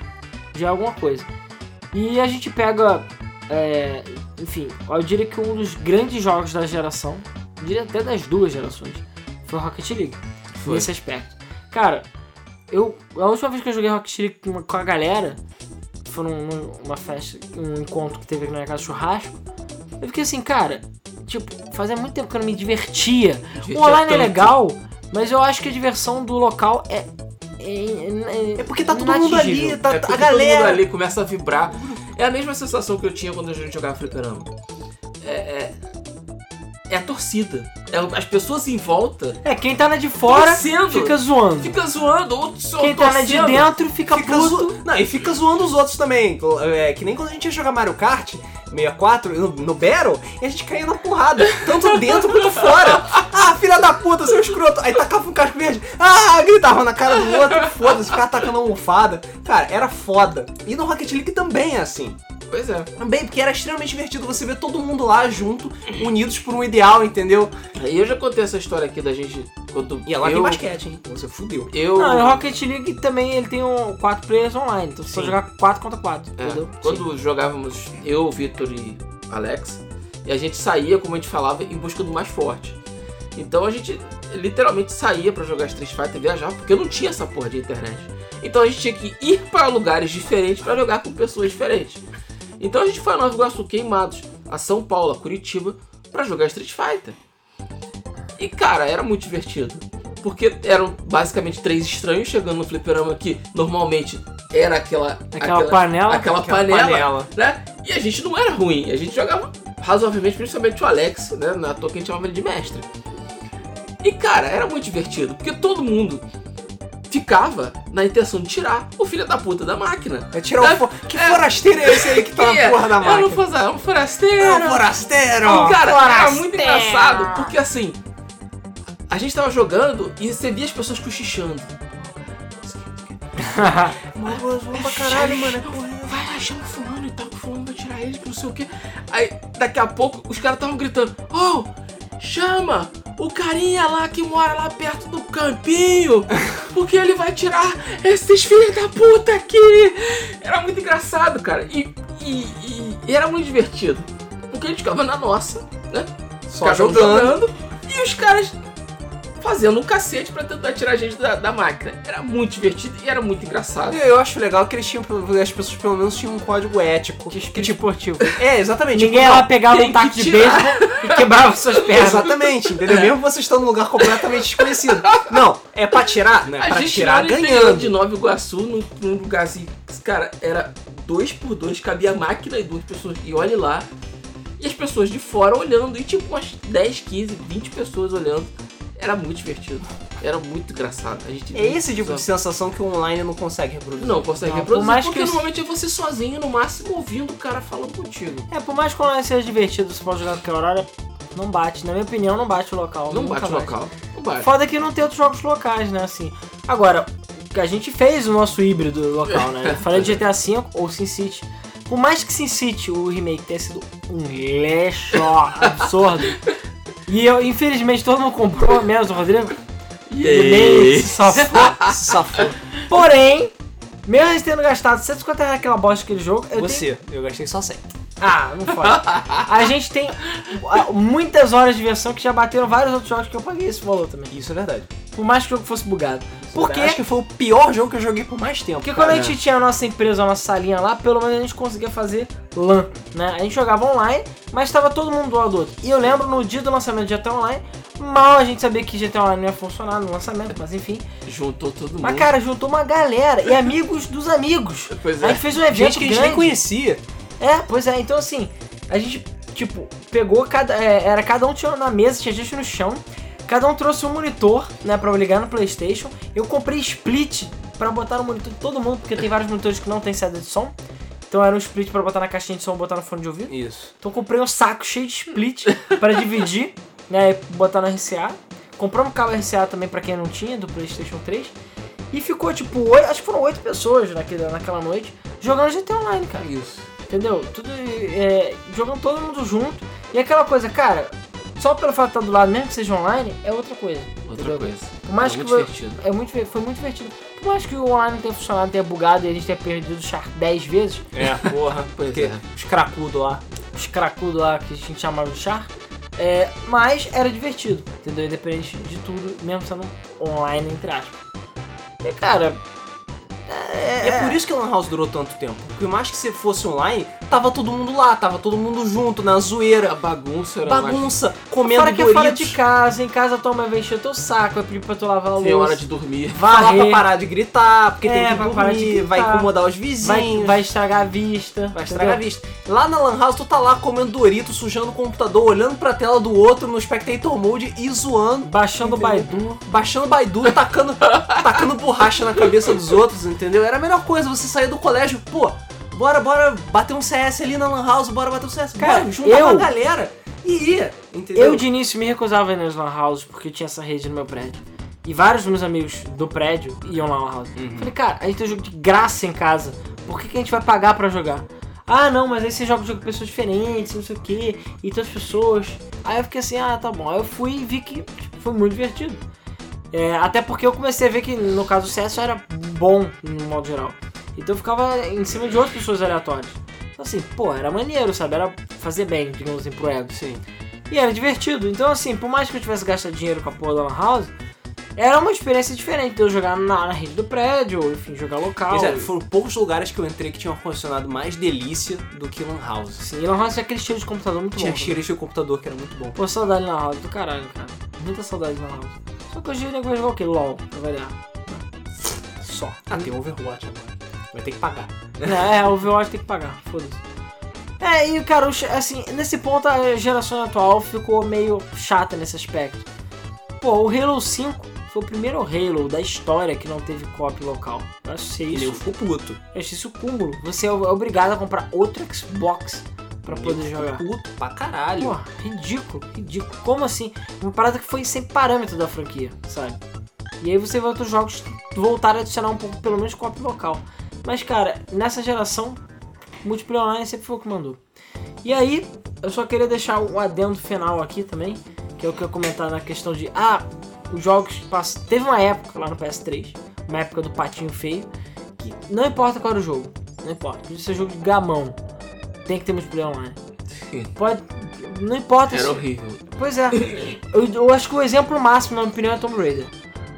já é alguma coisa. E a gente pega, é, enfim, eu diria que um dos grandes jogos da geração, eu diria até das duas gerações, foi o Rocket League, Foi. nesse aspecto. Cara, eu, a última vez que eu joguei Rocket League com a galera, foi num- numa festa, um encontro que teve aqui na minha casa, churrasco, eu fiquei assim, cara, tipo, fazia muito tempo que eu não me divertia. Divertia O online é tanto. legal, mas eu acho que a diversão do local é. É, É porque tá todo mundo ali, tá, É a porque todo galera. mundo ali começa a vibrar. É a mesma sensação que eu tinha quando a gente jogava fliperama. É, é, é a torcida. É as pessoas em volta É, quem tá na de fora Torcendo. fica zoando. fica zoando, outros só Quem tá na de torcendo. dentro fica, Fica puto. zo... Não, e fica zoando os outros também. É, que nem quando a gente ia jogar Mario Kart 64 no, no Battle, e a gente caía na porrada, tanto [laughs] dentro quanto fora. Ah, filha da puta, seu escroto. Aí tacava um casco verde. Ah, gritava na cara do outro, foda-se, ficava atacando a almofada. Cara, era foda. E no Rocket League também é assim. Pois é. Também, porque era extremamente divertido você ver todo mundo lá junto, unidos por um ideal, entendeu? E eu já contei essa história aqui da gente quando E ela eu, tem basquete, hein? Você fudeu. Eu Não, e o Rocket League também ele tem um 4 players online, então você Sim. pode jogar 4 contra 4, É, entendeu? quando jogávamos eu, Vitor e Alex, e a gente saía, como a gente falava, em busca do mais forte. Então a gente literalmente saía pra jogar Street Fighter, viajar, porque não tinha essa porra de internet. Então a gente tinha que ir para lugares diferentes pra jogar com pessoas diferentes. Então a gente foi a Nova Iguaçu, Queimados, a São Paulo, a Curitiba, pra jogar Street Fighter. E cara, era muito divertido. Porque eram basicamente três estranhos chegando no fliperama que normalmente era aquela. Aquela panela. Aquela, Aquela panela, panela. né? E a gente não era ruim, a gente jogava razoavelmente, principalmente o Alex, né? Na toa que a gente chamava ele de mestre. E cara, era muito divertido, porque todo mundo ficava na intenção de tirar o filho da puta da máquina. É tirar o fo... Que forasteiro é esse aí que tá Que na é? porra da Era um máquina? era um forasteiro. É um forasteiro! E, cara, era forasteiro. muito engraçado, porque assim, a gente tava jogando e você via as pessoas cochichando. [laughs] Mano, pra caralho, mano. Vai lá, chama o fulano e tal, o fulano vai tirar ele, que não sei o que. Aí, daqui a pouco, os caras estavam gritando, oh, chama o carinha lá que mora lá perto do campinho, [laughs] porque ele vai tirar esses filhos da puta aqui. Era muito engraçado, cara, e, e- e- e era muito divertido, porque a gente ficava na nossa, né? Só Ficava jogando. E os caras fazendo um cacete pra tentar tirar a gente da, da máquina. Era muito divertido e era muito engraçado. Eu acho legal que eles tinham, as pessoas pelo menos tinham um código ético. Que tipo esportivo. [laughs] É, exatamente. Ninguém tipo, lá pegava um taco que de beisebol e quebrava suas [laughs] pernas. Exatamente, entendeu? É. Mesmo você estando num lugar completamente desconhecido. Não, é pra tirar, né? A Pra gente tirar ganhando. de Nova Iguaçu, num, num lugar assim, cara, era dois por dois, cabia a máquina e duas pessoas. E olhe lá. E as pessoas de fora olhando, e tipo umas 10, 15, 20 pessoas olhando. Era muito divertido. Era muito engraçado. A gente É esse tipo de sensação que o online não consegue reproduzir. Não consegue Não, reproduzir, por mais porque que eu- normalmente é você sozinho, no máximo, ouvindo o cara falando contigo. É, por mais que o online seja divertido, você pode jogar qualquer horário, não bate. Na minha opinião, não bate o local. Não bate o local. Não bate. Foda que não tem outros jogos locais, né, assim. Agora, a gente fez o nosso híbrido local, né? Eu falei de GTA V ou SimCity. Por mais que SimCity, o remake, tenha sido um lixo absurdo. E eu, infelizmente, todo mundo comprou, menos o Rodrigo. E Ele se safou. [laughs] Se safou. Porém, mesmo tendo gastado 150 reais naquela bosta daquele jogo, eu tenho Você, eu gastei só 100. Ah, não foi. A gente tem muitas horas de versão que já bateram vários outros jogos que eu paguei esse valor também. Isso é verdade. Por mais que o jogo fosse bugado. Por quê? Acho que foi o pior jogo que eu joguei por mais tempo. Porque quando cara. a gente tinha a nossa empresa, a nossa salinha lá, pelo menos a gente conseguia fazer LAN, né? A gente jogava online, mas estava todo mundo do lado do outro. E eu lembro no dia do lançamento de GTA Online, Mal a gente sabia que GTA Online não ia funcionar no lançamento, mas enfim. Juntou todo mundo. Mas cara, juntou uma galera e amigos dos amigos. Pois A é. gente fez um evento Gente que a gente nem grande. conhecia. É, pois é, então assim, a gente, tipo, pegou cada. é, era cada um tinha na mesa, tinha gente no chão. Cada um trouxe um monitor, né, pra eu ligar no Playstation. Eu comprei split pra botar no monitor de todo mundo, porque tem vários monitores que não tem saída de som. Então era um split pra botar na caixinha de som e botar no fone de ouvido. Isso. Então eu comprei um saco cheio de split [laughs] pra dividir, né, e botar no RCA. Compramos um cabo RCA também pra quem não tinha, do Playstation 3. E ficou tipo, acho que foram oito pessoas naquele, naquela noite, jogando GTA Online, cara. Isso. Entendeu? Tudo é, jogando todo mundo junto. E aquela coisa, cara, só pelo fato de estar do lado, mesmo que seja online, é outra coisa. Outra entendeu? coisa. Por mais É que muito divertido. É muito, foi muito divertido. Por mais que o online não tenha funcionado, tenha bugado e a gente tenha perdido o char 10 vezes, É, porra. [laughs] Pois porque é. os cracudos lá. os cracudos lá que a gente chamava de char. É, mas era divertido, entendeu? Independente de tudo, mesmo sendo online, entre aspas. E cara. É, É, por isso que a Lan House durou tanto tempo. Porque mais que se fosse online, tava todo mundo lá, tava todo mundo junto, na A zoeira, bagunça era mais... bagunça, comendo Fora que é fora de casa, em casa tua mãe vai encher teu saco, vai pedir pra tu lavar a louça. Tinha hora de dormir. Falar pra parar de gritar, porque É, tem que vai parar de dormir, gritar. vai incomodar os vai, vizinhos. vai estragar a vista. Vai estragar a entendeu? vista. Lá na Lan House, tu tá lá comendo Dorito, sujando o computador, olhando pra tela do outro no Spectator Mode e zoando. Baixando o Entendeu? Baidu. Baixando Baidu, tacando, tacando borracha na cabeça dos outros, entendeu? Era a melhor coisa, você sair do colégio, pô, bora, bora bater um CS ali na Lan House, bora bater um CS. Cara, bora, juntar eu- com a galera e ia, entendeu? Eu de início me recusava a ir nas lan houses porque tinha essa rede no meu prédio. E vários dos meus amigos do prédio iam lá na lan house. Uhum. Falei, cara, a gente tem jogo de graça em casa. Por que, que a gente vai pagar pra jogar? Ah, não, mas aí você joga jogo com pessoas diferentes, não sei o que, e outras pessoas. Aí eu fiquei assim, ah, tá bom. Aí eu fui e vi que tipo, foi muito divertido. É, até porque eu comecei a ver que no caso do CS era bom no modo geral. Então eu ficava em cima de outras pessoas aleatórias. Então assim, pô, era maneiro, sabe? Era fazer bem, digamos assim, pro ego. Sim. E era divertido. Então, assim, por mais que eu tivesse gastado dinheiro com a porra da Lan House, era uma experiência diferente de eu jogar na, na rede do prédio, ou enfim, jogar local. Pois é, foram poucos lugares que eu entrei que tinham ar-condicionado mais delícia do que Lan House. Sim, e Lan House tinha aquele cheiro de computador muito Tinha bom. cheiro de computador que era muito bom. Pô, saudade de Lan House do caralho, cara. Muita saudade de Lan House. Só que hoje dia vai jogar o quê? LOL, pra variar. Só. Ah, tem Overwatch agora. Vai ter que pagar. É, o Overwatch tem que pagar, foda-se. É, e cara, o assim, nesse ponto a geração atual ficou meio chata nesse aspecto. Pô, o Halo 5 foi o primeiro Halo da história que não teve copy local. Eu achei E isso. eu ficou puto. Eu achei isso cúmulo. Você é obrigado a comprar outro Xbox pra poder Eu jogar. Puto pra caralho. Pô, ridículo, ridículo. Como assim? Uma parada que foi sem parâmetro da franquia, sabe? E aí você vê outros jogos voltar a adicionar um pouco, pelo menos, copy local. Mas, cara, nessa geração, multiplayer online sempre foi o que mandou. E aí, eu só queria deixar um adendo final aqui também, que é o que eu comentar na questão de, ah, os jogos pass... Teve uma época lá no PS3, uma época do patinho feio, que não importa qual era o jogo, não importa, podia ser jogo de gamão, tem que ter multiplayer online. Pode. Não importa Era se. horrível. Pois é. Eu, eu acho que o exemplo máximo, na minha opinião, é Tomb Raider.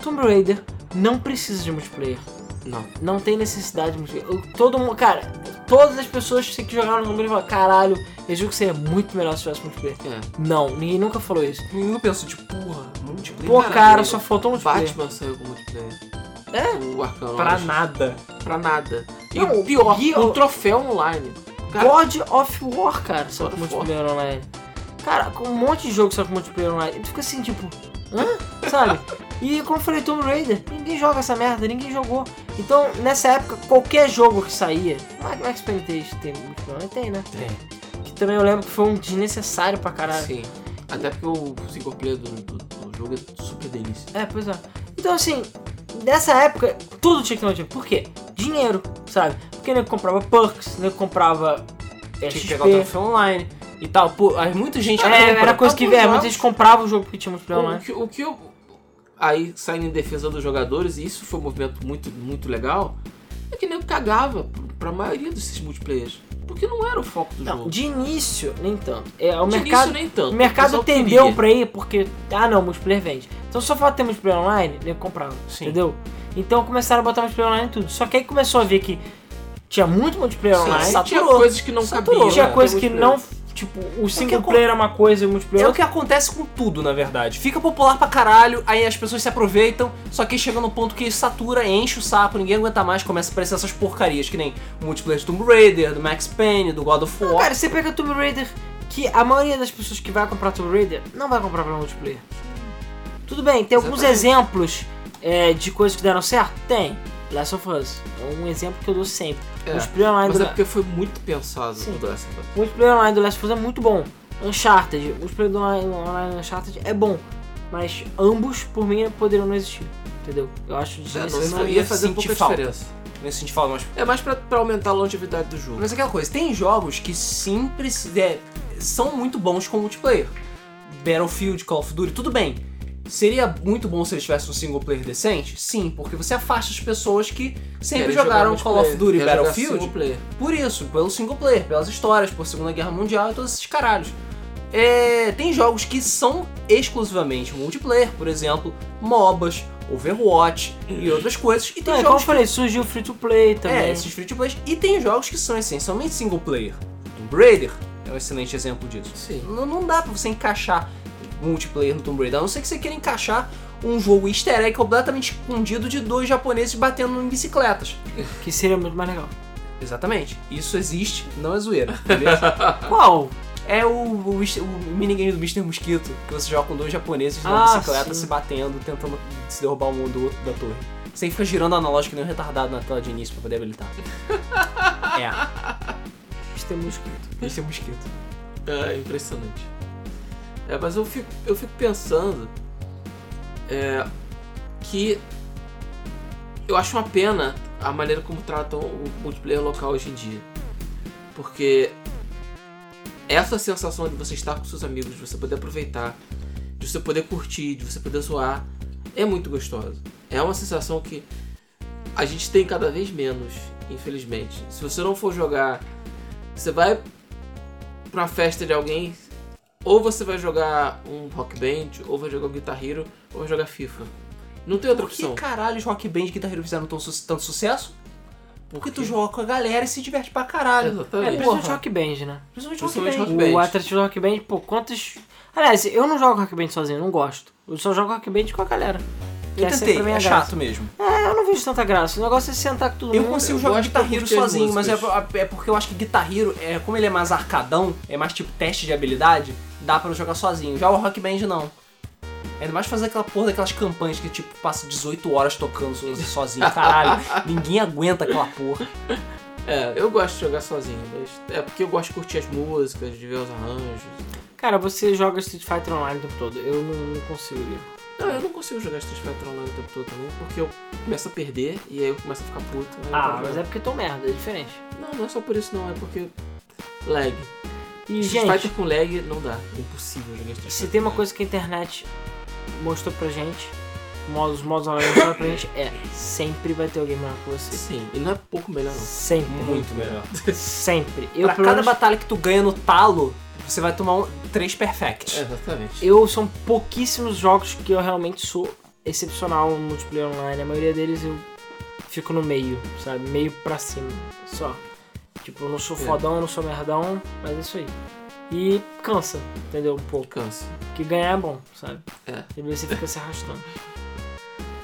Tomb Raider não precisa de multiplayer. Não. Não tem necessidade de multiplayer. Eu- Todo mundo. Cara, todas as pessoas que jogaram no Tomb Raider falam: caralho, esse jogo seria muito melhor se tivesse multiplayer. É. Não, ninguém nunca falou isso. Eu penso, tipo, porra, multiplayer. Pô, Cara, só faltou multiplayer. Batman saiu com multiplayer. É? O. Pra nada. Pra nada. E Não, o pior, Gui- um troféu online. Cara, God of War, cara, só com multiplayer online. Cara, com um monte de jogo só com multiplayer online. E tu fica assim, tipo, hã? Sabe? E como eu falei, Tomb Raider, ninguém joga essa merda, ninguém jogou. Então, nessa época, qualquer jogo que saía, Max Payne tem tem multiplayer online? Tem, né? Tem. Que também eu lembro que foi um desnecessário pra caralho. Sim. Até porque o single player do, do, do jogo é super delícia. É, pois é. Então, assim, nessa época, tudo tinha que ter motivo. Por quê? Dinheiro, sabe? Porque nego comprava perks, nego comprava Tinha que pegar o online e tal. Pô, aí muita gente É, compra. era coisa que Alguns é, muita gente comprava o jogo porque tinha multiplayer O online. que, o que eu. Aí saindo em defesa dos jogadores, e isso foi um movimento muito, muito legal, é que nem cagava pra maioria desses multiplayers. Porque não era o foco do Não, jogo. de início, nem tanto. É, o De mercado, início nem tanto. o mercado tendeu queria. pra ir porque, ah não, multiplayer vende. Então só falta ter multiplayer online, nego comprava, Sim. entendeu? Então começaram a botar multiplayer online em tudo. Só que aí começou a ver que tinha muito multiplayer Sim, online, tinha saturou. coisas que não Saturou. cabiam. tinha né, coisa ter que não, tipo, o single player é uma coisa e o multiplayer É é o que acontece com tudo, na verdade. Fica popular pra caralho, aí as pessoas se aproveitam, só que chega no ponto que satura, enche o saco, ninguém aguenta mais, começa a aparecer essas porcarias, que nem o multiplayer do Tomb Raider, do Max Payne, do God of War. Cara, você pega Tomb Raider, que a maioria das pessoas que vai comprar Tomb Raider não vai comprar pra multiplayer. Tudo bem, tem alguns Exatamente. exemplos é, de coisas que deram certo? Tem. Last of Us. É um exemplo que eu dou sempre. É, O multiplayer online Mas do é porque foi muito pensado Sim. o Last of Us. O multiplayer online do Last of Us é muito bom. Uncharted, o multiplayer do online, do Uncharted é bom. Mas ambos, por mim, poderiam não existir. Entendeu? Eu acho É, não, desnecessário. não ia ia fazer sentir pouca falta. diferença. Nesse sentido, fala, mas É mais pra, pra aumentar a longevidade do jogo. Mas é aquela coisa, tem jogos que sim preci- é, são muito bons com multiplayer. Battlefield, Call of Duty, tudo bem. Seria muito bom se eles tivessem um single player decente? Sim, porque você afasta as pessoas que sempre Querem jogar jogaram Call of Duty e Battlefield por isso, pelo single player, pelas histórias, por Segunda Guerra Mundial e todos esses caralhos. É, tem jogos que são exclusivamente multiplayer, por exemplo, MOBAs, Overwatch e outras coisas. E tem Não, é como eu jogos falei, surgiu free to play também. é, esses free to play. E tem jogos que são essencialmente single player. Tomb Raider é um excelente exemplo disso. Sim. Não, não dá pra você encaixar multiplayer no Tomb Raider, a não ser que você queira encaixar um jogo easter egg completamente escondido de dois japoneses batendo em bicicletas. Que seria muito mais legal. Exatamente. Isso existe, não é zoeira, [laughs] beleza? Qual? é o, o, o minigame do Mr. Mosquito, que você joga com dois japoneses numa Ah, bicicleta sim. se batendo, tentando se derrubar um do outro da torre. Você fica girando analógico nem um retardado na tela de início pra poder habilitar. [laughs] é. Mr. Mosquito. Mr. Mosquito. É impressionante. É, mas eu fico, eu fico pensando é, que eu acho uma pena a maneira como tratam o multiplayer local hoje em dia. Porque essa sensação de você estar com seus amigos, de você poder aproveitar, de você poder curtir, de você poder zoar, é muito gostosa. É uma sensação que a gente tem cada vez menos, infelizmente. Se você não for jogar, você vai pra festa de alguém, ou você vai jogar um rock band, ou vai jogar um Guitar Hero, ou vai jogar FIFA. Não tem outra Por que opção. caralho os Rock Band e Guitar Hero fizeram tão su- tanto sucesso? Porque tu joga com a galera e se diverte pra caralho. É, Exatamente. principalmente porra. Rock Band, né? Principalmente Principalmente Rock Rock Band. Band. O atrativo do Rock Band, pô, quantos... Aliás, eu não jogo Rock Band sozinho, não gosto. Eu só jogo Rock Band com a galera. Que Eu é tentei, é graça. chato mesmo. É, eu não vejo tanta graça. O negócio é sentar com todo Eu mundo. consigo eu jogar gosto Guitar Hero sozinho, mas é, é porque eu acho que Guitar Hero, é, como ele é mais arcadão, é mais tipo teste de habilidade, dá pra eu jogar sozinho. Já o Rock Band não. Ainda mais fazer aquela porra daquelas campanhas que tipo passa 18 horas tocando so- sozinho. Caralho, [laughs] ninguém aguenta aquela porra. É, eu gosto de jogar sozinho, mas é porque eu gosto de curtir as músicas, de ver os arranjos. Cara, você joga Street Fighter Online o tempo todo. Eu não, não consigo. Guilherme. Não, eu não consigo jogar Street Fighter Online o tempo todo também, porque eu começo a perder e aí eu começo a ficar puto. eu Ah, mas é porque tô merda, é diferente. Não, não é só por isso não, é porque lag. E, Street gente, Fighter com lag não dá, é impossível jogar Street se Fighter tem uma coisa que a internet mostrou pra gente, modos, os modos online mostraram pra gente, é sempre vai ter alguém melhor que você. Sim, e não é pouco melhor não. Sempre. Muito melhor. Sempre. [laughs] Eu, pra cada menos, batalha que tu ganha no talo, você vai tomar um, três perfects. É, exatamente. eu são pouquíssimos jogos que eu realmente sou excepcional no multiplayer online. A maioria deles eu fico no meio, sabe? Meio pra cima. Só. Tipo, eu não sou É. fodão, não sou merdão, mas é isso aí. E cansa, entendeu? Um pouco. Cansa. Que ganhar é bom, sabe? É. E você fica se arrastando.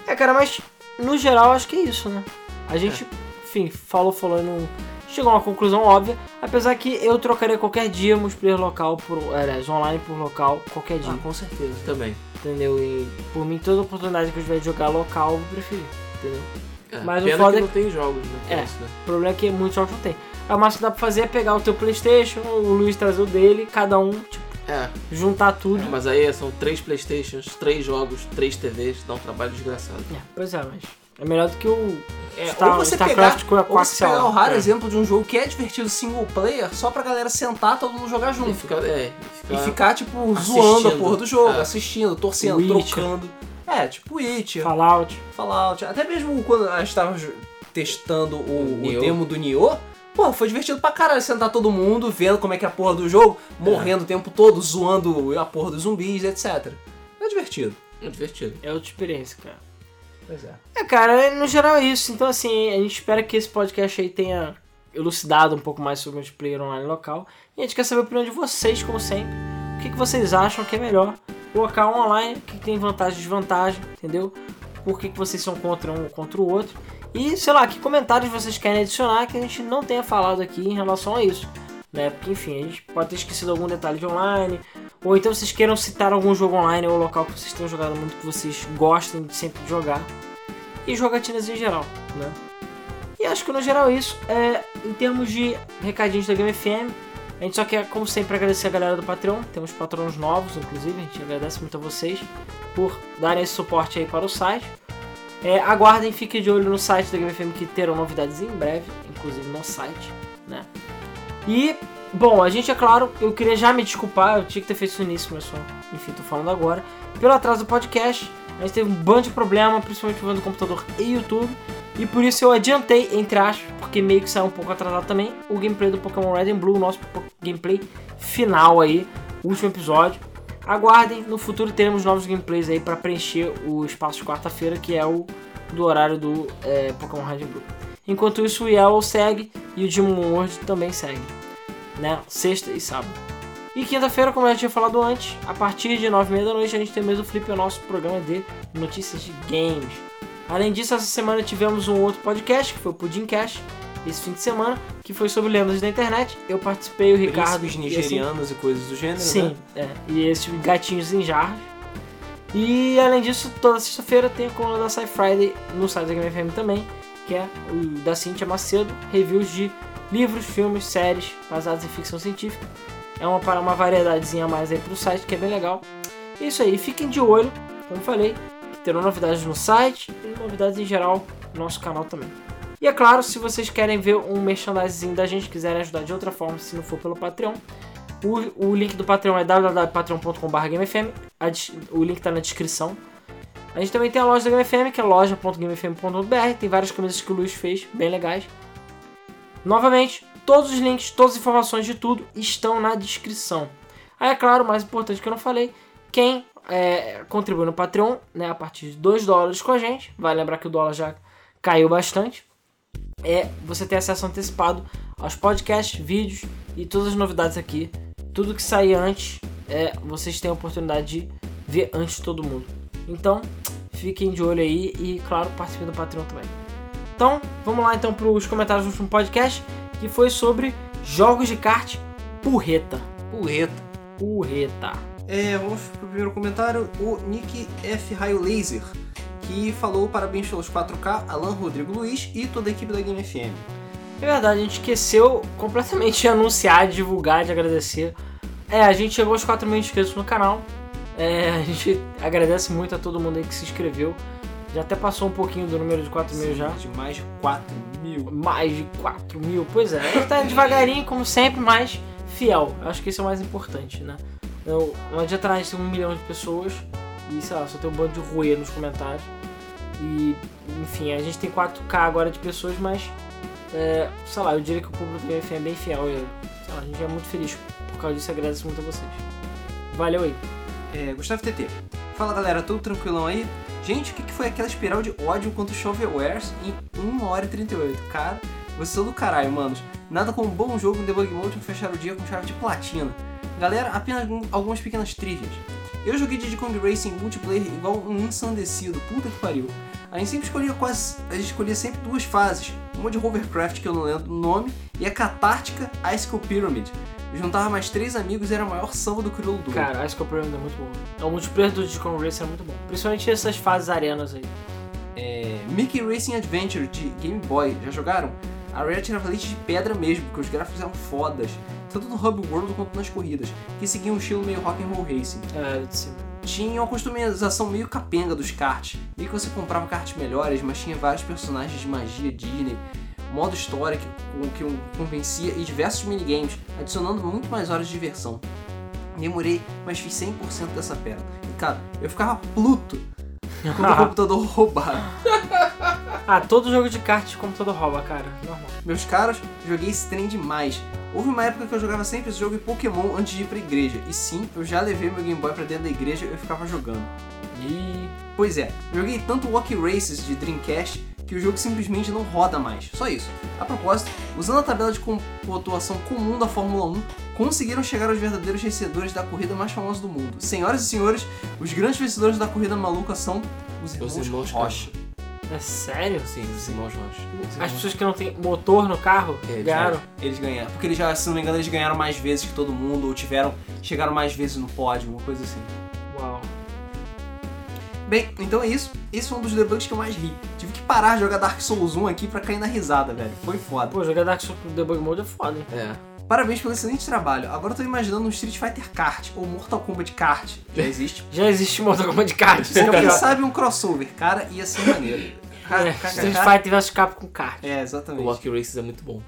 É, cara, mas no geral acho que é isso, né? A gente, enfim, falou, falou e não chegou a uma conclusão óbvia. Apesar que eu trocaria qualquer dia multiplayer local por. Aliás, online por local, qualquer dia. Ah, com certeza. Também. Entendeu? E por mim, toda oportunidade que eu tiver de jogar local, eu vou preferir. Entendeu? É, Mas o foda que é não tem jogos, né? É. Isso, né? O problema é que muitos jogos não tem. Aí O máximo que dá pra fazer é pegar o teu Playstation, o Luiz trazer o dele, cada um, tipo, É, juntar tudo. mas aí são três Playstations, três jogos, três TVs, dá um trabalho desgraçado. É, pois é, mas é melhor do que o É, Star- ou você StarCraft pegar, com a ou você pegar o raro É. exemplo de um jogo que é divertido single player só pra galera sentar, todo mundo jogar E junto. ficar, é, e E ficar, tipo, zoando a porra do jogo, É. assistindo, torcendo, trocando. É, tipo Witcher, Fallout. Fallout. Até mesmo quando a gente tava testando o, o demo do Nioh, pô, foi divertido pra caralho sentar todo mundo, vendo como é que é a porra do jogo, morrendo o tempo todo, zoando a porra dos zumbis, etc. É divertido. é divertido. É outra experiência, cara. Pois é. É, cara, no geral é isso. Então, assim, a gente espera que esse podcast aí tenha elucidado um pouco mais sobre o multiplayer online local. E a gente quer saber a opinião de vocês, como sempre. O que, que vocês acham que é melhor? Local online, o que, tem vantagem e desvantagem, entendeu? Por que, que vocês são contra um contra o outro. E, sei lá, que comentários vocês querem adicionar que a gente não tenha falado aqui em relação a isso. Né? Porque, enfim, a gente pode ter esquecido algum detalhe de online. Ou então vocês queiram citar algum jogo online ou local que vocês tenham jogado muito, que vocês gostem de sempre jogar. E jogatinas em geral, né? E acho que no geral é isso. É, em termos de recadinhos da Game FM, a gente só quer, como sempre, agradecer a galera do Patreon. Temos patrões novos, inclusive. A gente agradece muito a vocês por darem esse suporte aí para o site. É, aguardem, fiquem de olho no site da Game FM que terão novidades em breve, inclusive no site, né? E, bom, a gente, é claro, eu queria já me desculpar, eu tinha que ter feito isso no início, mas só, enfim, tô falando agora. Pelo atraso do podcast, a gente teve um bando de problema, principalmente envolvendo computador e YouTube. E por isso eu adiantei, entre aspas, porque meio que saiu um pouco atrasado também, o gameplay do Pokémon Red and Blue, o nosso gameplay final aí, último episódio. Aguardem, no futuro teremos novos gameplays aí para preencher o espaço de quarta-feira, que é o do horário do é, Pokémon Red and Blue. Enquanto isso, o Yellow segue e o Demon World também segue, né? Sexta e sábado. E quinta-feira, como eu já tinha falado antes, a partir de 9h30 da noite a gente tem mesmo o Flip, o nosso programa de notícias de games. Além disso, essa semana tivemos um outro podcast, que foi o Pudim Cash, esse fim de semana, que foi sobre lendas da internet. Eu participei, o Ricardo. Príncipes nigerianos e, assim, e coisas do gênero, Sim, né? é. E esses gatinhos em jarras. E além disso, toda sexta-feira tem a coluna da Sci Friday no site da Game FM também, que é o da Cintia Macedo, reviews de livros, filmes, séries baseados em ficção científica. É uma uma variedadezinha a mais aí pro site, que é bem legal. É isso aí, fiquem de olho, como falei, que terão novidades no site e novidades em geral no nosso canal também. E é claro, se vocês querem ver um merchandising da gente, quiserem ajudar de outra forma, se não for pelo Patreon, o, o link do Patreon é www.patreon.com.br o link está na descrição. A gente também tem a loja da Game FM, que é loja.gamefm.br, tem várias camisas que o Luiz fez, bem legais. Novamente, todos os links, todas as informações de tudo estão na descrição. Aí é claro, o mais importante que eu não falei, quem é, contribui no Patreon, né, a partir de 2 dólares com a gente, vai lembrar que o dólar já caiu bastante, é você ter acesso antecipado aos podcasts, vídeos e todas as novidades aqui. Tudo que sair antes, é, vocês têm a oportunidade de ver antes de todo mundo. Então, fiquem de olho aí e, claro, participem do Patreon também. Então, vamos lá então para os comentários do último podcast, que foi sobre jogos de kart porreta. Porreta. Porreta. É, vamos pro primeiro comentário, o Nick F. Raio Laser, que falou parabéns pelos 4K, Alan Rodrigo Luiz e toda a equipe da Game FM. É verdade, a gente esqueceu completamente de anunciar, de divulgar, de agradecer. É, a gente chegou aos 4 mil inscritos no canal. É, a gente agradece muito a todo mundo aí que se inscreveu. Já até passou um pouquinho do número de 4 mil já. De mais de 4 mil. Mais de 4 mil, pois é. A gente tá devagarinho, como sempre, mas fiel. Acho que isso é o mais importante, né? Eu, não adianta nada ter um milhão de pessoas e, sei lá, só ter um bando de ruê nos comentários. E, enfim, a gente tem 4K agora de pessoas, mas, é, sei lá, eu diria que o público do FM é bem fiel. E, lá, a gente é muito feliz por causa disso, agradeço muito a vocês. Valeu aí. É, Gustavo TT. Fala galera, tudo tranquilão aí? Gente, o que, foi aquela espiral de ódio contra o Shovelwares em 1 hora e 38? Cara, vocês são do caralho, manos. Nada como um bom jogo em debug mode fechar o dia com chave de platina. Galera, apenas algumas pequenas trivias. Eu joguei Diddy Racing multiplayer igual um ensandecido, puta que pariu. A gente sempre escolhia quase. A gente escolhia sempre duas fases. Uma de hovercraft que eu não lembro o nome, e a catártica Icicle Pyramid. Eu juntava mais três amigos e era a maior samba do crioulo do. Cara, Icicle Pyramid é muito bom. É o multiplayer do Kong Racing é muito bom. Principalmente essas fases arenas aí. É, Mickey Racing Adventure de Game Boy, já jogaram? A Rare tirava leite de pedra mesmo, porque os gráficos eram fodas tanto no Hub World quanto nas corridas, que seguiam um estilo meio rock and roll racing. É, de cima. Tinha uma customização meio capenga dos karts, meio que você comprava karts melhores, mas tinha vários personagens de magia Disney, modo história que, que convencia e diversos minigames, adicionando muito mais horas de diversão. Demorei, mas fiz 100% dessa pedra. E cara, eu ficava pluto quando o computador roubado. ah, todo jogo de kart de computador rouba, cara. Normal. Meus caras, joguei esse trem demais. Houve uma época que eu jogava sempre esse jogo em Pokémon antes de ir pra igreja. E sim, eu já levei meu Game Boy pra dentro da igreja e eu ficava jogando. E... Pois é, joguei tanto Walkie Races de Dreamcast que o jogo simplesmente não roda mais. Só isso. A propósito, usando a tabela de pontuação comum da Fórmula 1, conseguiram chegar aos verdadeiros vencedores da corrida mais famosa do mundo. Senhoras e senhores, os grandes vencedores da corrida maluca são os irmãos, Os irmãos Rocha. É sério? Sim, os irmãos Rocha. As pessoas que não têm motor no carro É, ganharam. Eles ganharam. Porque eles já, se não me engano, eles ganharam mais vezes que todo mundo, ou tiveram. chegaram mais vezes no pódio, uma coisa assim. Uau. Bem, então é isso. Esse foi um dos debugs que eu mais ri. Tive que parar de jogar Dark Souls 1 aqui pra cair na risada, velho. Foi foda. Pô, jogar Dark Souls pro Debug Mode é foda, hein? É. Parabéns pelo excelente trabalho. Agora eu tô imaginando um Street Fighter Kart ou Mortal Kombat Kart. Já existe. [laughs] Já existe Mortal Kombat Kart, [laughs] é Ou o quem pior. sabe um crossover. Cara, ia ser maneiro. É, Street Fighter vs Capcom Kart. É, O exatamente. Rock Races é muito bom.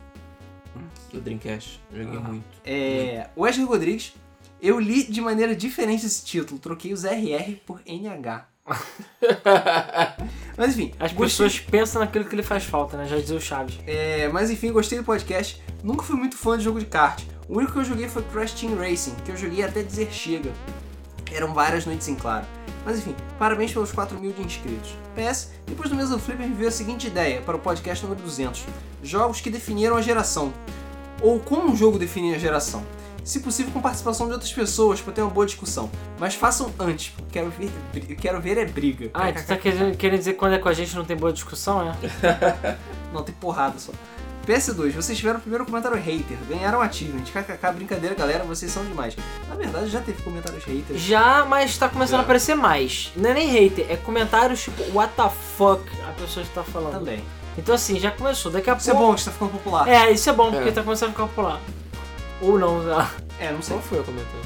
O Dreamcast. Joguei muito. É, Wesley Rodrigues, eu li de maneira diferente esse título. Troquei os RR por NH. [laughs] Mas enfim, As gostei- pessoas pensam naquilo que lhe faz falta, né? Já dizia o Chaves. É, mas enfim, gostei do podcast. Nunca fui muito fã de jogo de kart. O único que eu joguei foi Crash Team Racing, que eu joguei até dizer chega. Eram várias noites em claro. Mas enfim, parabéns pelos 4 mil de inscritos. PS, depois do mesmo Flipper me veio a seguinte ideia para o podcast número 200. Jogos que definiram a geração. Ou como um jogo define a geração. Se possível com participação de outras pessoas para ter uma boa discussão. Mas façam antes, porque quero ver, quero ver é briga. Ah, tu tá querendo, querendo dizer que quando é com a gente não tem boa discussão, é? [laughs] Não, tem porrada só. PS2, vocês tiveram o primeiro comentário hater, ganharam achievement. KKK, brincadeira, galera, vocês são demais. Na verdade, já teve comentários haters. Já, mas tá começando Já. a aparecer mais. Não é nem hater, é comentários tipo, what the fuck a pessoa está falando. Também. Então assim, já começou. Daqui a Isso é pouco. bom, que está ficando popular. É, isso é bom, porque É. tá começando a ficar popular. Ou não, lá. É, não sei. Qual foi o comentário?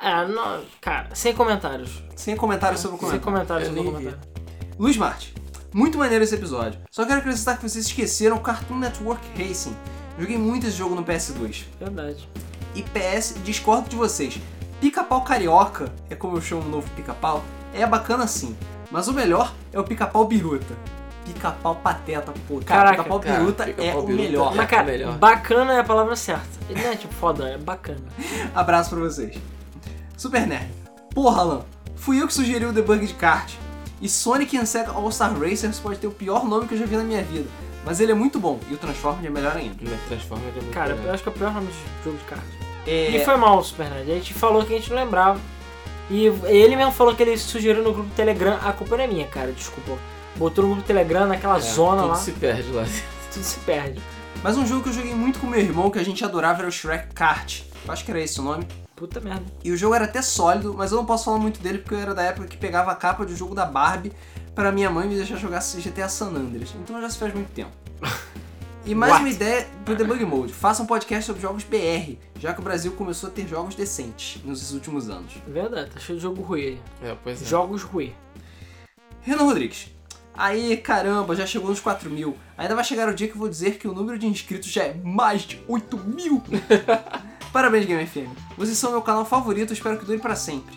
É, não, cara, sem comentários. Sem comentários sobre o Sem comentário. comentários Eu sobre o nem vi. comentário. Luiz Marte, muito maneiro esse episódio. Só quero acrescentar que vocês esqueceram o Cartoon Network Racing. Joguei muito esse jogo no PS2. Verdade. E PS, discordo de vocês. Pica-pau carioca, é como eu chamo o novo pica-pau, é bacana sim. Mas o melhor é o pica-pau biruta. Pica-pau pateta, pô. Cara, Caraca, pica-pau cara, biruta pica-pau é o melhor. é- Mas, cara, melhor. bacana é a palavra certa. Ele não é tipo foda, é bacana. [laughs] Abraço pra vocês. Super Nerd. Porra, Alan. Fui eu que sugeri o debug de kart. E Sonic and Sega All-Star Racers pode ter o pior nome que eu já vi na minha vida. Mas ele é muito bom. E o Transformers é melhor ainda. Me Transforma é muito Cara, eu melhor. acho que é o pior nome de jogo de kart. É... E foi mal o Super Nerd. A gente falou que a gente não lembrava. E ele mesmo falou que ele sugeriu no grupo Telegram. A culpa não é minha, cara, desculpa. Botou no grupo Telegram, naquela É, zona tudo lá, se perde lá. tudo se perde. Mas um jogo que eu joguei muito com meu irmão, que a gente adorava, era o Shrek Kart. Eu acho que era esse o nome. Puta merda. E o jogo era até sólido, mas eu não posso falar muito dele porque eu era da época que pegava a capa de um jogo da Barbie para minha mãe me deixar jogar GTA San Andreas. Então já se faz muito tempo. E mais What? uma ideia pro Debug Mode. Faça um podcast sobre jogos BR, já que o Brasil começou a ter jogos decentes nos últimos anos. Verdade, tá cheio de jogo ruim aí. É, pois é. Jogos ruim. Renan Rodrigues. Aí, caramba, já chegou nos 4 mil. Ainda vai chegar o dia que eu vou dizer que o número de inscritos já é mais de 8 mil. [laughs] Parabéns, Game FM. Vocês são meu canal favorito, espero que dure pra sempre.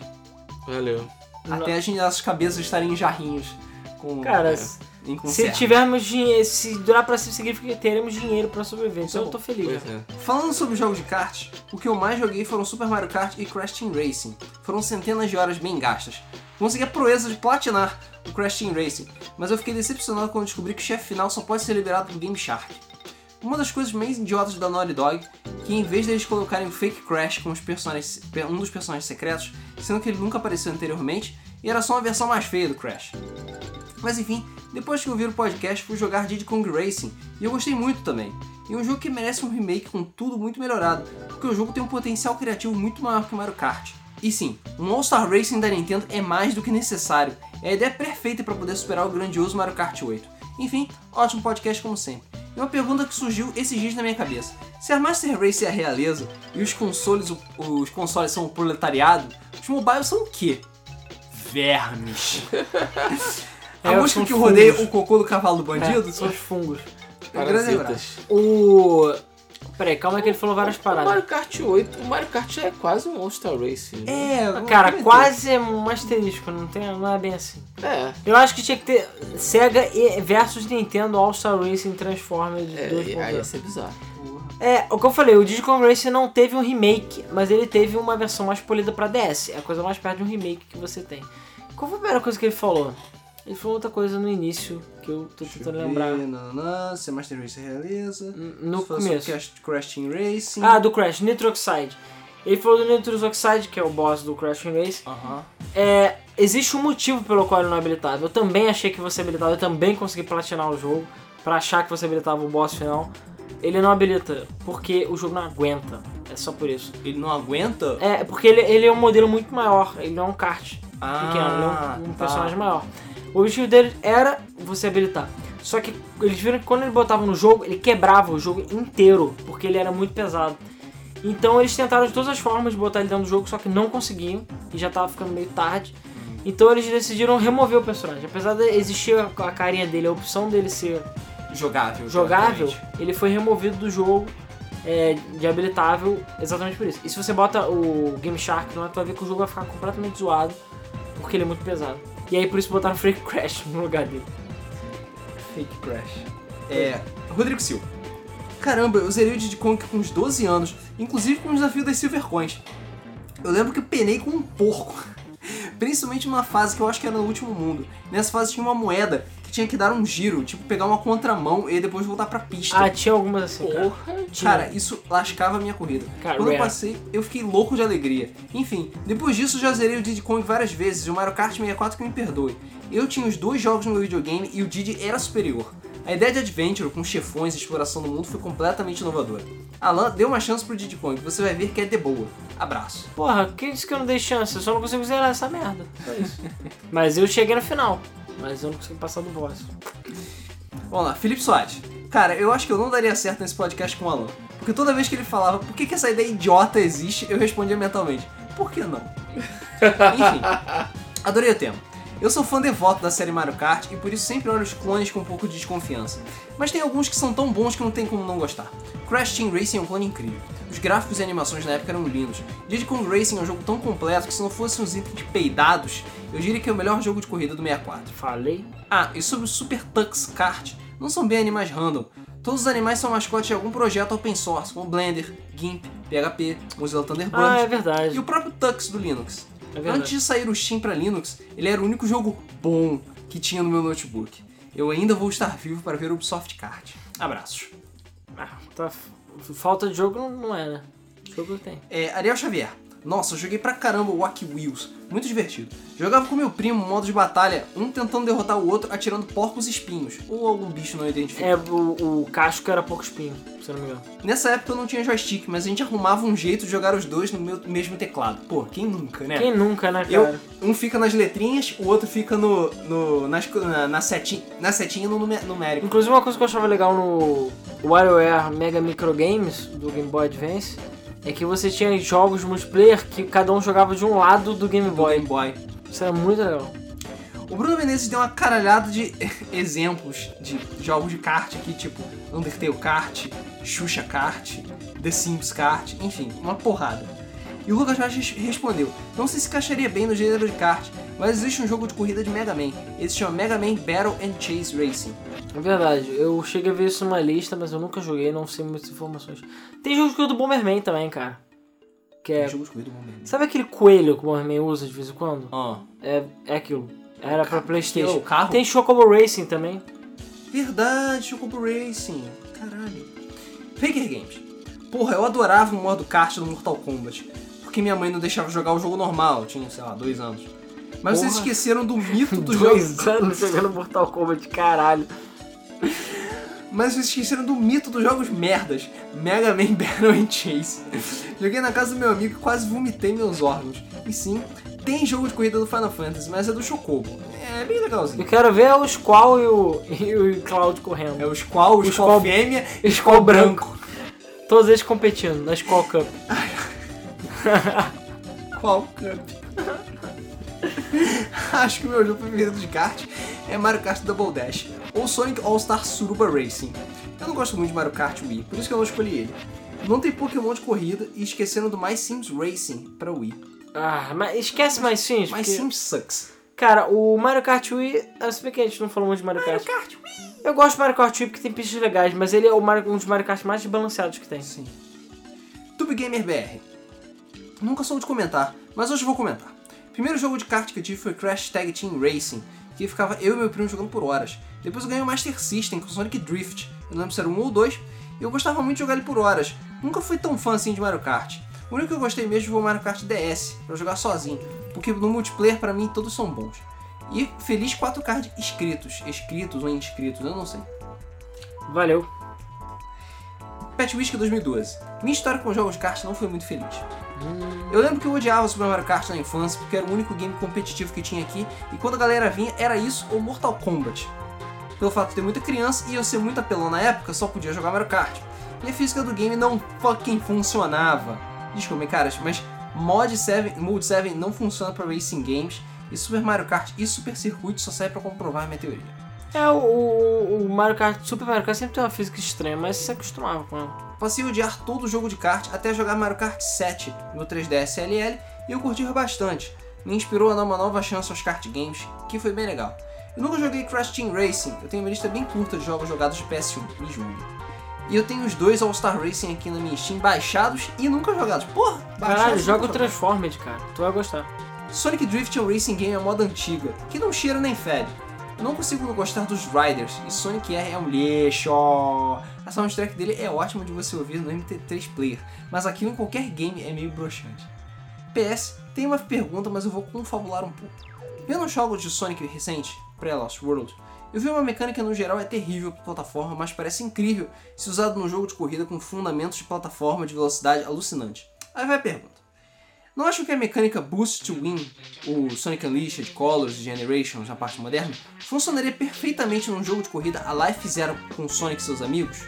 Valeu. Até a gente, nossas cabeças estarem em jarrinhos. Com, Cara, é, em conserva. tivermos dinheiro, se durar pra sempre, significa que teremos dinheiro pra sobreviver. Então é eu tô feliz. Né? é. Falando sobre jogos de kart, o que eu mais joguei foram Super Mario Kart e Crash Team Racing. Foram centenas de horas bem gastas. Consegui a proeza de platinar o Crash Team Racing, mas eu fiquei decepcionado quando descobri que o chefe final só pode ser liberado no Game Shark. Uma das coisas mais idiotas da Naughty Dog, que em vez deles colocarem o Fake Crash como os personagens, um dos personagens secretos, sendo que ele nunca apareceu anteriormente, e era só uma versão mais feia do Crash. Mas enfim, depois que eu vi o podcast, fui jogar Diddy Kong Racing e eu gostei muito também. E é um jogo que merece um remake com tudo muito melhorado, porque o jogo tem um potencial criativo muito maior que o Mario Kart. E sim, um All-Star Racing da Nintendo é mais do que necessário, é a ideia perfeita para poder superar o grandioso Mario Kart 8. Enfim, ótimo podcast como sempre. E uma pergunta que surgiu esses dias na minha cabeça. Se a Master Race é a realeza e os consoles, os consoles são o proletariado, os mobiles são o quê? Vermes. [laughs] A É, música que rodeia o cocô do cavalo do bandido? É, são os fungos. Abraço. Parasitas. O. Peraí, calma aí que ele falou várias O paradas. Mario Kart 8, o Mario Kart é quase um All-Star Race. né? É, eu Cara, quase é um asterisco, não, tem, não é bem assim. É. Eu acho que tinha que ter Sega e- versus Nintendo All-Star Racing Transformers É, 2.0. aí ia ser bizarro. É, o que eu falei, o Kong Racing não teve um remake, mas ele teve uma versão mais polida pra DS. É a coisa mais perto de um remake que você tem. Qual foi a primeira coisa que ele falou? Ele falou outra coisa no início que eu tô Deixa eu tentando ver, lembrar. nananã, Master Race realeza. N- No fosse começo. Crash, Crash Team Racing. Ah, do Crash, Nitro Oxide. Ele falou do Nitro Oxide, que é o boss do Crash Team Race. Aham. É, existe um motivo pelo qual ele não é habilitável. Eu também achei que você habilitava, eu também consegui platinar o jogo pra achar que você habilitava o boss final. Ele não habilita, porque o jogo não aguenta. É só por isso. Ele não aguenta? É, porque ele, ele é um modelo muito maior, ele não é um kart Ah, pequeno, ele é um, um tá. personagem maior. O objetivo dele era você habilitar. Só que eles viram que quando ele botava no jogo, ele quebrava o jogo inteiro, porque ele era muito pesado. Então eles tentaram de todas as formas de botar ele dentro do jogo, só que não conseguiam, e já tava ficando meio tarde. Então eles decidiram remover o personagem. Apesar de existir a carinha dele, a opção dele ser Jogável. jogável, ele foi removido do jogo é, de habilitável exatamente por isso. E se você bota o Game Shark lá, tu vai ver que o jogo vai ficar completamente zoado, porque ele é muito pesado. E aí por isso botaram Freak Crash no lugar dele. Fake Crash. É. Rodrigo Silva. Caramba, eu zerei o Diddy Kong com uns 12 anos, inclusive com o desafio das Silver Coins. Eu lembro que eu penei com um porco. [laughs] Principalmente numa fase que eu acho que era no último mundo. Nessa fase tinha uma moeda tinha que dar um giro, tipo pegar uma contramão e depois voltar pra pista. Ah, tinha algumas assim, cara. Tinha. Cara, isso lascava a minha corrida. Cara, Quando eu passei, eu fiquei louco de alegria. Enfim, depois disso já zerei o Diddy Kong várias vezes e o Mario Kart 64 que me perdoe. Eu tinha os dois jogos no meu videogame e o Diddy era superior. A ideia de adventure com chefões e exploração do mundo foi completamente inovadora. Alan, dê uma chance pro Diddy Kong, você vai ver que é de boa. Abraço. Porra, quem disse que eu não dei chance? Eu só não consigo zerar essa merda. Só isso. Mas eu cheguei no final. Mas eu não consegui passar do boss. Vamos lá, Felipe Soares. Cara, eu acho que eu não daria certo nesse podcast com o Alan. Porque toda vez que ele falava por que, que essa ideia idiota existe, eu respondia mentalmente, por que não? [laughs] Enfim, adorei o tema. Eu sou fã devoto da série Mario Kart e por isso sempre olho os clones com um pouco de desconfiança. Mas tem alguns que são tão bons que não tem como não gostar. Crash Team Racing é um clone incrível. Os gráficos e animações na época eram lindos. Diddy Kong Racing é um jogo tão completo que se não fosse uns itens peidados, eu diria que é o melhor jogo de corrida do 64. Falei. Ah, e sobre o Super Tux Kart, não são bem animais random. Todos os animais são mascotes de algum projeto open source, como Blender, GIMP, PHP, Mozilla Thunderbird Ah, é e verdade. o próprio Tux do Linux. É. Antes de sair o Steam para Linux, ele era o único jogo bom que tinha no meu notebook. Eu ainda vou estar vivo para ver o Ubisoft Kart. Abraços. Ah, tá. Falta de jogo não- não é, né? Jogo tem. É, Ariel Xavier. Nossa, eu joguei pra caramba o Wacky Wheels. Muito divertido. Jogava com meu primo, modo de batalha, um tentando derrotar o outro atirando porcos espinhos. Ou algum bicho não identificado. É, o, o casco era pouco espinho, se não me engano. Nessa época eu não tinha joystick, mas a gente arrumava um jeito de jogar os dois no meu- mesmo teclado. Pô, quem nunca, né? Quem nunca, né, cara? Eu, um fica nas letrinhas, o outro fica no, no, nas, na, na, setinha, na setinha no numé- numérico. Inclusive uma coisa que eu achava legal no WarioWare Mega Micro Games do Game Boy Advance é que você tinha jogos multiplayer que cada um jogava de um lado do Game Boy. Game Boy. Isso era muito legal. O Bruno Menezes deu uma caralhada de [laughs] exemplos de jogos de kart aqui, tipo Undertale Kart, Xuxa Kart, The Sims Kart, enfim, uma porrada. E o Lucas Vaz res- respondeu: Não sei se encaixaria bem no gênero de kart, mas existe um jogo de corrida de Mega Man. Ele se chama Mega Man Battle and Chase Racing. É verdade, eu cheguei a ver isso numa lista, mas eu nunca joguei, não sei muitas informações. Tem jogo de corrida do Bomberman também, cara. Que é. jogo de corrida do Bomberman. Sabe aquele coelho que o Bomberman usa de vez em quando? Ó, É, é aquilo. Era pra que é Playstation. o carro? Tem Chocobo Racing também. Verdade, Chocobo Racing. Caralho. Faker Games. Porra, eu adorava o modo kart do Mortal Kombat. Porque minha mãe não deixava jogar o jogo normal, eu tinha, sei lá, dois anos. Mas vocês Porra. esqueceram do mito [laughs] do jogo. Dois anos jogando Mortal Kombat, caralho. Mas vocês esqueceram do mito dos jogos merdas. Mega Man [laughs] Battle and Chase. Joguei na casa do meu amigo e quase vomitei meus órgãos. E sim, tem jogo de corrida do Final Fantasy, mas é do Chocobo. É bem legalzinho. Eu quero ver o Squall e o, e o Cloud correndo. É o Squall, o O Squall Squall- fêmea e o Squall branco. Todos eles competindo na Squall Cup. [laughs] Qual Cup? [laughs] Acho que o meu jogo preferido de kart é Mario Kart Double Dash ou Sonic All-Star Suruba Racing. Eu não gosto muito de Mario Kart Wii, por isso que eu não escolhi ele. Não tem Pokémon de corrida e esqueceram do My Sims Racing pra Wii. Ah, mas esquece mais Sims, My porque... Sims sucks. Cara, o Mario Kart Wii... ah, Se bem que a gente não falou muito de Mario Kart. Kart Wii! Eu gosto do Mario Kart Wii porque tem pistas legais, mas ele é Mario- um dos Mario Kart mais desbalanceados que tem. Sim. Tube Gamer BR. Nunca sou de comentar, mas hoje vou comentar. O primeiro jogo de kart que eu tive foi Crash Tag Team Racing, que ficava eu e meu primo jogando por horas. Depois eu ganhei o Master System com Sonic Drift, eu não lembro se era um ou dois, e eu gostava muito de jogar ele por horas. Nunca fui tão fã assim de Mario Kart. O único que eu gostei mesmo foi o Mario Kart DS, pra jogar sozinho, porque no multiplayer para mim todos são bons. E feliz 4K de inscritos, inscritos ou inscritos, eu não sei. Valeu. Pet Whisky 2012. Minha história com jogos de kart não foi muito feliz. Eu lembro que eu odiava Super Mario Kart na infância porque era o único game competitivo que tinha aqui e quando a galera vinha era isso ou Mortal Kombat. Pelo fato de ter muita criança e eu ser muito apelão na época, só podia jogar Mario Kart. E a física do game não fucking funcionava. Desculpem, caras, mas Mod 7, Mode 7 não funciona para racing games e Super Mario Kart e Super Circuit só serve para comprovar a minha teoria. É, o, o, o Mario Kart, Super Mario Kart sempre tem uma física estranha, mas você se acostumava com ela. Passei a odiar todo o jogo de kart até jogar Mario Kart 7 no 3DS LL e eu curti bastante. Me inspirou a dar uma nova chance aos kart games, que foi bem legal. Eu nunca joguei Crash Team Racing, eu tenho uma lista bem curta de jogos jogados de PS1, me julgue. E eu tenho os dois All-Star Racing aqui na minha Steam baixados e nunca jogados. Porra, Caralho, joga o. Transformers, cara. Tu vai gostar. Sonic Drift é um racing game à moda antiga, que não cheira nem fede. Eu não consigo não gostar dos Riders, e Sonic R é um lixo. A soundtrack dele é ótima de você ouvir no MT3 Player, mas aquilo em qualquer game é meio broxante. PS, tem uma pergunta, mas eu vou confabular um pouco. Vendo os jogos de Sonic recente, pré-Lost World, eu vi uma mecânica no geral é terrível para plataforma, mas parece incrível se usado num jogo de corrida com fundamentos de plataforma de velocidade alucinante. Aí vai a pergunta. Não acham que a mecânica Boost to Win, o Sonic Unleashed, Colors e Generations na parte moderna, funcionaria perfeitamente num jogo de corrida a Life Zero com Sonic e seus amigos?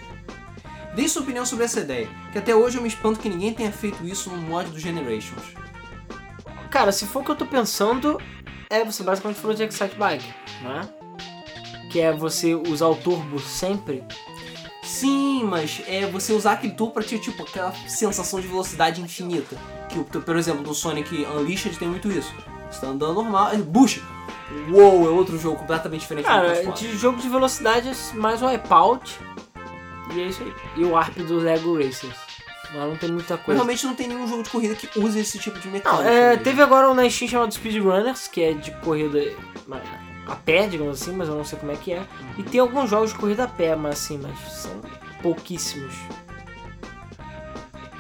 Deem sua opinião sobre essa ideia, que até hoje eu me espanto que ninguém tenha feito isso no mod do Generations. Cara, se for o que eu tô pensando, é você basicamente falou de Excite Bike, não é? Que é você usar o turbo sempre. Sim, mas é você usar aquele turbo pra ter tipo aquela sensação de velocidade infinita. Que, por exemplo, no Sonic Unleashed tem muito isso. Você tá andando normal, aí bucha! Uou, é outro jogo completamente diferente do Cara, Transformers. de jogo de velocidade é mais o Wipeout. E é isso aí. E o ARP do Lego Racers. Lá não tem muita Mas coisa. realmente não tem nenhum jogo de corrida que use esse tipo de Não, mecânica. é, né? teve agora um na Steam chamado Speedrunners, que é de corrida a pé, digamos assim, mas eu não sei como é que é. E tem alguns jogos de corrida a pé, mas assim, mas são pouquíssimos.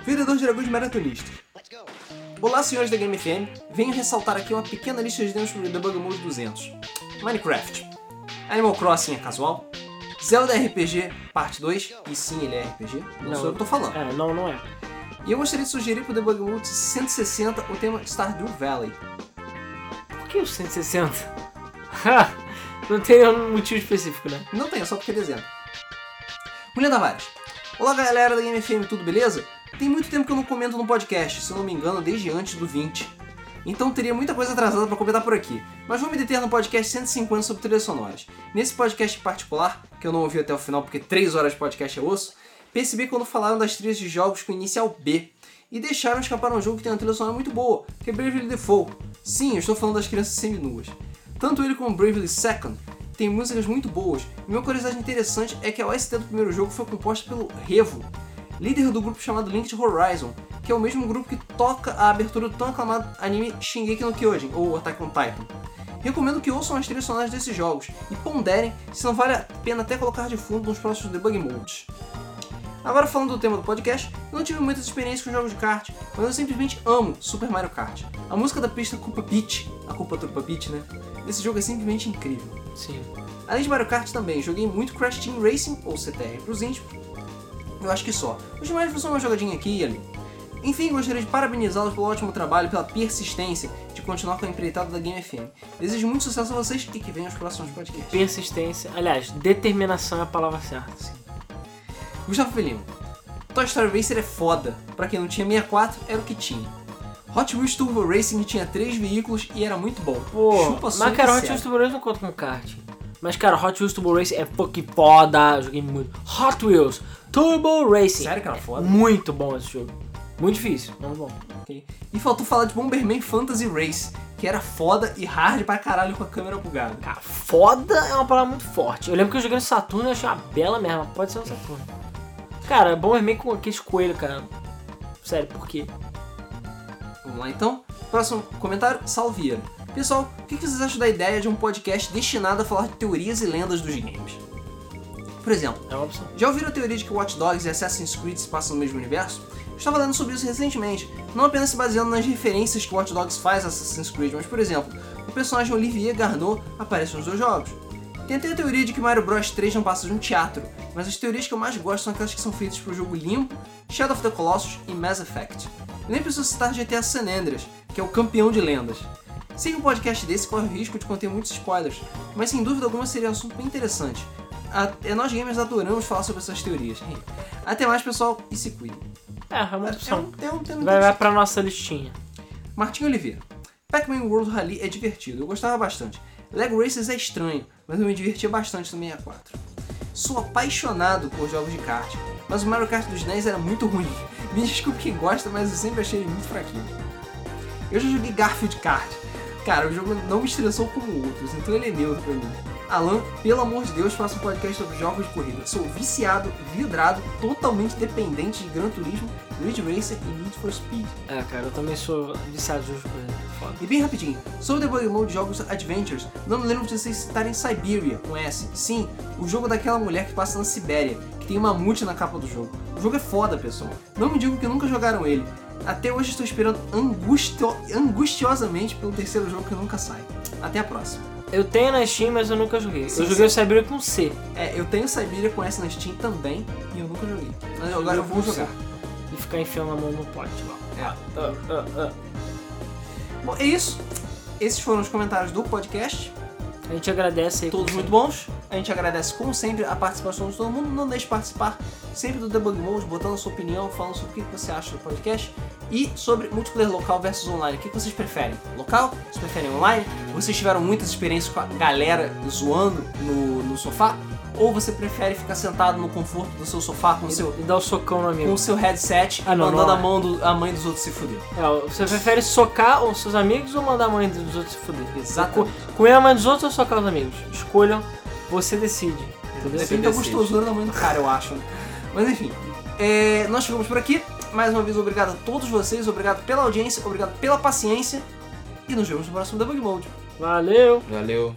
Vendedor de dragões maratonistas. Olá, senhores da Game FM. Venho ressaltar aqui uma pequena lista de demos para o Debug Mode 200. Minecraft. Animal Crossing é casual. Zelda RPG Parte 2. E sim, ele é RPG. Não, Não. sou eu que tô falando. É, não, não é. E eu gostaria de sugerir para o Debug Mode 160 o tema Stardew Valley. Por que o 160? [laughs] não tem nenhum motivo específico, né? Não tem, é só porque é dezembro. Mulher Tavares. Olá galera da Game FM, tudo beleza? Tem muito tempo que eu não comento no podcast, se eu não me engano, desde antes do 20. Então teria muita coisa atrasada pra comentar por aqui. Mas vou me deter no podcast 150 sobre trilhas sonoras. Nesse podcast em particular, que eu não ouvi até o final porque 3 horas de podcast é osso, percebi quando falaram das trilhas de jogos com inicial B. E deixaram escapar um jogo que tem uma trilha sonora muito boa, que é Bravely Default. Sim, eu estou falando das crianças seminuas. Tanto ele como Bravely Second tem músicas muito boas. E uma curiosidade interessante é que a OST do primeiro jogo foi composta pelo Revo, líder do grupo chamado Linked Horizon, que é o mesmo grupo que toca a abertura do tão aclamado anime Shingeki no Kyojin, ou Attack on Titan. Recomendo que ouçam as trilhas sonoras desses jogos e ponderem se não vale a pena até colocar de fundo nos próximos debug modes. Agora falando do tema do podcast, eu não tive muitas experiências com jogos de kart, mas eu simplesmente amo Super Mario Kart. A música da pista Culpa Peach, a culpa Culpa Peach, né? Desse jogo é simplesmente incrível. Sim. Além de Mario Kart também, joguei muito Crash Team Racing, ou CTR pros íntimos. Eu acho que só. Os demais só uma jogadinha aqui e ali. Enfim, gostaria de parabenizá-los pelo ótimo trabalho pela persistência de continuar com a empreitada da Game FM. Desejo muito sucesso a vocês e que venham os próximos podcasts. Persistência. Aliás, determinação é a palavra certa. Sim. Gustavo Felino. Toy Story Racer é foda. Pra quem não tinha 64, era o que tinha. Hot Wheels Turbo Racing tinha três veículos e era muito bom. Pô, Chupa mas cara, Hot. Wheels Turbo Race não conta com kart. Mas cara, Hot Wheels Turbo Race é fucking foda. Joguei muito. Hot Wheels Turbo Racing. Sério que era foda? Muito bom esse jogo. Muito difícil, mas bom. E faltou falar de Bomberman Fantasy Race, que era foda e hard pra caralho com a câmera bugada. Cara, foda é uma palavra muito forte. Eu lembro que eu joguei no Saturno e achei uma bela merda. Pode ser no Saturno. Cara, Bomberman com aqueles coelhos, cara. Sério, por quê? Vamos lá então. Próximo comentário, Salvieira. Pessoal, o que vocês acham da ideia de um podcast destinado a falar de teorias e lendas dos games? Por exemplo, É uma opção. já ouviram a teoria de que Watch Dogs e Assassin's Creed se passam no mesmo universo? Estava lendo sobre isso recentemente, não apenas se baseando nas referências que Watch Dogs faz a Assassin's Creed, mas por exemplo, o personagem Olivier Garneau aparece nos dois jogos. Até a teoria de que Mario Bros 3 não passa de um teatro, mas as teorias que eu mais gosto são aquelas que são feitas pro jogo Limbo, Shadow of the Colossus e Mass Effect. Eu nem preciso citar GTA San Andreas, que é o campeão de lendas. Sei que um podcast desse corre o risco de conter muitos spoilers, mas sem dúvida alguma seria um assunto bem interessante. A- é, nós gamers adoramos falar sobre essas teorias. [laughs] Até mais, pessoal, e se cuidem. É, é uma É opção. um, é um tema Vai, vai pra nossa listinha. Martinho Oliveira. Pac-Man World Rally é divertido, eu gostava bastante. Lego Races é estranho, mas eu me divertia bastante no 64. Sou apaixonado por jogos de kart, mas o Mario Kart dos NES era muito ruim. [laughs] Me desculpe quem gosta, mas eu sempre achei ele muito fraquinho. Eu já joguei Garfield Kart. Cara, o jogo não me estressou como outros, então ele é neutro pra mim. Alan, pelo amor de Deus, faça um podcast sobre jogos de corrida. Sou viciado, vidrado, totalmente dependente de Gran Turismo, Ridge Racer e Need for Speed. É, cara, eu também sou viciado de jogos de corrida. Foda. E bem rapidinho, o Debug Mode de jogos Adventures, não me lembro de vocês citarem Siberia com S. Sim, o jogo daquela mulher que passa na Sibéria, que tem uma mamute na capa do jogo. O jogo é foda, pessoal. Não me digam que nunca jogaram ele. Até hoje estou esperando angustio- angustiosamente pelo terceiro jogo que nunca sai. Até a próxima. Eu tenho na Steam, mas eu nunca joguei. Sim, eu joguei sim. o Cyber com C. É, eu tenho Siberia com S na Steam também e eu nunca joguei. Mas agora eu vou jogar. E ficar enfiando a mão no pote lá. É. Bom, é isso. Esses foram os comentários do podcast. A gente agradece aí. todos muito bons. A gente agradece, como sempre, a participação de todo mundo. Não deixe de participar sempre do Debug Mode, botando a sua opinião, falando sobre o que você acha do podcast e sobre multiplayer local versus online. O que vocês preferem? Local? Vocês preferem online? Vocês tiveram muitas experiências com a galera zoando no, no sofá? Ou você prefere ficar sentado no conforto do seu sofá com o seu, E dá o socão no com amigo. o seu headset Ah, e não, mandando não a, é. mão do, a mãe dos outros se fuder? É, você prefere socar os seus amigos ou mandar a mãe dos outros se fuder? Exatamente. Co- Comer a mãe dos outros ou socar os amigos? Escolham, você decide. Entendeu? Depende da gostosura da mãe do cara, eu acho. né? Mas enfim, é, nós ficamos por aqui. Mais uma vez, obrigado a todos vocês, obrigado pela audiência, obrigado pela paciência. E nos vemos no próximo Debug Mode. Valeu! Valeu.